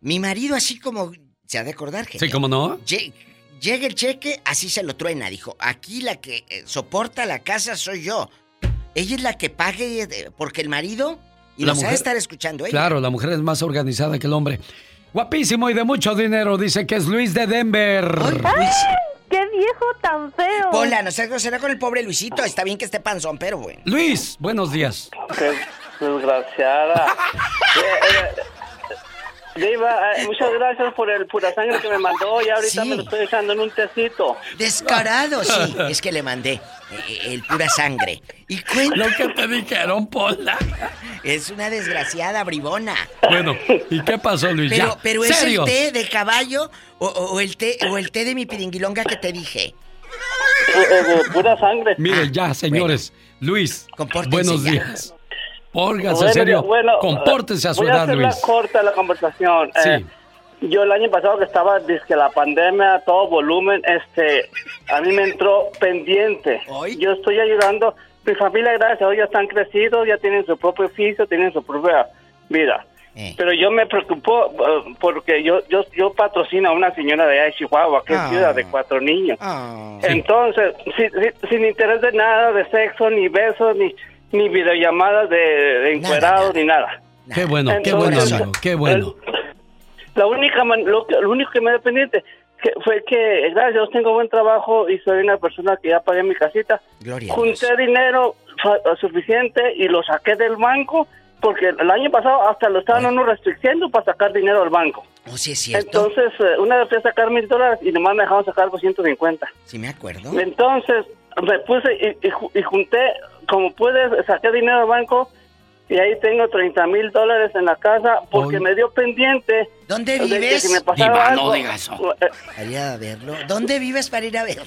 Mi marido así como... ¿Se ha de acordar,
Sí,
genio?
¿cómo no?
Lle- Llega el cheque, así se lo truena, dijo. Aquí la que eh, soporta la casa soy yo. Ella es la que pague eh, porque el marido... Y
La
nos ha de estar escuchando ella.
Claro, la mujer es más organizada que el hombre. Guapísimo y de mucho dinero, dice que es Luis de Denver.
¡Qué viejo tan feo!
Pola, no seas grosera con el pobre Luisito. Está bien que esté panzón, pero bueno.
Luis, buenos días.
Qué desgraciada. Eh, eh, Diva, eh, muchas gracias por el pura sangre que me mandó y ahorita
Sí.
me lo estoy echando en un tecito.
Descarado, sí. Es que le mandé eh, el pura sangre. Y cuenta.
Lo que te dijeron, Pola.
Es una desgraciada bribona.
Bueno, ¿y qué pasó, Luis?
Pero, pero es el té de caballo o, o- o el té o el té de mi piringuilonga que te dije.
Eh, pura sangre.
Miren, ya, señores. Luis, buenos
ya.
Días. Pórgase,
Bueno,
serio.
bueno,
Compórtese a su
voy a hacerla
Luis.
corta la conversación.
Sí.
Eh, yo el año pasado que estaba, que la pandemia, a todo volumen, este, a mí me entró pendiente. Yo estoy ayudando, mi familia, gracias a Dios, ya están crecidos, ya tienen su propio oficio, tienen su propia vida.
Eh.
Pero yo me preocupó eh, porque yo, yo, yo patrocino a una señora de allá de Chihuahua, que
Ah.
es viuda de cuatro niños.
Ah.
Entonces, sin, sin- sin interés de nada, de sexo, ni besos, ni...
ni videollamadas de, de encuerados, ni nada.
Qué bueno, qué bueno,
Entonces,
amigo, qué bueno.
La única, man- lo, que- lo único que me dio pendiente que fue que, gracias Dios, tengo buen trabajo y soy una persona que ya pagué mi casita.
Gloria a
Junté dinero fa- suficiente y lo saqué del banco porque el año pasado hasta lo estaban uno restringiendo para sacar dinero del banco.
¿O si es cierto?
Entonces, eh, una vez fui a sacar mil dólares y nomás me dejaron sacar 250.
Sí me acuerdo.
Entonces, me puse y, y y junté, como pude, saqué dinero del banco y ahí tengo 30 mil dólares en la casa porque me dio pendiente.
¿Dónde
de que
vives?
si me pasaba
Diva,
algo,
no diga eso.
eh,
Para ir a verlo. ¿Dónde vives para ir a ver?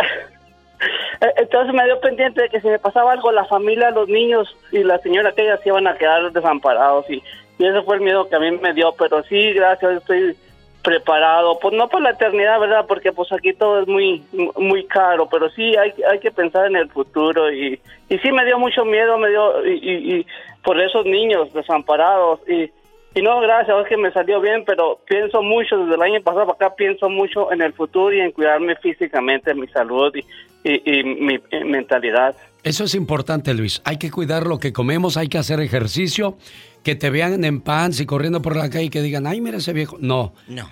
eh, Entonces me dio pendiente de que si me pasaba algo, la familia, los niños y la señora aquella se iban a quedar desamparados. Y, y ese fue el miedo que a mí me dio. Pero sí, gracias, estoy preparado. Pues no por la eternidad, ¿verdad? Porque pues aquí todo es muy muy caro. Pero sí hay, hay que pensar en el futuro. Y, y sí me dio mucho miedo, me dio... Y, por esos niños desamparados. Y, y no, gracias, es que me salió bien, pero pienso mucho, desde el año pasado para acá, pienso mucho en el futuro y en cuidarme físicamente, mi salud y, y- mi mentalidad.
Eso es importante, Luis. Hay que cuidar lo que comemos, hay que hacer ejercicio, que te vean en pants y corriendo por la calle y que digan, ay, mira ese viejo. No.
No.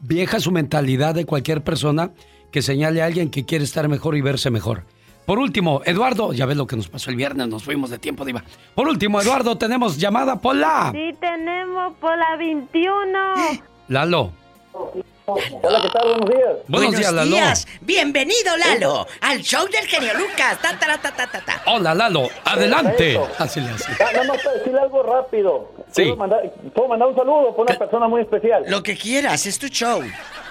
Vieja su mentalidad de cualquier persona que señale a alguien que quiere estar mejor y verse mejor. Por último, Eduardo, ya ves lo que nos pasó el viernes, nos fuimos de tiempo, Diva. Por último, Eduardo, tenemos llamada Pola.
Sí, tenemos por la 21.
Lalo.
Hola, ¿qué tal? Buenos días.
Buenos días, Lalo.
Bienvenido, Lalo, al show del genio Lucas. Ta, ta, ta, ta, ta, ta.
Hola, Lalo, adelante. Así le hace.
Ah, Nada más para decirle algo rápido.
Sí.
¿Puedo mandar, puedo mandar un saludo para una persona muy especial?
Lo que quieras, es tu show.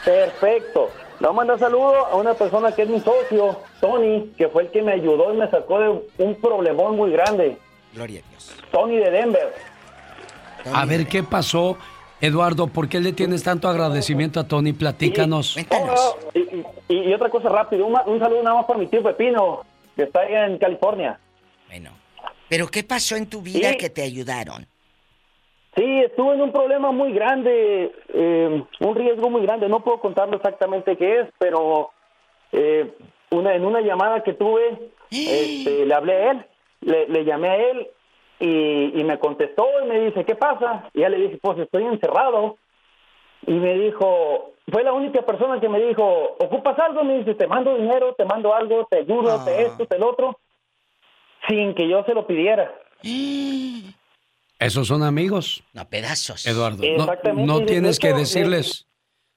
Perfecto. Le voy a mandar saludo a una persona que es mi socio, Tony, que fue el que me ayudó y me sacó de un problemón muy grande.
Gloria a Dios.
Tony de Denver.
A ver, ¿qué pasó, Eduardo? ¿Por qué le tienes tanto agradecimiento a Tony? Platícanos.
Oh, y, y- y otra cosa rápido, un, un saludo nada más para mi tío Pepino, que está allá en California.
¿Pero qué pasó en tu vida
Sí.
que te ayudaron?
Sí, estuve en un problema muy grande, eh, un riesgo muy grande. No puedo contarlo exactamente qué es, pero eh, una, en una llamada que tuve, este, le hablé a él, le, le llamé a él y, y me contestó y me dice, ¿qué pasa? Y ya le dije, pues estoy encerrado. Y me dijo, fue la única persona que me dijo, ¿ocupas algo? Me dice, te mando dinero, te mando algo, te ayudo, te esto, te lo otro, sin que yo se lo pidiera.
Esos son amigos.
No, pedazos.
Eduardo, no,
Exactamente,
no tienes que decirles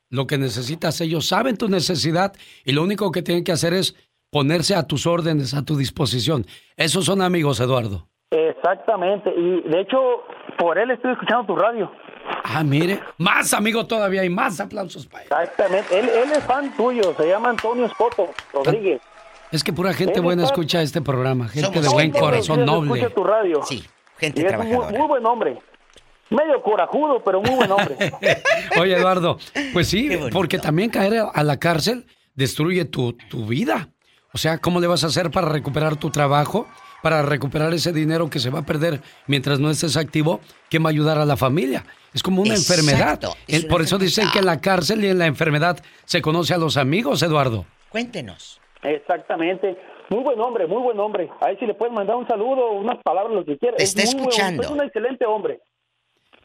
lo que necesitas. Ellos saben tu necesidad y lo único que tienen que hacer es ponerse a tus órdenes, a tu disposición. Esos son amigos, Eduardo.
Exactamente, y de hecho, por él estoy escuchando tu radio.
Ah, mire, más amigo todavía y más aplausos para él.
Exactamente, él, él es fan tuyo, se llama Antonio Escoto Rodríguez.
Es que pura gente
Él
buena
está-
escucha este programa, gente de buen corazón noble.
Escucha tu radio.
Sí, gente
y es un muy, muy buen hombre. Medio corajudo, pero muy buen hombre.
Oye, Eduardo, pues sí, porque también caer a la cárcel destruye tu, tu vida. O sea, ¿cómo le vas a hacer para recuperar tu trabajo? Para recuperar ese dinero que se va a perder mientras no estés activo, ¿quién va a ayudar a la familia? Es como una
Exacto,
enfermedad.
es una
Por eso dicen que en la cárcel y en la enfermedad se conoce a los amigos, Eduardo.
Cuéntenos.
Exactamente. Muy buen hombre, muy buen hombre. Ahí si le puedes mandar un saludo, unas palabras, lo que quieras.
Te
Es
está
buen-
escuchando.
Es un excelente hombre.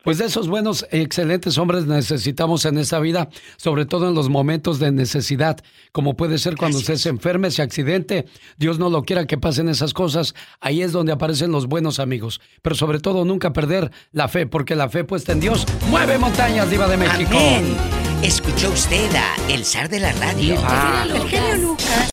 Pues de esos buenos, excelentes hombres necesitamos en esta vida, sobre todo en los momentos de necesidad, como puede ser cuando usted se enferme, se accidente, Dios no lo quiera que pasen esas cosas, ahí es donde aparecen los buenos amigos. Pero sobre todo nunca perder la fe, porque la fe puesta en Dios mueve montañas, diva de México.
Amén. Escuchó usted a El Zar de la Radio.
Diva.
El genio Lucas.